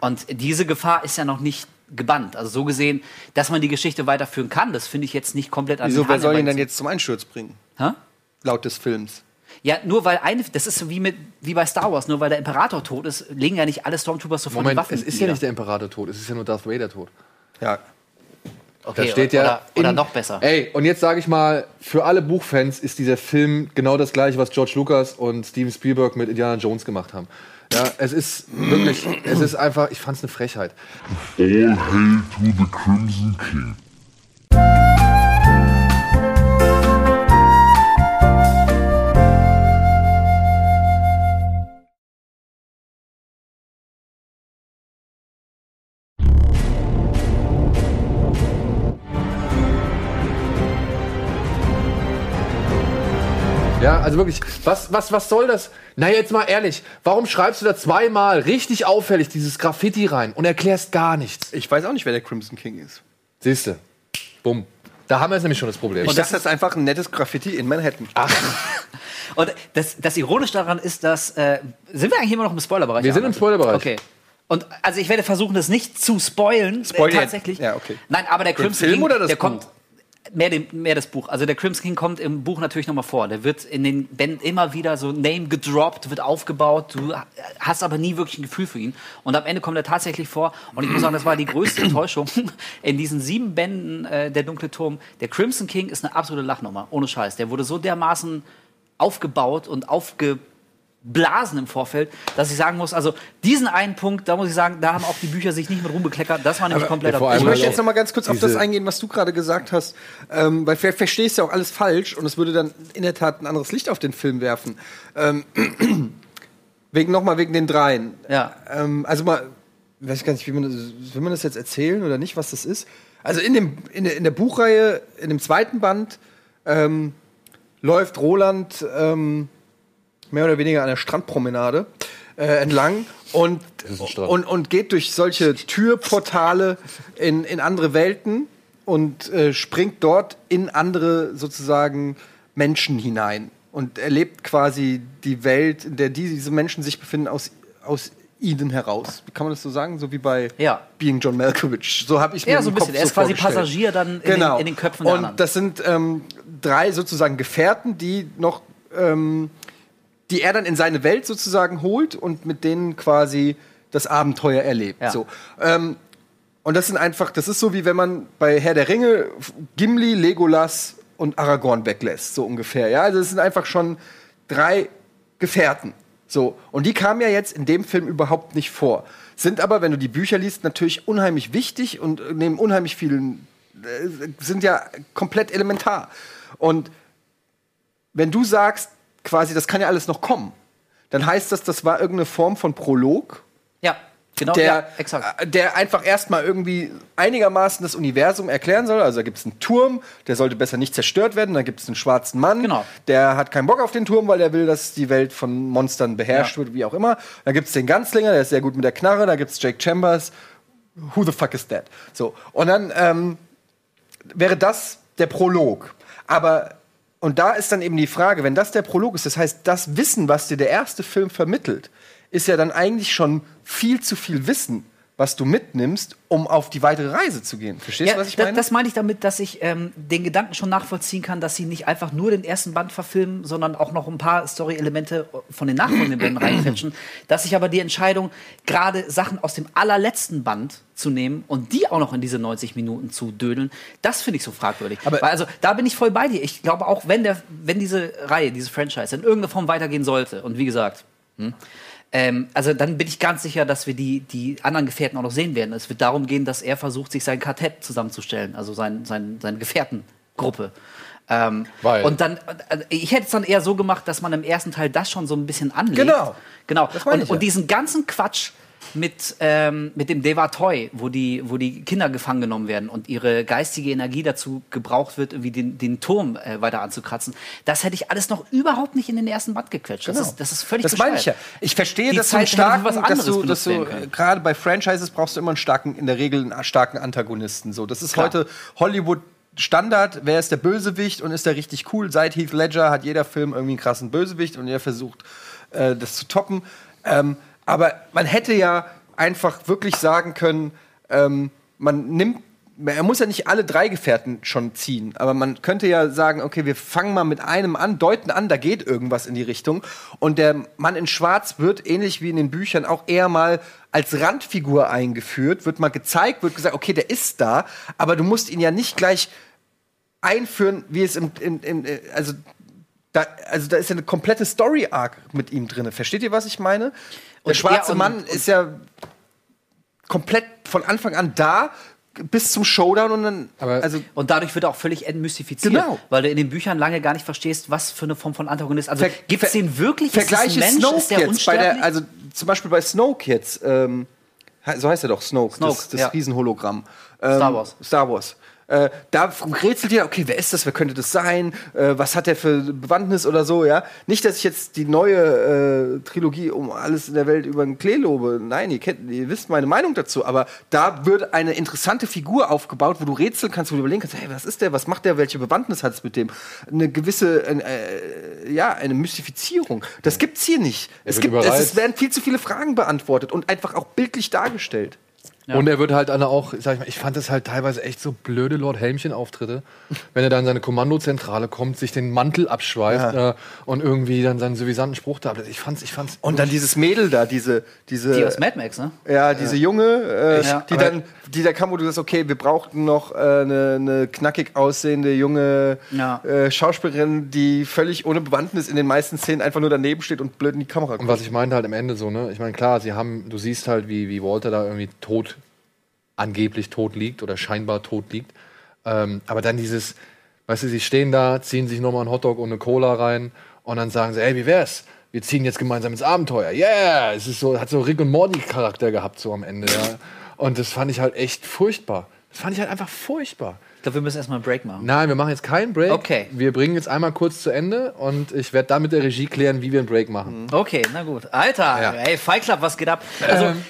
Und diese Gefahr ist ja noch nicht gebannt. Also so gesehen, dass man die Geschichte weiterführen kann, das finde ich jetzt nicht komplett an Wieso, wer soll ihn denn jetzt zum Einsturz bringen? Hä? Laut des Films. Ja, nur weil eine, das ist so wie mit wie bei Star Wars, nur weil der Imperator tot ist, legen ja nicht alle Stormtroopers sofort Moment, die Waffen es ist ja nicht der Imperator tot, es ist ja nur Darth Vader tot. Ja. Okay, da steht ja. oder, oder in- noch besser. Ey, und jetzt sage ich mal, für alle Buchfans ist dieser Film genau das gleiche, was George Lucas und Steven Spielberg mit Indiana Jones gemacht haben. Ja, es ist wirklich, es ist einfach, ich fand's eine Frechheit. All hail to the Crimson King. Ja, also wirklich, was, was, was soll das? Na, jetzt mal ehrlich, warum schreibst du da zweimal richtig auffällig dieses Graffiti rein und erklärst gar nichts? Ich weiß auch nicht, wer der Crimson King ist. Siehste. Bumm. Da haben wir jetzt nämlich schon das Problem. Dachte, das ist einfach ein nettes Graffiti in Manhattan. Und das, das Ironische daran ist, dass. Äh, sind wir eigentlich immer noch im Spoilerbereich? Wir sind im Spoilerbereich. Okay. Und also ich werde versuchen, das nicht zu spoilen. Spoil äh, tatsächlich. Ja, okay. Nein, aber der Crimson Film King, oder das der Buch? kommt. Mehr, dem, mehr das Buch. Also der Crimson King kommt im Buch natürlich nochmal vor. Der wird in den Bänden immer wieder so Name gedroppt, wird aufgebaut. Du hast aber nie wirklich ein Gefühl für ihn. Und am Ende kommt er tatsächlich vor. Und ich muss sagen, das war die größte Enttäuschung in diesen sieben Bänden äh, der Dunkle Turm. Der Crimson King ist eine absolute Lachnummer, ohne Scheiß. Der wurde so dermaßen aufgebaut und aufgeblasen im Vorfeld, dass ich sagen muss, also diesen einen Punkt, da muss ich sagen, da haben auch die Bücher sich nicht mit rumbekleckert. Das war nämlich komplett vor Ich möchte Also, jetzt noch mal ganz kurz auf das eingehen, was du gerade gesagt hast, ähm, weil vielleicht verstehst du ja auch alles falsch und es würde dann in der Tat ein anderes Licht auf den Film werfen. Ähm, wegen noch mal wegen den dreien. Ja. Ähm, also mal, weiß ich gar nicht, wie man das, will man das jetzt erzählen oder nicht, was das ist? Also in dem in der, in der Buchreihe, in dem zweiten Band ähm, läuft Roland ähm, mehr oder weniger an der Strandpromenade äh, entlang und, und, und geht durch solche Türportale in, in andere Welten und äh, springt dort in andere sozusagen Menschen hinein. und erlebt quasi die Welt, in der diese Menschen sich befinden, aus, aus ihnen heraus. Wie kann man das so sagen? So wie bei Ja. Being John Malkovich. So habe ich mir Ja, so ein Kopf bisschen. Er ist quasi vorgestellt. Passagier dann in, genau. den, in den Köpfen der Und anderen. das sind ähm, drei sozusagen Gefährten, die noch, ähm, die er dann in seine Welt sozusagen holt und mit denen quasi das Abenteuer erlebt. Ja. So. Ähm, und das sind einfach, das ist so wie wenn man bei Herr der Ringe Gimli, Legolas und Aragorn weglässt, so ungefähr. Ja, also es sind einfach schon drei Gefährten. So. Und die kamen ja jetzt in dem Film überhaupt nicht vor. Sind aber, wenn du die Bücher liest, natürlich unheimlich wichtig und nehmen unheimlich vielen, äh, sind ja komplett elementar. Und wenn du sagst, quasi, das kann ja alles noch kommen, dann heißt das, das war irgendeine Form von Prolog, ja, genau. der, ja, exakt. äh, der einfach erstmal irgendwie einigermaßen das Universum erklären soll. Also da gibt es einen Turm, der sollte besser nicht zerstört werden. Da gibt es einen schwarzen Mann, Genau. der hat keinen Bock auf den Turm, weil er will, dass die Welt von Monstern beherrscht Ja. wird, wie auch immer. Da gibt es den Ganzlinger, der ist sehr gut mit der Knarre. Da gibt es Jake Chambers. Who the fuck is that? So. Und dann ähm, wäre das der Prolog. Aber, und da ist dann eben die Frage, wenn das der Prolog ist, das heißt, das Wissen, was dir der erste Film vermittelt, ist ja dann eigentlich schon viel zu viel Wissen, was du mitnimmst, um auf die weitere Reise zu gehen. Verstehst Ja, du, was ich meine? Das meine ich damit, dass ich ähm, den Gedanken schon nachvollziehen kann, dass sie nicht einfach nur den ersten Band verfilmen, sondern auch noch ein paar Story-Elemente von den nachfolgenden Bänden reinquetschen. Dass ich aber die Entscheidung, gerade Sachen aus dem allerletzten Band zu nehmen und die auch noch in diese 90 Minuten zu dödeln, das finde ich so fragwürdig. Aber- Weil also da bin ich voll bei dir. Ich glaube auch, wenn, der, wenn diese Reihe, diese Franchise in irgendeiner Form weitergehen sollte, und wie gesagt, hm, ähm, also dann bin ich ganz sicher, dass wir die, die anderen Gefährten auch noch sehen werden. Es wird darum gehen, dass er versucht, sich sein Quartett zusammenzustellen, also sein, sein, seine Gefährtengruppe. Ähm, und dann, also ich hätte es dann eher so gemacht, dass man im ersten Teil das schon so ein bisschen anlegt. Genau. Genau. Und, und diesen ganzen Quatsch mit, ähm, mit dem Devatoi, wo die, wo die Kinder gefangen genommen werden und ihre geistige Energie dazu gebraucht wird, irgendwie den, den Turm äh, weiter anzukratzen, das hätte ich alles noch überhaupt nicht in den ersten Band gequetscht. Das, Genau. ist, das ist völlig Das meine ich ja. Ich verstehe, Die dass du Zeit für starken, was dass du, dass du gerade bei Franchises brauchst du immer einen starken, in der Regel einen starken Antagonisten. So, das ist Klar. heute Hollywood. Standard, wer ist der Bösewicht und ist der richtig cool? Seit Heath Ledger hat jeder Film irgendwie einen krassen Bösewicht und er versucht, äh, das zu toppen. Ähm, aber man hätte ja einfach wirklich sagen können, ähm, man nimmt er muss ja nicht alle drei Gefährten schon ziehen, aber man könnte ja sagen, okay, wir fangen mal mit einem an, deuten an, da geht irgendwas in die Richtung. Und der Mann in Schwarz wird, ähnlich wie in den Büchern, auch eher mal als Randfigur eingeführt, wird mal gezeigt, wird gesagt, okay, der ist da, aber du musst ihn ja nicht gleich einführen, wie es im, im, im äh, also da, also da ist ja eine komplette Story-Arc mit ihm drin. Versteht ihr, was ich meine? Der Und- schwarze ja, und- Mann ist ja komplett von Anfang an da bis zum Showdown und dann also Und dadurch wird er auch völlig entmystifiziert. Genau. Weil du in den Büchern lange gar nicht verstehst, was für eine Form von Antagonist. Also gibt es den wirklich? Vergleiche Mensch? Snoke ist der jetzt bei der, also zum Beispiel bei Snoke jetzt, ähm, so heißt er doch, Snoke, Snoke, das, das ja. Riesenhologramm. Ähm, Star Wars. Star Wars. Äh, da rätselt ihr, okay, wer ist das, wer könnte das sein, äh, was hat der für Bewandtnis oder so, ja. Nicht, dass ich jetzt die neue äh, Trilogie um alles in der Welt über den Klee lobe. Nein, ihr, kennt, ihr wisst meine Meinung dazu, aber da wird eine interessante Figur aufgebaut, wo du rätseln kannst, wo du überlegen kannst, hey, was ist der, was macht der, welche Bewandtnis hat es mit dem? Eine gewisse, äh, ja, eine Mystifizierung. Das gibt's hier nicht. Es, gibt, es, es werden viel zu viele Fragen beantwortet und einfach auch bildlich dargestellt. Und er wird halt dann auch, sag ich mal, ich fand das halt teilweise echt so blöde Lord Helmchen-Auftritte, wenn er dann in seine Kommandozentrale kommt, sich den Mantel abschweift äh, und irgendwie dann seinen suffisanten Spruch da. hat. Ich fand's, ich fand's. Und dann dieses Mädel da, diese, diese. Die aus Mad Max, ne? Ja, diese Junge, äh, Ja. die dann, die da kam, wo du sagst, okay, wir brauchten noch äh, eine, eine knackig aussehende junge Ja. äh, Schauspielerin, die völlig ohne Bewandtnis in den meisten Szenen einfach nur daneben steht und blöd in die Kamera Und was ich meinte halt am Ende so, ne? Ich meine, klar, sie haben, du siehst halt, wie, wie Walter da irgendwie tot, angeblich tot liegt oder scheinbar tot liegt. Ähm, aber dann dieses, weißt du, sie stehen da, ziehen sich nochmal einen Hotdog und eine Cola rein und dann sagen sie, ey, wie wär's? Wir ziehen jetzt gemeinsam ins Abenteuer. Yeah! Es ist so, hat so Rick und Morty-Charakter gehabt, so am Ende, ja. Und das fand ich halt echt furchtbar. Das fand ich halt einfach furchtbar. Ich glaube, wir müssen erstmal einen Break machen. Nein, wir machen jetzt keinen Break. Okay. Wir bringen jetzt einmal kurz zu Ende und ich werde dann mit der Regie klären, wie wir einen Break machen. Okay, na gut. Alter, Ja. ey, Fight Club, was geht ab? Also, Ähm.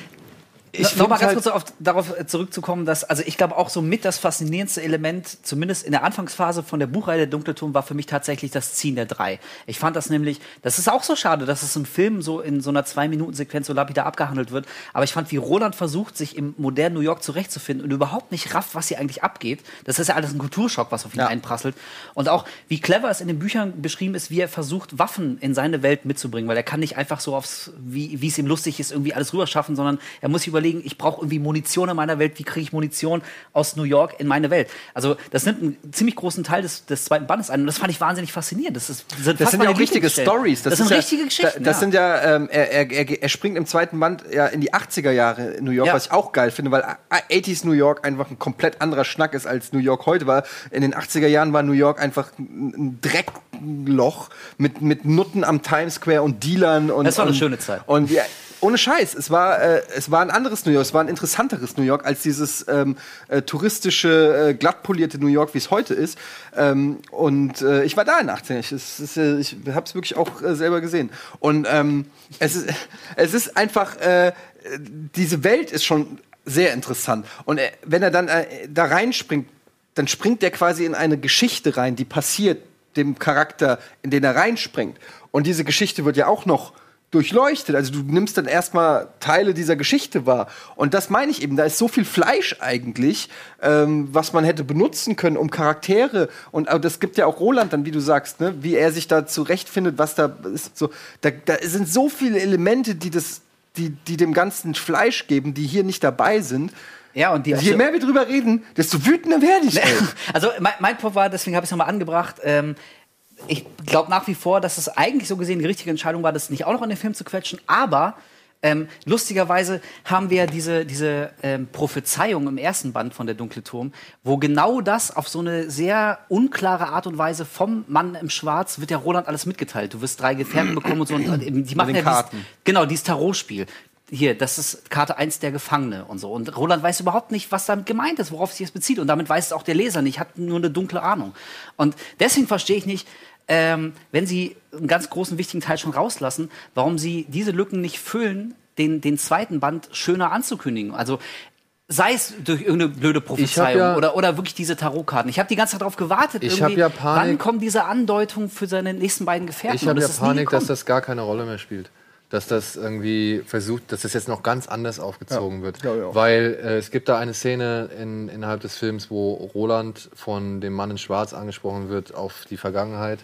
Ich noch mal find's ganz halt- kurz auf, darauf äh, zurückzukommen, dass, also ich glaube auch so mit das faszinierendste Element, zumindest in der Anfangsphase von der Buchreihe Der Dunkle Turm, war für mich tatsächlich das Ziehen der drei. Ich fand das nämlich, das ist auch so schade, dass es im Film so in so einer Zwei-Minuten-Sequenz so lapidar abgehandelt wird, aber ich fand, wie Roland versucht, sich im modernen New York zurechtzufinden und überhaupt nicht rafft, was hier eigentlich abgeht. Das ist ja alles ein Kulturschock, was auf ihn einprasselt. Und auch, wie clever es in den Büchern beschrieben ist, wie er versucht, Waffen in seine Welt mitzubringen, weil er kann nicht einfach so aufs, wie, es ihm lustig ist, irgendwie alles rüber schaffen, sondern er muss sich überlegen, ich brauche irgendwie Munition in meiner Welt, wie kriege ich Munition aus New York in meine Welt? Also das nimmt einen ziemlich großen Teil des, des zweiten Bandes ein und das fand ich wahnsinnig faszinierend. Das, ist, sind Das sind ja auch richtige. Stories. Das, ist sind ja, richtige Geschichten. Das ja. sind ja, ähm, er, er, er, springt im zweiten Band ja in die 80er Jahre in New York, Ja. was ich auch geil finde, weil 80s New York einfach ein komplett anderer Schnack ist als New York heute war. In den 80er Jahren war New York einfach ein ein Dreckloch mit, mit Nutten am Times Square und Dealern und Das war eine und, schöne Zeit. Und ja, ohne Scheiß, es war, äh, es war ein anderes New York, es war ein interessanteres New York als dieses ähm, äh, touristische, äh, glattpolierte New York, wie es heute ist. Ähm, und äh, ich war da in 18. Ich, es äh, ich habe es wirklich auch äh, selber gesehen. Und ähm, es, ist, es ist einfach, äh, diese Welt ist schon sehr interessant. Und äh, wenn er dann äh, da reinspringt, dann springt er quasi in eine Geschichte rein, die passiert dem Charakter, in den er reinspringt. Und diese Geschichte wird ja auch noch durchleuchtet. Also du nimmst dann erstmal Teile dieser Geschichte wahr. Und das meine ich eben, da ist so viel Fleisch eigentlich, ähm, was man hätte benutzen können, um Charaktere. Und das gibt ja auch Roland dann, wie du sagst, ne? wie er sich da zurechtfindet, was da ist. So, da, da sind so viele Elemente, die das, die, die dem Ganzen Fleisch geben, die hier nicht dabei sind. Ja, und die auch Je mehr wir drüber reden, desto wütender werde ich. Ey. Also mein, mein Punkt war, deswegen habe ich es nochmal angebracht, ähm, ich glaube nach wie vor, dass es eigentlich so gesehen die richtige Entscheidung war, das nicht auch noch in den Film zu quetschen, aber ähm, lustigerweise haben wir diese, diese ähm, Prophezeiung im ersten Band von Der Dunkle Turm, wo genau das auf so eine sehr unklare Art und Weise vom Mann im Schwarz wird ja Roland alles mitgeteilt. Du wirst drei Gefährten bekommen und so. Und, eben, die machen ja dieses, Karten. genau, dieses Tarotspiel. Hier, das ist Karte 1 der Gefangene und so. Und Roland weiß überhaupt nicht, was damit gemeint ist, worauf sich das bezieht. Und damit weiß es auch der Leser nicht, hat nur eine dunkle Ahnung. Und deswegen verstehe ich nicht, ähm, wenn sie einen ganz großen, wichtigen Teil schon rauslassen, warum sie diese Lücken nicht füllen, den, den zweiten Band schöner anzukündigen. Also sei es durch irgendeine blöde Prophezeiung ja- oder, oder wirklich diese Tarotkarten. Ich habe die ganze Zeit darauf gewartet. Ich irgendwie, hab ja Panik- Wann kommen diese Andeutungen für seine nächsten beiden Gefährten? Ich habe ja Panik, dass das gar keine Rolle mehr spielt. Dass das irgendwie versucht, dass das jetzt noch ganz anders aufgezogen wird. ich auch. Weil äh, es gibt da eine Szene in, innerhalb des Films, wo Roland von dem Mann in Schwarz angesprochen wird auf die Vergangenheit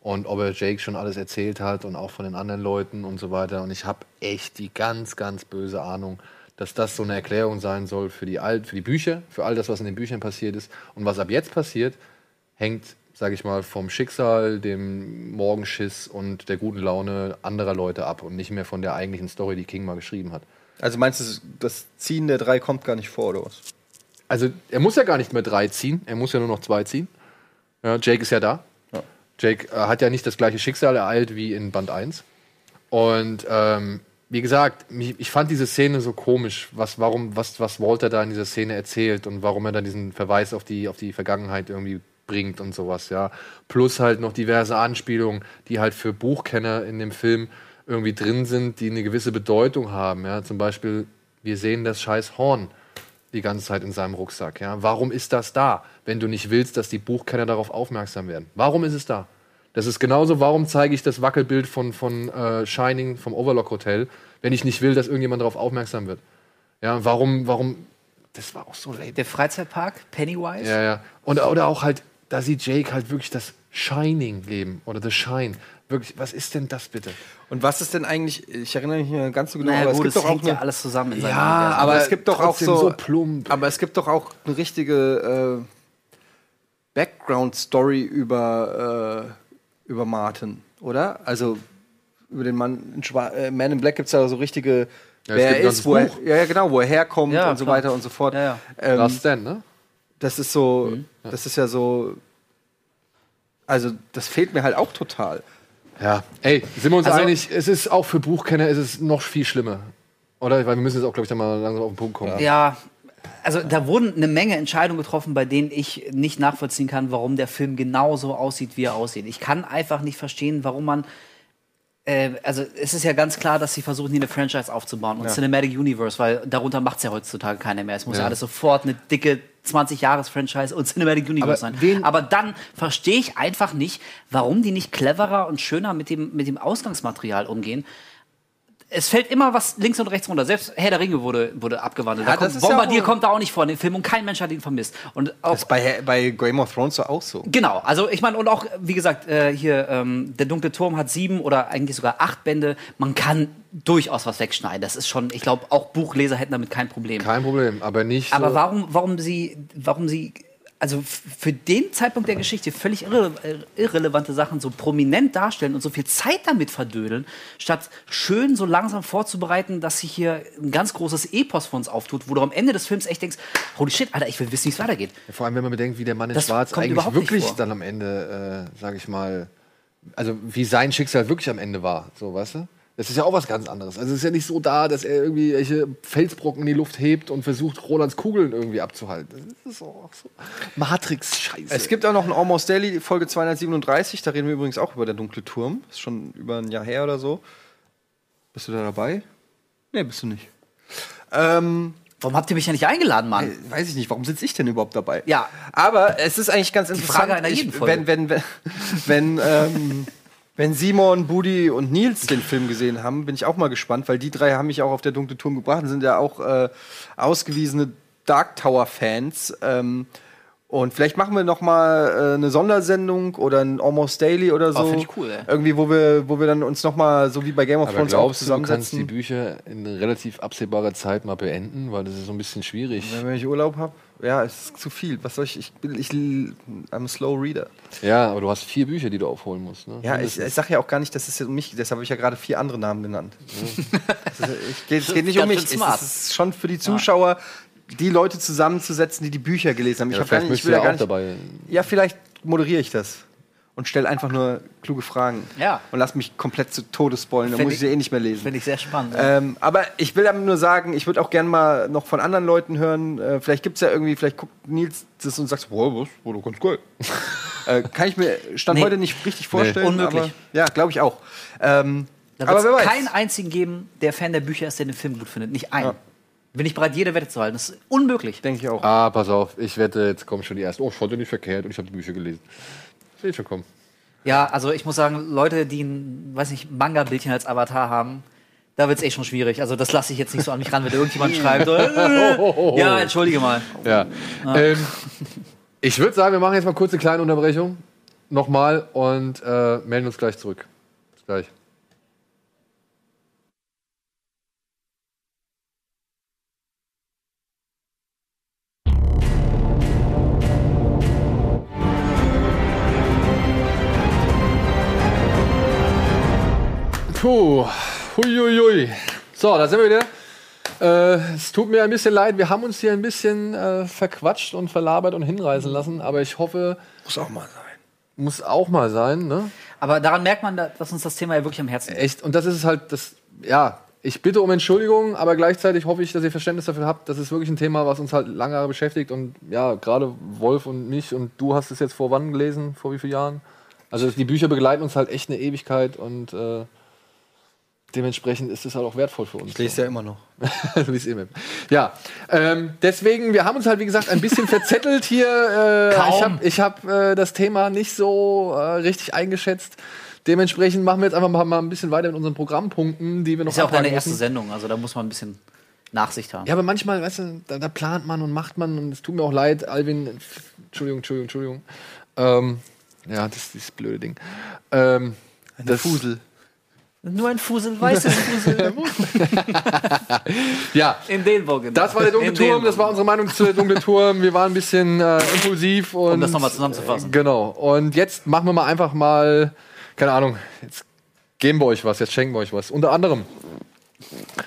und ob er Jake schon alles erzählt hat und auch von den anderen Leuten und so weiter. Und ich habe echt die ganz, ganz böse Ahnung, dass das so eine Erklärung sein soll für die, Alt für die Bücher, für all das, was in den Büchern passiert ist. Und was ab jetzt passiert, hängt, sage ich mal, vom Schicksal, dem Morgenschiss und der guten Laune anderer Leute ab und nicht mehr von der eigentlichen Story, die King mal geschrieben hat. Also meinst du, das Ziehen der drei kommt gar nicht vor, oder was? Also er muss ja gar nicht mehr drei ziehen, er muss ja nur noch zwei ziehen. Ja, Jake ist ja da. Jake äh, hat ja nicht das gleiche Schicksal ereilt wie in Band 1. Und ähm, wie gesagt, mich, ich fand diese Szene so komisch, was, warum, was, was Walter da in dieser Szene erzählt und warum er dann diesen Verweis auf die, auf die Vergangenheit irgendwie bringt und sowas, ja. Plus halt noch diverse Anspielungen, die halt für Buchkenner in dem Film irgendwie drin sind, die eine gewisse Bedeutung haben, ja. Zum Beispiel, wir sehen das scheiß Horn die ganze Zeit in seinem Rucksack. Ja? Warum ist das da, wenn du nicht willst, dass die Buchkenner darauf aufmerksam werden? Warum ist es da? Das ist genauso, warum zeige ich das Wackelbild von, von äh, Shining vom Overlock Hotel, wenn ich nicht will, dass irgendjemand darauf aufmerksam wird. Ja, warum, warum, das war auch so lame. Der Freizeitpark, Pennywise. Ja, ja. Und, oder auch halt, da sieht Jake halt wirklich das Shining-Leben oder The Shine. Wirklich, was ist denn das bitte? Und was ist denn eigentlich, ich erinnere mich nicht mehr ganz so genau, Naja, aber gut, es gibt doch auch hängt ja eine, alles zusammen in seinem Ja, Universum. aber aber es gibt doch auch so, so plump. aber es gibt doch auch eine richtige äh, Background-Story über, äh, über Martin, oder? Also über den Mann in Schwa äh, Man in Black gibt es ja so richtige, Ja, wer er ist, wo er, ja, genau, wo er herkommt Ja, und so klar. weiter und so fort. Ja, ja. Ähm, Last Stand, ne? das ist so, das ist ja so, also das fehlt mir halt auch total. Ja, ey, sind wir uns Also- einig, es ist auch für Buchkenner ist es noch viel schlimmer. Oder? Weil wir müssen jetzt auch, glaube ich, dann mal langsam auf den Punkt kommen. Ja, also da wurden eine Menge Entscheidungen getroffen, bei denen ich nicht nachvollziehen kann, warum der Film genauso aussieht, wie er aussieht. Ich kann einfach nicht verstehen, warum man äh, also es ist ja ganz klar, dass sie versuchen, hier eine Franchise aufzubauen und Ja. Cinematic Universe, weil darunter macht es ja heutzutage keiner mehr. Es muss ja, Ja. alles sofort eine dicke 20-Jahres-Franchise und Cinematic Universe Aber sein. Aber dann verstehe ich einfach nicht, warum die nicht cleverer und schöner mit dem, mit dem Ausgangsmaterial umgehen. Es fällt immer was links und rechts runter. Selbst Herr der Ringe wurde, wurde abgewandelt. Ja, da kommt, ja Bombardier auch- kommt da auch nicht vor in den Film und kein Mensch hat ihn vermisst. Und auch Das ist bei, bei Game of Thrones so auch so. Genau, also ich meine, und auch, wie gesagt, äh, hier, ähm, der dunkle Turm hat sieben oder eigentlich sogar acht Bände. Man kann durchaus was wegschneiden. Das ist schon, ich glaube, auch Buchleser hätten damit kein Problem. Kein Problem, aber nicht. Aber so warum, warum sie, warum sie, also für den Zeitpunkt der Geschichte völlig irre, irrelevante Sachen so prominent darstellen und so viel Zeit damit verdödeln, statt schön so langsam vorzubereiten, dass sich hier ein ganz großes Epos für uns auftut, wo du am Ende des Films echt denkst, holy shit, Alter, ich will wissen, wie es weitergeht. Vor allem, wenn man bedenkt, wie der Mann in Das Schwarz eigentlich wirklich dann am Ende, äh, sag ich mal, also wie sein Schicksal wirklich am Ende war, so, weißt du? Das ist ja auch was ganz anderes. Also es ist ja nicht so da, dass er irgendwie welche Felsbrocken in die Luft hebt und versucht, Rolands Kugeln irgendwie abzuhalten. Das ist auch so Matrix-Scheiße. Es gibt auch noch ein Almost Daily, Folge 237. Da reden wir übrigens auch über der dunkle Turm. Ist schon über ein Jahr her oder so. Bist du da dabei? Nee, bist du nicht. Ähm, Warum habt ihr mich ja nicht eingeladen, Mann? äh, weiß ich nicht, warum sitze ich denn überhaupt dabei? Ja. Aber es ist eigentlich ganz Die interessant. Frage einer jeden ich, Folge. wenn, wenn, wenn, wenn, ähm, wenn Simon, Budi und Nils den Film gesehen haben, bin ich auch mal gespannt, weil die drei haben mich auch auf der dunkle Turm gebracht und sind ja auch äh, ausgewiesene Dark Tower-Fans. Ähm, und vielleicht machen wir noch mal äh, eine Sondersendung oder ein Almost Daily oder so. Oh, find ich cool, ey. Irgendwie, wo wir, wo wir dann uns noch mal so wie bei Game of Thrones auch glaubst du, du kannst die zusammensetzen. Bücher in relativ absehbarer Zeit mal beenden? Weil das ist so ein bisschen schwierig. Wenn ich Urlaub habe, ja, es ist zu viel. Was soll ich? Ich bin, ich, I'm a slow reader. Ja, aber du hast vier Bücher, die du aufholen musst. Ne? Ja, ich, ich sage ja auch gar nicht, dass es um mich geht. Deshalb habe ich ja gerade vier andere Namen genannt. Es ist- ich, geht, es geht nicht um mich. Es ist schon für die Zuschauer, die Leute zusammenzusetzen, die die Bücher gelesen haben. Ich Ja, hab gar vielleicht nicht, ich will ja auch nicht. dabei. Ja, vielleicht moderiere ich das und stelle einfach nur kluge Fragen. Ja. Und lass mich komplett zu Tode spoilen. Dann muss ich sie eh nicht mehr lesen. Finde ich sehr spannend. ja. Ähm, aber ich will damit nur sagen, ich würde auch gerne mal noch von anderen Leuten hören. Äh, vielleicht gibt es ja irgendwie, vielleicht guckt Nils das und sagt, wow, was? War doch ganz geil. äh, kann ich mir Stand Nee. heute nicht richtig vorstellen. Unmöglich. Aber, ja, glaube ich auch. Ähm, Da aber wer wird weiß. es keinen einzigen geben, der Fan der Bücher ist, der den Film gut findet. Nicht einen. Ja. Bin ich bereit, jede Wette zu halten. Das ist unmöglich. Denke ich auch. Ah, pass auf, ich wette, jetzt kommen schon die ersten. Oh, ich fand den nicht verkehrt und ich habe die Bücher gelesen. Wird schon kommen. Ja, also ich muss sagen, Leute, die ein, weiß nicht, Manga-Bildchen als Avatar haben, da wird es eh schon schwierig. Also das lasse ich jetzt nicht so an mich ran, wenn irgendjemand schreibt. Äh, ja, entschuldige mal. Ja. Ähm, ich würde sagen, wir machen jetzt mal kurz eine kleine Unterbrechung. Nochmal und äh, melden uns gleich zurück. Bis gleich. Puh, huiuiui. So, da sind wir wieder. Äh, es tut mir ein bisschen leid, wir haben uns hier ein bisschen äh, verquatscht und verlabert und hinreißen lassen, aber ich hoffe, Muss auch mal sein. muss auch mal sein, ne? Aber daran merkt man, da- dass uns das Thema ja wirklich am Herzen liegt. Echt, und das ist halt das, ja, ich bitte um Entschuldigung, aber gleichzeitig hoffe ich, dass ihr Verständnis dafür habt. Das ist wirklich ein Thema, was uns halt lange Jahre beschäftigt und ja, gerade Wolf und mich und du hast es jetzt vor wann gelesen, vor wie vielen Jahren? Also die Bücher begleiten uns halt echt eine Ewigkeit und äh, dementsprechend ist es halt auch wertvoll für uns. Ich lese ja immer noch. Du liest immer. Ja, ähm, deswegen, wir haben uns halt, wie gesagt, ein bisschen verzettelt hier. Äh, Kaum. Ich habe hab, äh, das Thema nicht so äh, richtig eingeschätzt. Dementsprechend machen wir jetzt einfach mal, mal ein bisschen weiter mit unseren Programmpunkten, die wir noch Ist ja auch deine erste. Sendung, also da muss man ein bisschen Nachsicht haben. Ja, aber manchmal, weißt du, da, da plant man und macht man und es tut mir auch leid, Alvin. Entschuldigung, Entschuldigung, Entschuldigung. Ähm, ja, das ist dieses blöde Ding. Ähm, das Fusel. Nur ein Fusel, weißes Fusel. Ja, In den Bogen. das war der dunkle Turm, das war unsere Meinung zu der dunkle Turm. Wir waren ein bisschen äh, impulsiv und. Um das nochmal zusammenzufassen. Genau. Und jetzt machen wir mal einfach mal, keine Ahnung, jetzt geben wir euch was, jetzt schenken wir euch was. Unter anderem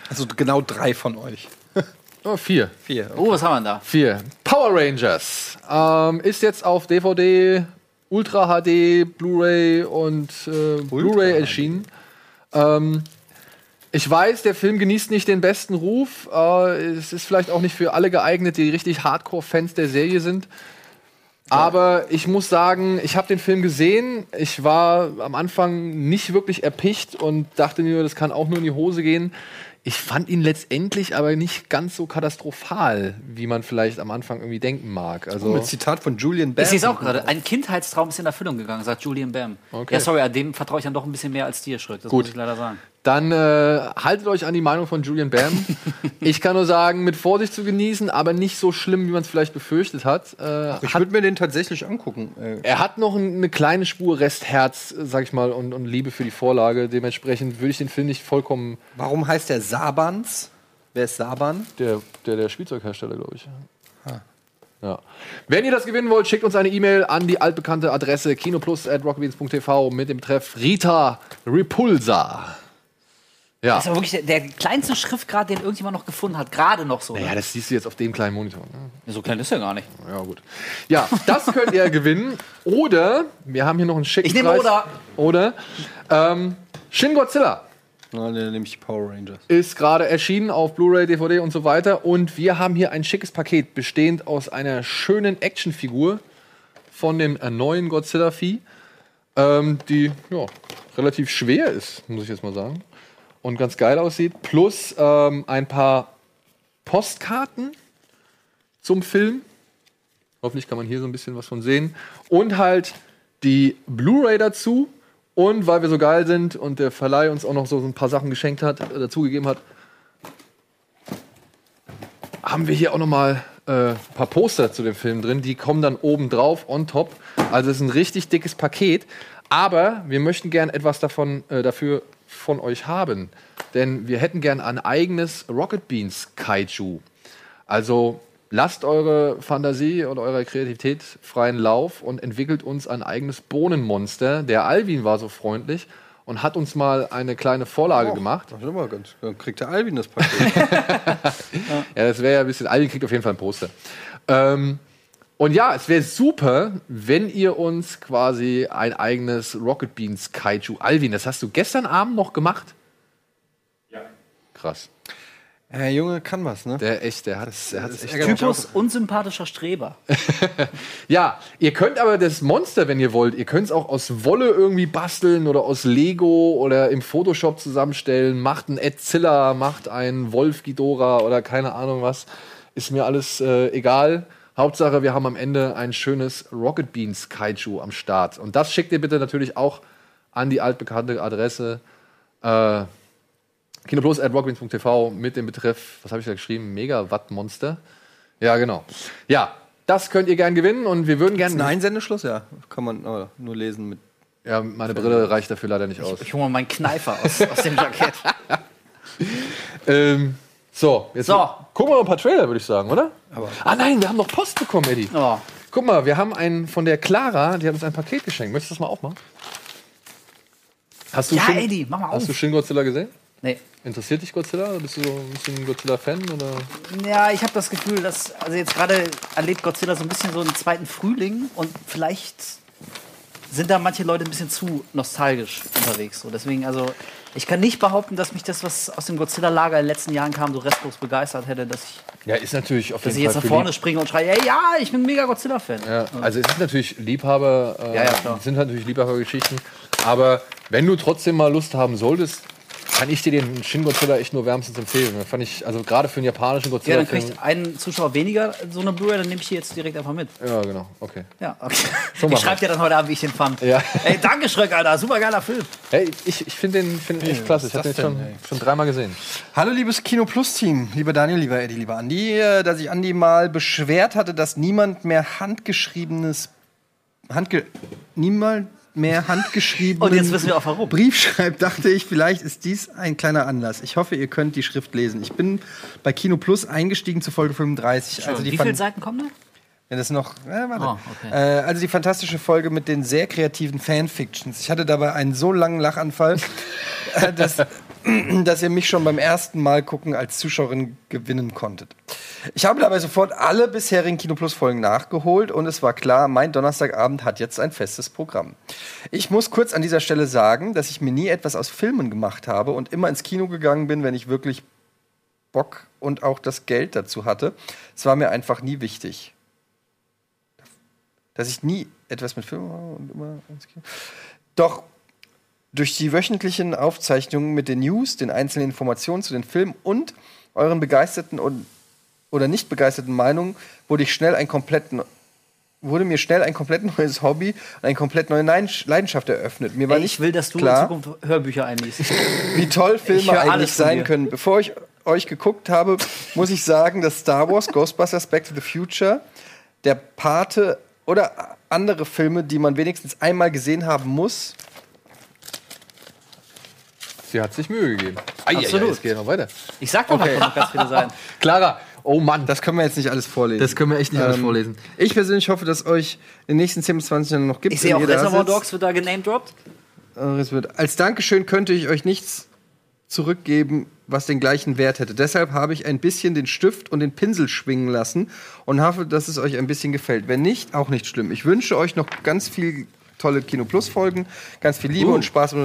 Also genau drei von euch. oh, vier. Vier. Oh, was haben wir da? Vier. Power Rangers ähm, ist jetzt auf DVD, Ultra HD, Blu-ray und äh, Blu-ray erschienen. Ähm, ich weiß, der Film genießt nicht den besten Ruf. Äh, es ist vielleicht auch nicht für alle geeignet, die richtig Hardcore-Fans der Serie sind. Aber ich muss sagen, ich habe den Film gesehen. Ich war am Anfang nicht wirklich erpicht und dachte mir, das kann auch nur in die Hose gehen. Ich fand ihn letztendlich aber nicht ganz so katastrophal, wie man vielleicht am Anfang irgendwie denken mag. Also Mit Zitat von Julian Bam. Ich sehe es auch gerade. Ein Kindheitstraum ist in Erfüllung gegangen, sagt Julian Bam. Okay. Ja, sorry, dem vertraue ich dann doch ein bisschen mehr als dir, Schröck. Das Gut. muss ich leider sagen. Dann äh, haltet euch an die Meinung von Julian Bam. ich kann nur sagen, mit Vorsicht zu genießen, aber nicht so schlimm, wie man es vielleicht befürchtet hat. Äh, Ich würde mir den tatsächlich angucken. Äh, er hat noch ein- eine kleine Spur Restherz, sag ich mal, und, und Liebe für die Vorlage. Dementsprechend würde ich den Film nicht vollkommen. Warum heißt der Sabans? Wer ist Saban? Der, der, der Spielzeughersteller, glaube ich. Ja. Wenn ihr das gewinnen wollt, schickt uns eine E-Mail an die altbekannte Adresse kinoplus.rockbeans.tv mit dem Betreff Rita Repulsa. Ja. Das ist aber wirklich der, der kleinste Schriftgrad, den irgendjemand noch gefunden hat. Gerade noch so. Naja, ne? das siehst du jetzt auf dem kleinen Monitor. Ne? so klein ist er gar nicht. Ja, gut. Ja, das könnt ihr gewinnen. Oder, wir haben hier noch einen schicken Ich nehme Preis. Oder. Oder, ähm, Shin Godzilla Na, dann nehme ich Power Rangers. ist gerade erschienen auf Blu-ray, DVD und so weiter. Und wir haben hier ein schickes Paket, bestehend aus einer schönen Actionfigur von dem äh, neuen Godzilla-Vieh, ähm, die ja, relativ schwer ist, muss ich jetzt mal sagen. Und ganz geil aussieht. Plus ähm, ein paar Postkarten zum Film. Hoffentlich kann man hier so ein bisschen was von sehen. Und halt die Blu-ray dazu. Und weil wir so geil sind und der Verleih uns auch noch so ein paar Sachen geschenkt hat, äh, dazugegeben hat, haben wir hier auch noch mal äh, ein paar Poster zu dem Film drin. Die kommen dann oben drauf, on top. Also es ist ein richtig dickes Paket. Aber wir möchten gern etwas davon äh, dafür von euch haben. Denn wir hätten gern ein eigenes Rocket Beans Kaiju. Also lasst eure Fantasie oder eure Kreativität freien Lauf und entwickelt uns ein eigenes Bohnenmonster. Der Alvin war so freundlich und hat uns mal eine kleine Vorlage gemacht. Warte mal, ganz, dann kriegt der Alvin das Paket. Ja, das wäre ja ein bisschen. Alvin kriegt auf jeden Fall ein Poster. Ähm, und ja, es wäre super, wenn ihr uns quasi ein eigenes Rocket Beans Kaiju. Alvin, das hast du gestern Abend noch gemacht? Ja. Krass. Der Junge kann was, ne? Der echt, der hat echt Typus unsympathischer Streber. Ja, ihr könnt aber das Monster, wenn ihr wollt, ihr könnt es auch aus Wolle irgendwie basteln oder aus Lego oder im Photoshop zusammenstellen. Macht einen Edzilla, macht einen Wolf Ghidorah oder keine Ahnung was. Ist mir alles äh, egal. Hauptsache, wir haben am Ende ein schönes Rocket Beans Kaiju am Start. Und das schickt ihr bitte natürlich auch an die altbekannte Adresse äh, kinoplus.rockbeans.tv mit dem Betreff, was habe ich da geschrieben? Megawatt-Monster. Ja, genau. Ja, das könnt ihr gern gewinnen und wir würden Ist gerne. ein Einsendeschluss? Ja, kann man aber nur lesen mit. Ja, meine Brille reicht dafür leider nicht aus. Ich hole mal meinen Kneifer aus, aus dem Jackett. Ähm, so, jetzt So. gucken wir mal ein paar Trailer, würde ich sagen, oder? Aber Ah nein, wir haben noch Post bekommen, Eddie. Oh. Guck mal, wir haben einen von der Clara, die hat uns ein Paket geschenkt. Möchtest du das mal aufmachen? Hast du Ja, Shin- Eddie, mach mal auf. Hast du Shin Godzilla gesehen? Nee. Interessiert dich Godzilla? Bist du so ein bisschen Godzilla-Fan? oder? Ja, ich habe das Gefühl, dass also jetzt gerade erlebt Godzilla so ein bisschen so einen zweiten Frühling und vielleicht sind da manche Leute ein bisschen zu nostalgisch unterwegs. So, deswegen, also ich kann nicht behaupten, dass mich das, was aus dem Godzilla-Lager in den letzten Jahren kam, so restlos begeistert hätte, dass ich, Ja, ist natürlich auf dass jeden ich Fall jetzt nach vorne springe und schreie, ey, ja, ich bin ein mega Godzilla-Fan. Ja, also es ist natürlich Liebhaber, äh, Ja, ja, klar. sind natürlich Liebhabergeschichten. Aber wenn du trotzdem mal Lust haben solltest, kann ich dir den Shin Godzilla echt nur wärmstens empfehlen. Fand ich, also gerade für einen japanischen Ja, Godzilla. dann kriegt ein Zuschauer weniger so eine Blu-ray, dann nehme ich die jetzt direkt einfach mit. ja, genau, okay. Ja, okay. So ich schreibe dir dann heute Abend, wie ich den fand. Ja. Ey, danke, Schröck, Alter. Super geiler Film. Hey, ich, ich finde den, find echt klasse. Ich habe den schon, ey? schon dreimal gesehen. Hallo, liebes Kino Plus Team, lieber Daniel, lieber Eddie, lieber Andi, äh, dass sich Andi mal beschwert hatte, dass niemand mehr handgeschriebenes, handge, niemand mehr handgeschriebenen. Brief schreibt, dachte ich, vielleicht ist dies ein kleiner Anlass. Ich hoffe, ihr könnt die Schrift lesen. Ich bin bei Kino Plus eingestiegen zu Folge 35. Also wie viele Seiten kommen da? wenn es noch. Äh. Oh, okay. äh, also die fantastische Folge mit den sehr kreativen Fanfictions. Ich hatte dabei einen so langen Lachanfall, dass, dass ihr mich schon beim ersten Mal gucken als Zuschauerin gewinnen konntet. Ich habe dabei sofort alle bisherigen Kino Plus Folgen nachgeholt und es war klar, mein Donnerstagabend hat jetzt ein festes Programm. Ich muss kurz an dieser Stelle sagen, dass ich mir nie etwas aus Filmen gemacht habe und immer ins Kino gegangen bin, wenn ich wirklich Bock und auch das Geld dazu hatte. Es war mir einfach nie wichtig. dass ich nie etwas mit Filmen und immer ins Kino. Doch durch die wöchentlichen Aufzeichnungen mit den News, den einzelnen Informationen zu den Filmen und euren begeisterten und, oder nicht begeisterten Meinungen wurde ich schnell ein komplett ne- wurde mir schnell ein komplett neues Hobby und eine komplett neue Leidenschaft eröffnet. Mir war Ey, nicht ich will, dass du klar, in Zukunft Hörbücher einliest. wie toll Filme eigentlich sein können. Bevor ich euch geguckt habe, muss ich sagen, dass Star Wars, Ghostbusters, Back to the Future, der Pate oder andere Filme, die man wenigstens einmal gesehen haben muss, Sie hat sich Mühe gegeben. Absolut. Es geht noch weiter. Ich sag doch, Okay. okay. noch ganz viele sein. Clara, oh Mann. das können wir jetzt nicht alles vorlesen. Das können wir echt nicht alles vorlesen. Ich persönlich hoffe, dass euch in den nächsten 10 bis 20 Jahren noch gibt. Ich sehe auch Reservoir. Dogs wird da genamedroppt. Äh, Als Dankeschön könnte ich euch nichts zurückgeben, was den gleichen Wert hätte. Deshalb habe ich ein bisschen den Stift und den Pinsel schwingen lassen und hoffe, dass es euch ein bisschen gefällt. Wenn nicht, auch nicht schlimm. Ich wünsche euch noch ganz viel tolle Kino Plus Folgen, ganz viel Liebe Uh. und Spaß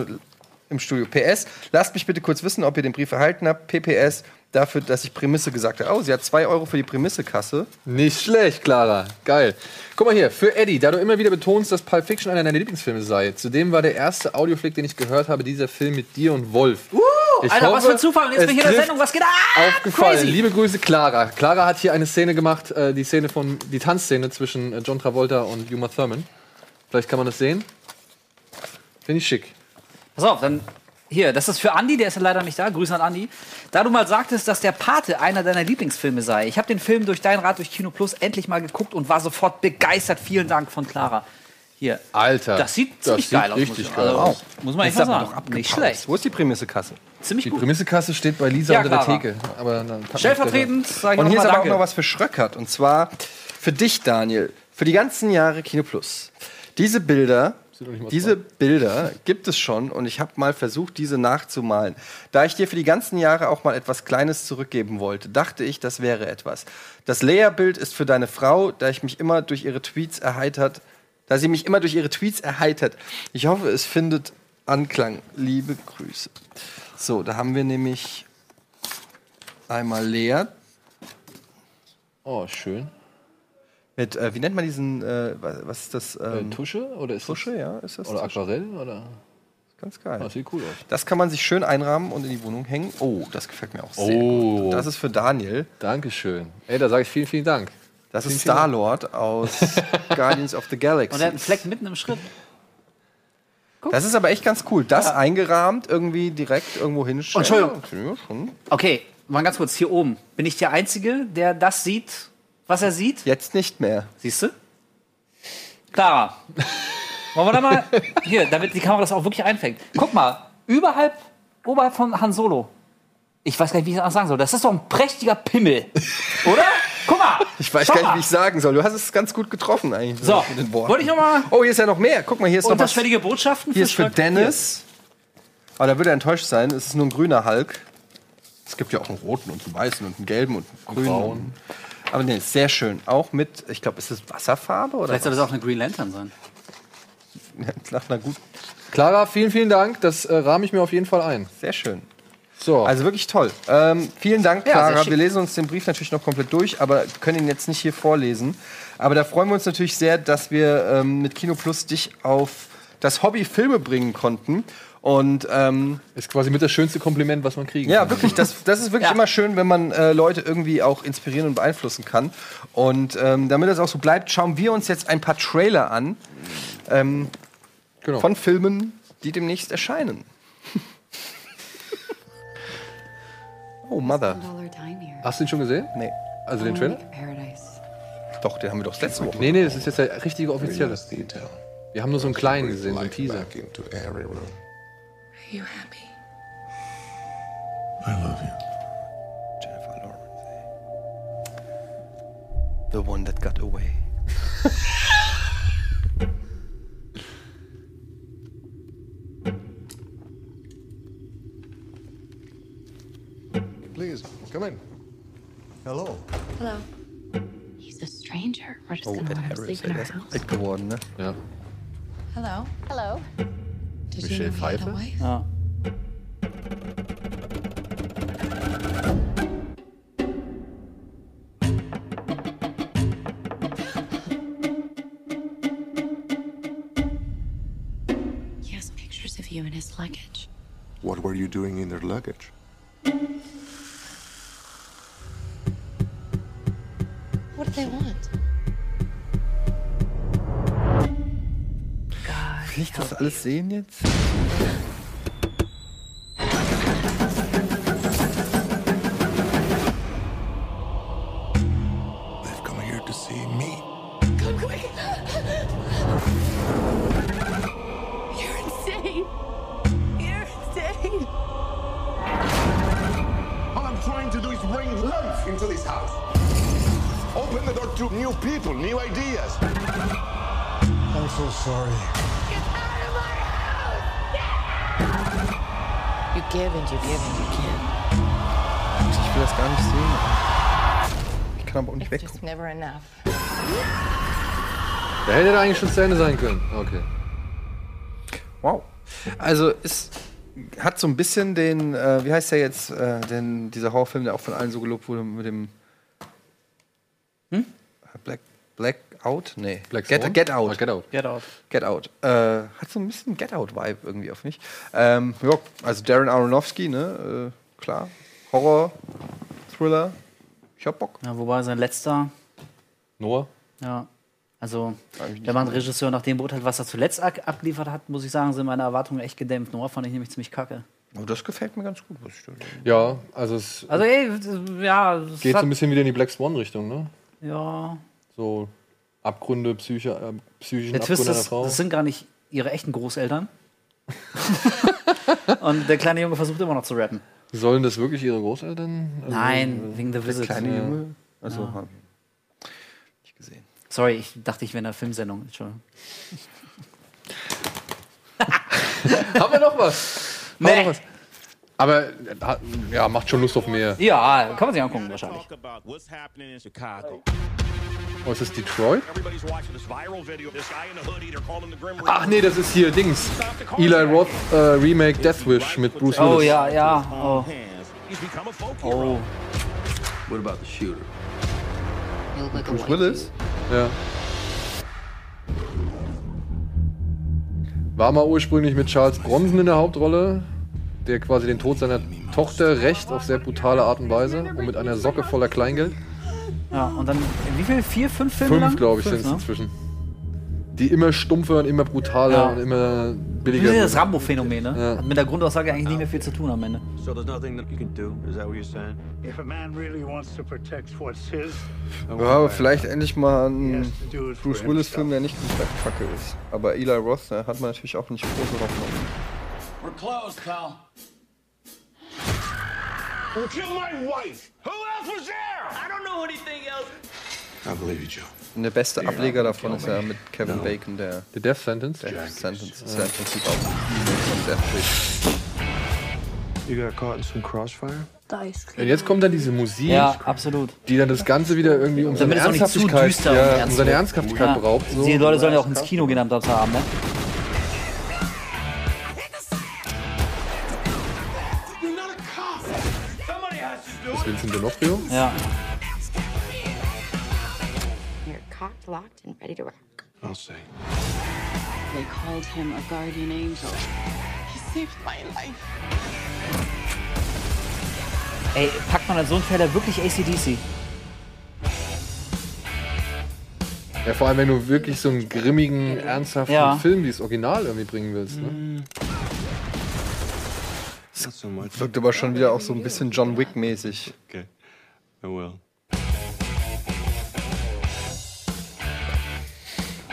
im Studio. PS, lasst mich bitte kurz wissen, ob ihr den Brief erhalten habt. PPS, dafür, dass ich Prämisse gesagt habe. Oh, sie hat 2 Euro für die Prämissekasse. Nicht schlecht, Clara. Geil. Guck mal hier, für Eddie, da du immer wieder betonst, dass Pulp Fiction einer deiner Lieblingsfilme sei. Zudem war der erste Audioflick, den ich gehört habe, dieser Film mit dir und Wolf. Uh, Ich Alter, was hoffe, für ein Zufall. Und jetzt es bin ich hier in der Sendung. Was geht da? Aufgefallen. Crazy. Liebe Grüße, Clara. Clara hat hier eine Szene gemacht, äh, die Szene von, die Tanzszene zwischen äh, John Travolta und Uma Thurman. Vielleicht kann man das sehen. Finde ich schick. Pass auf, dann hier, das ist für Andi, der ist ja leider nicht da. Grüße an Andi. Da du mal sagtest, dass der Pate einer deiner Lieblingsfilme sei. Ich habe den Film durch dein Rat durch Kino Plus endlich mal geguckt und war sofort begeistert. Vielen Dank von Clara. Hier. Alter. Das sieht ziemlich sieht geil aus. richtig muss, geil also, aus. muss man echt Jetzt mal sagen. doch Nicht schlecht. Wo ist die Prämissekasse? Ziemlich Die gut. Prämissekasse steht bei Lisa Ja, unter der. Theke. Aber Stellvertretend sage ich Und hier ist aber auch Danke. noch was für Schröckert. Und zwar für dich, Daniel. Für die ganzen Jahre Kino Plus. Diese Bilder, mal diese Bilder gibt es schon und ich habe mal versucht, diese nachzumalen. Da ich dir für die ganzen Jahre auch mal etwas Kleines zurückgeben wollte, dachte ich, das wäre etwas. Das Leia-Bild ist für deine Frau, da ich mich immer durch ihre Tweets erheitert, da sie mich immer durch ihre Tweets erheitert. Ich hoffe, es findet Anklang. Liebe Grüße. So, da haben wir nämlich einmal Lea, Oh, schön. Mit, äh, wie nennt man diesen, äh, was, was ist das? Äh, Ähm, Tusche? Oder ist Tusche, das, ja, ist das Oder Tusche? Aquarell? Oder? Ganz geil. Das sieht cool aus. Das kann man sich schön einrahmen und in die Wohnung hängen. Oh, das gefällt mir auch sehr Oh. gut. Das ist für Daniel. Dankeschön. Ey, da sage ich vielen, vielen Dank. Das Vielen, ist. Star-Lord aus Guardians of the Galaxy. Und er hat einen Fleck mitten im Schritt. Das ist aber echt ganz cool. Das eingerahmt, irgendwie direkt irgendwo hinstellen. Entschuldigung. Ja. Okay, mal ganz kurz, hier oben. Bin ich der Einzige, der das sieht, was er sieht? Jetzt nicht mehr. Siehst du? Clara. Wollen wir da mal. Hier, damit die Kamera das auch wirklich einfängt. Guck mal, überhalb, oberhalb von Han Solo. Ich weiß gar nicht, wie ich das sagen soll. Das ist doch ein prächtiger Pimmel. Oder? Guck mal. Ich weiß Schau gar nicht, wie ich sagen soll. Du hast es ganz gut getroffen eigentlich. So, mit den Worten. wollte ich noch mal- Oh, hier ist ja noch mehr. Guck mal, hier ist noch was. Unterschwellige Botschaften Hier ist für Schröck- Dennis. Aber da würde er enttäuscht sein. Es ist nur ein grüner Hulk. Es gibt ja auch einen roten und einen weißen und einen gelben und einen grünen. braunen. Aber nee, ist sehr schön. Auch mit, ich glaube, ist das Wasserfarbe oder Vielleicht soll das auch eine Green Lantern sein. nach einer gut. Clara, vielen, vielen Dank. Das äh, rahme ich mir auf jeden Fall ein. Sehr schön. So. Also wirklich toll. Ähm, vielen Dank, Ja, Clara. schick. Wir lesen uns den Brief natürlich noch komplett durch, aber können ihn jetzt nicht hier vorlesen. Aber da freuen wir uns natürlich sehr, dass wir ähm, mit Kino Plus dich auf das Hobby Filme bringen konnten. Und ähm, ist quasi mit das schönste Kompliment, was man kriegen Ja, kann. wirklich. Das, das ist wirklich immer schön, wenn man äh, Leute irgendwie auch inspirieren und beeinflussen kann. Und ähm, damit das auch so bleibt, schauen wir uns jetzt ein paar Trailer an ähm, Genau. von Filmen, die demnächst erscheinen. oh, Mother. Hast du den schon gesehen? Nee. Also den Trailer? Doch, den haben wir doch letzte Woche. Nee, nee, das ist jetzt der richtige offizielle. Wir haben nur so einen kleinen gesehen, so einen Teaser. Are you happy? I love you. Jennifer Lawrence. The one that got away. Please, come in. Hello. Hello. He's a stranger. We're just Oh, gonna Ed let him sleep in ey, our der house. alt geworden, ne? Ja. Hello. Hello. Michelle Pfeiffer? Ja. you in his luggage. What were you doing in their luggage? What do they want? This house. Open the door to new people, new ideas. I'm so sorry. Give and you give and you give. Ich will das gar nicht sehen. Ich kann aber auch nicht It's weggucken. just never enough. Da hätte er eigentlich schon zu Ende sein können. Okay. Wow. Also es hat so ein bisschen den, äh, wie heißt der jetzt, äh, den, dieser Horrorfilm, der auch von allen so gelobt wurde, mit dem Hm? Black, Black Out? Nee. Black Get? Get Out. Ah, Get Out. Get out. Get Out. Äh, hat so ein bisschen Get Out-Vibe irgendwie auf mich. Ähm, ja, also Darren Aronofsky, ne? Äh, klar. Horror, Thriller. Ich hab Bock. Ja, wobei sein letzter, Noah? ja. Also, wenn man Regisseur nach dem beurteilt, was er zuletzt abgeliefert hat, muss ich sagen, sind meine Erwartungen echt gedämpft. Noah fand ich nämlich ziemlich kacke. Oh, das gefällt mir ganz gut, was ich da Ja, also es Also, ey, ja. es geht so ein bisschen wieder in die Black Swan-Richtung, ne? Ja. So Abgründe, Psyche, äh, psychischen Der Abgründe einer ist, Frau. das sind gar nicht ihre echten Großeltern. Und der kleine Junge versucht immer noch zu rappen. Sollen das wirklich ihre Großeltern? Also, Nein, äh, wegen The Visit. kleine Ja. Junge. Also, Ja. hab ich gesehen. Sorry, ich dachte, ich wäre in der Filmsendung. Entschuldigung. Haben wir noch was? Haben wir noch was? Aber äh, ja, macht schon Lust auf mehr. Ja, kann man sich angucken, wahrscheinlich. Oh, ist das Detroit? Ach nee, das ist hier Dings. Eli Roth äh, Remake Death Wish mit Bruce Willis. Oh ja, ja. Oh. Oh. What about the shooter? Bruce Willis? Ja. War mal ursprünglich mit Charles Bronson in der Hauptrolle, der quasi den Tod seiner Tochter rächt auf sehr brutale Art und Weise und mit einer Socke voller Kleingeld. Ja, und dann, wie viel? Vier, fünf Filme? Fünf, glaube ich, sind es ne? inzwischen. Die immer stumpfer und immer brutaler Ja. und immer billiger. Das ist das. Rambo-Phänomen, ne? Ja. Hat mit der Grundaussage eigentlich nicht mehr viel zu tun am Ende. So there's nothing that you can do? Is that what you're saying? If a man really wants to protect what's his, Ja, aber vielleicht endlich mal ein Bruce Willis-Film, der nicht komplett kacke ist. Aber Eli Roth, da hat man natürlich auch nicht große Hoffnung. We're closed, pal. Killed my wife? Who else was there? I don't know anything else. I believe you, Joe. Und der beste Ableger davon ist ja mit Kevin Bacon, der The Death Sentence? Death Sentence. Das ist ja im Prinzip auch von Death Wish. You got caught in some crossfire? Und jetzt kommt dann diese Musik, Ja, absolut. die dann das Ganze wieder irgendwie um seine Damit es auch nicht zu Ernsthaftigkeit, ja, um seine. Ernsthaftigkeit Ja. beraubt. So. Die Leute sollen ja auch ins Kino gehen am Samstagabend, ne? Vincent D'Onofrio? Ja. You're cocked, locked, and ready to rock. I'll say. They called him a guardian angel. He saved my life. Ey, packt man als so einen Fäller wirklich ACDC? Ja, vor allem, wenn du wirklich so einen grimmigen, ernsthaften Ja. Film wie das Original irgendwie bringen willst. Ne? Not so much. Wirkt aber schon wieder auch so ein bisschen John Wick-mäßig. Okay. I will.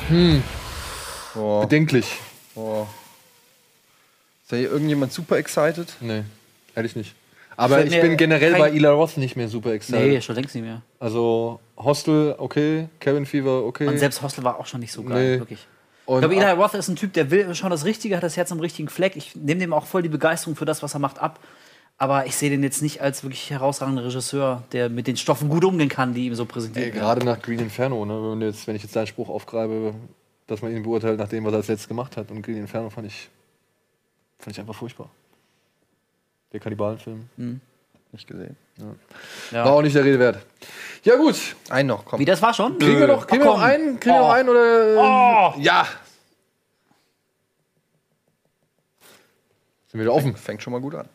Hm, Oh, bedenklich. oh. Ist da hier irgendjemand super excited? Nee, hätte ich nicht. Aber ich mir bin generell bei Eli Roth nicht mehr super excited. Nee, schon längst nicht mehr. Also Hostel, okay, Cabin Fever, okay. Und selbst Hostel war auch schon nicht so geil, Nee. wirklich. Und ich glaube, Eli Roth ist ein Typ, der will schon das Richtige, hat das Herz am richtigen Fleck. Ich nehme dem auch voll die Begeisterung für das, was er macht, ab. Aber ich sehe den jetzt nicht als wirklich herausragenden Regisseur, der mit den Stoffen gut umgehen kann, die ihm so präsentiert Ey, werden. gerade nach Green Inferno, ne? wenn, jetzt, wenn ich jetzt deinen Spruch aufgreife, dass man ihn beurteilt nach dem, was er als letztes gemacht hat. Und Green Inferno fand ich, fand ich einfach furchtbar. Der Kannibalenfilm. Mhm. Nicht gesehen. Ja. War auch nicht der Rede wert. Ja, gut. Ein noch, komm. Wie, das war schon? Kriegen wir noch, kriegen wir noch komm. einen? Kriegen wir Oh. noch einen oder. Oh. Ja. Sind wieder offen. Fängt schon mal gut an.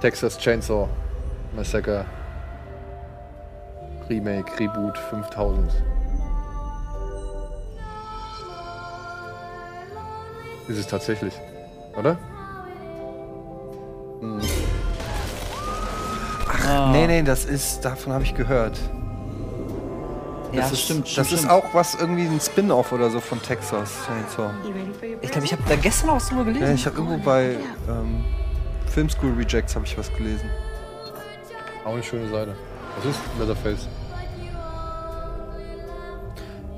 Texas Chainsaw Massacre Remake, Reboot 5000. Ist es tatsächlich, oder? Ach, nee, nee, das ist, davon habe ich gehört. Ja, das ist, stimmt, Das stimmt, ist stimmt. auch was, irgendwie ein Spin-off oder so von Texas Chainsaw. Ich glaube, ich habe da gestern auch was drüber gelesen. Ja, ich habe irgendwo bei ähm, Film School Rejects habe ich was gelesen. Auch eine schöne Seite. Was ist Leatherface?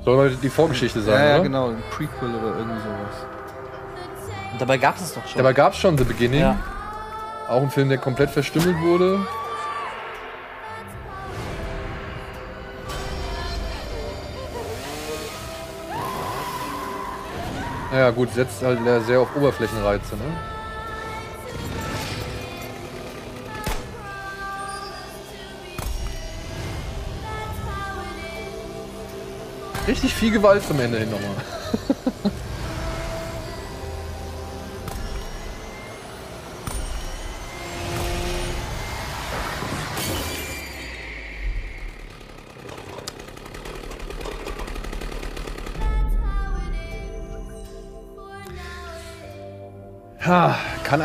Soll mal die Vorgeschichte sein, ja, ja, oder? genau, ein Prequel oder irgendwie sowas. Und dabei gab es es doch schon. Dabei gab es schon The Beginning. Ja. Auch ein Film, der komplett verstümmelt wurde. Ja gut, setzt halt sehr auf Oberflächenreize, ne? Richtig viel Gewalt zum Ende hin nochmal.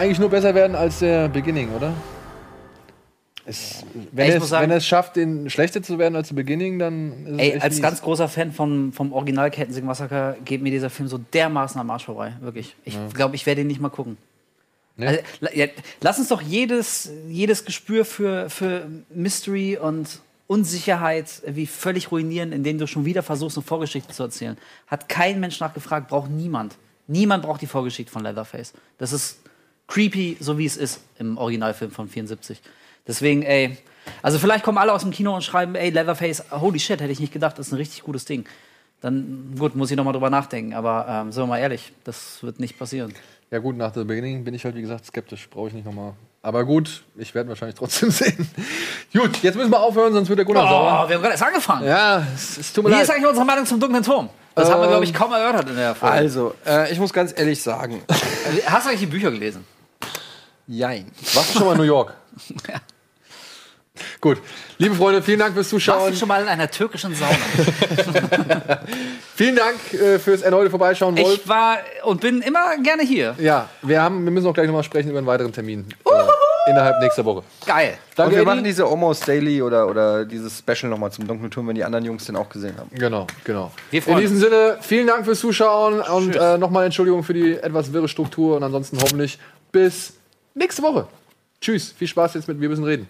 eigentlich nur besser werden als der Beginning, oder? Es, wenn, Ey, er es, sagen- wenn es schafft, den schlechter zu werden als der Beginning, dann Ey, als mies. ganz großer Fan von, vom Original Kettensägen Massaker geht mir dieser Film so dermaßen am Arsch vorbei. Wirklich. Ich Ja. glaube, ich werde ihn nicht mal gucken. Nee? Also, ja, lass uns doch jedes, jedes Gespür für, für Mystery und Unsicherheit wie völlig ruinieren, indem du schon wieder versuchst, eine Vorgeschichte zu erzählen. Hat kein Mensch nachgefragt, braucht niemand. Niemand braucht die Vorgeschichte von Leatherface. Das ist creepy, so wie es ist im Originalfilm von 74. Deswegen, ey, also vielleicht kommen alle aus dem Kino und schreiben, ey, Leatherface, holy shit, hätte ich nicht gedacht, das ist ein richtig gutes Ding. Dann, gut, muss ich noch mal drüber nachdenken, aber ähm, sind wir mal ehrlich, das wird nicht passieren. Ja gut, nach The Beginning bin ich halt wie gesagt skeptisch, brauche ich nicht nochmal. Aber gut, ich werde wahrscheinlich trotzdem sehen. gut, jetzt müssen wir aufhören, sonst wird der Gunnar Oh, sauer. wir haben gerade erst angefangen. Ja, es, es tut mir Wie leid. ist eigentlich unsere Meinung zum dunklen Turm? Das haben wir, Ähm, glaube ich, kaum erörtert in der Folge. Also, äh, ich muss ganz ehrlich sagen, Hast du eigentlich die Bücher gelesen? Jein. Warst du schon mal in New York? Gut, liebe Freunde, vielen Dank fürs Warst Zuschauen. du schon mal in einer türkischen Sauna? Vielen Dank äh, fürs erneute Vorbeischauen, Wolf. ich war und bin immer gerne hier. Ja, wir, haben, wir müssen auch gleich nochmal sprechen über einen weiteren Termin. Äh, innerhalb nächster Woche. Geil. Danke, Und wir Eddie. machen diese Almost Daily oder, oder dieses Special nochmal zum Dunklen Turm, wenn die anderen Jungs den auch gesehen haben. Genau, genau. Wir In diesem Sinne, vielen Dank fürs Zuschauen und äh, nochmal Entschuldigung für die etwas wirre Struktur und ansonsten hoffentlich bis nächste Woche. Tschüss, viel Spaß jetzt mit Wir müssen reden.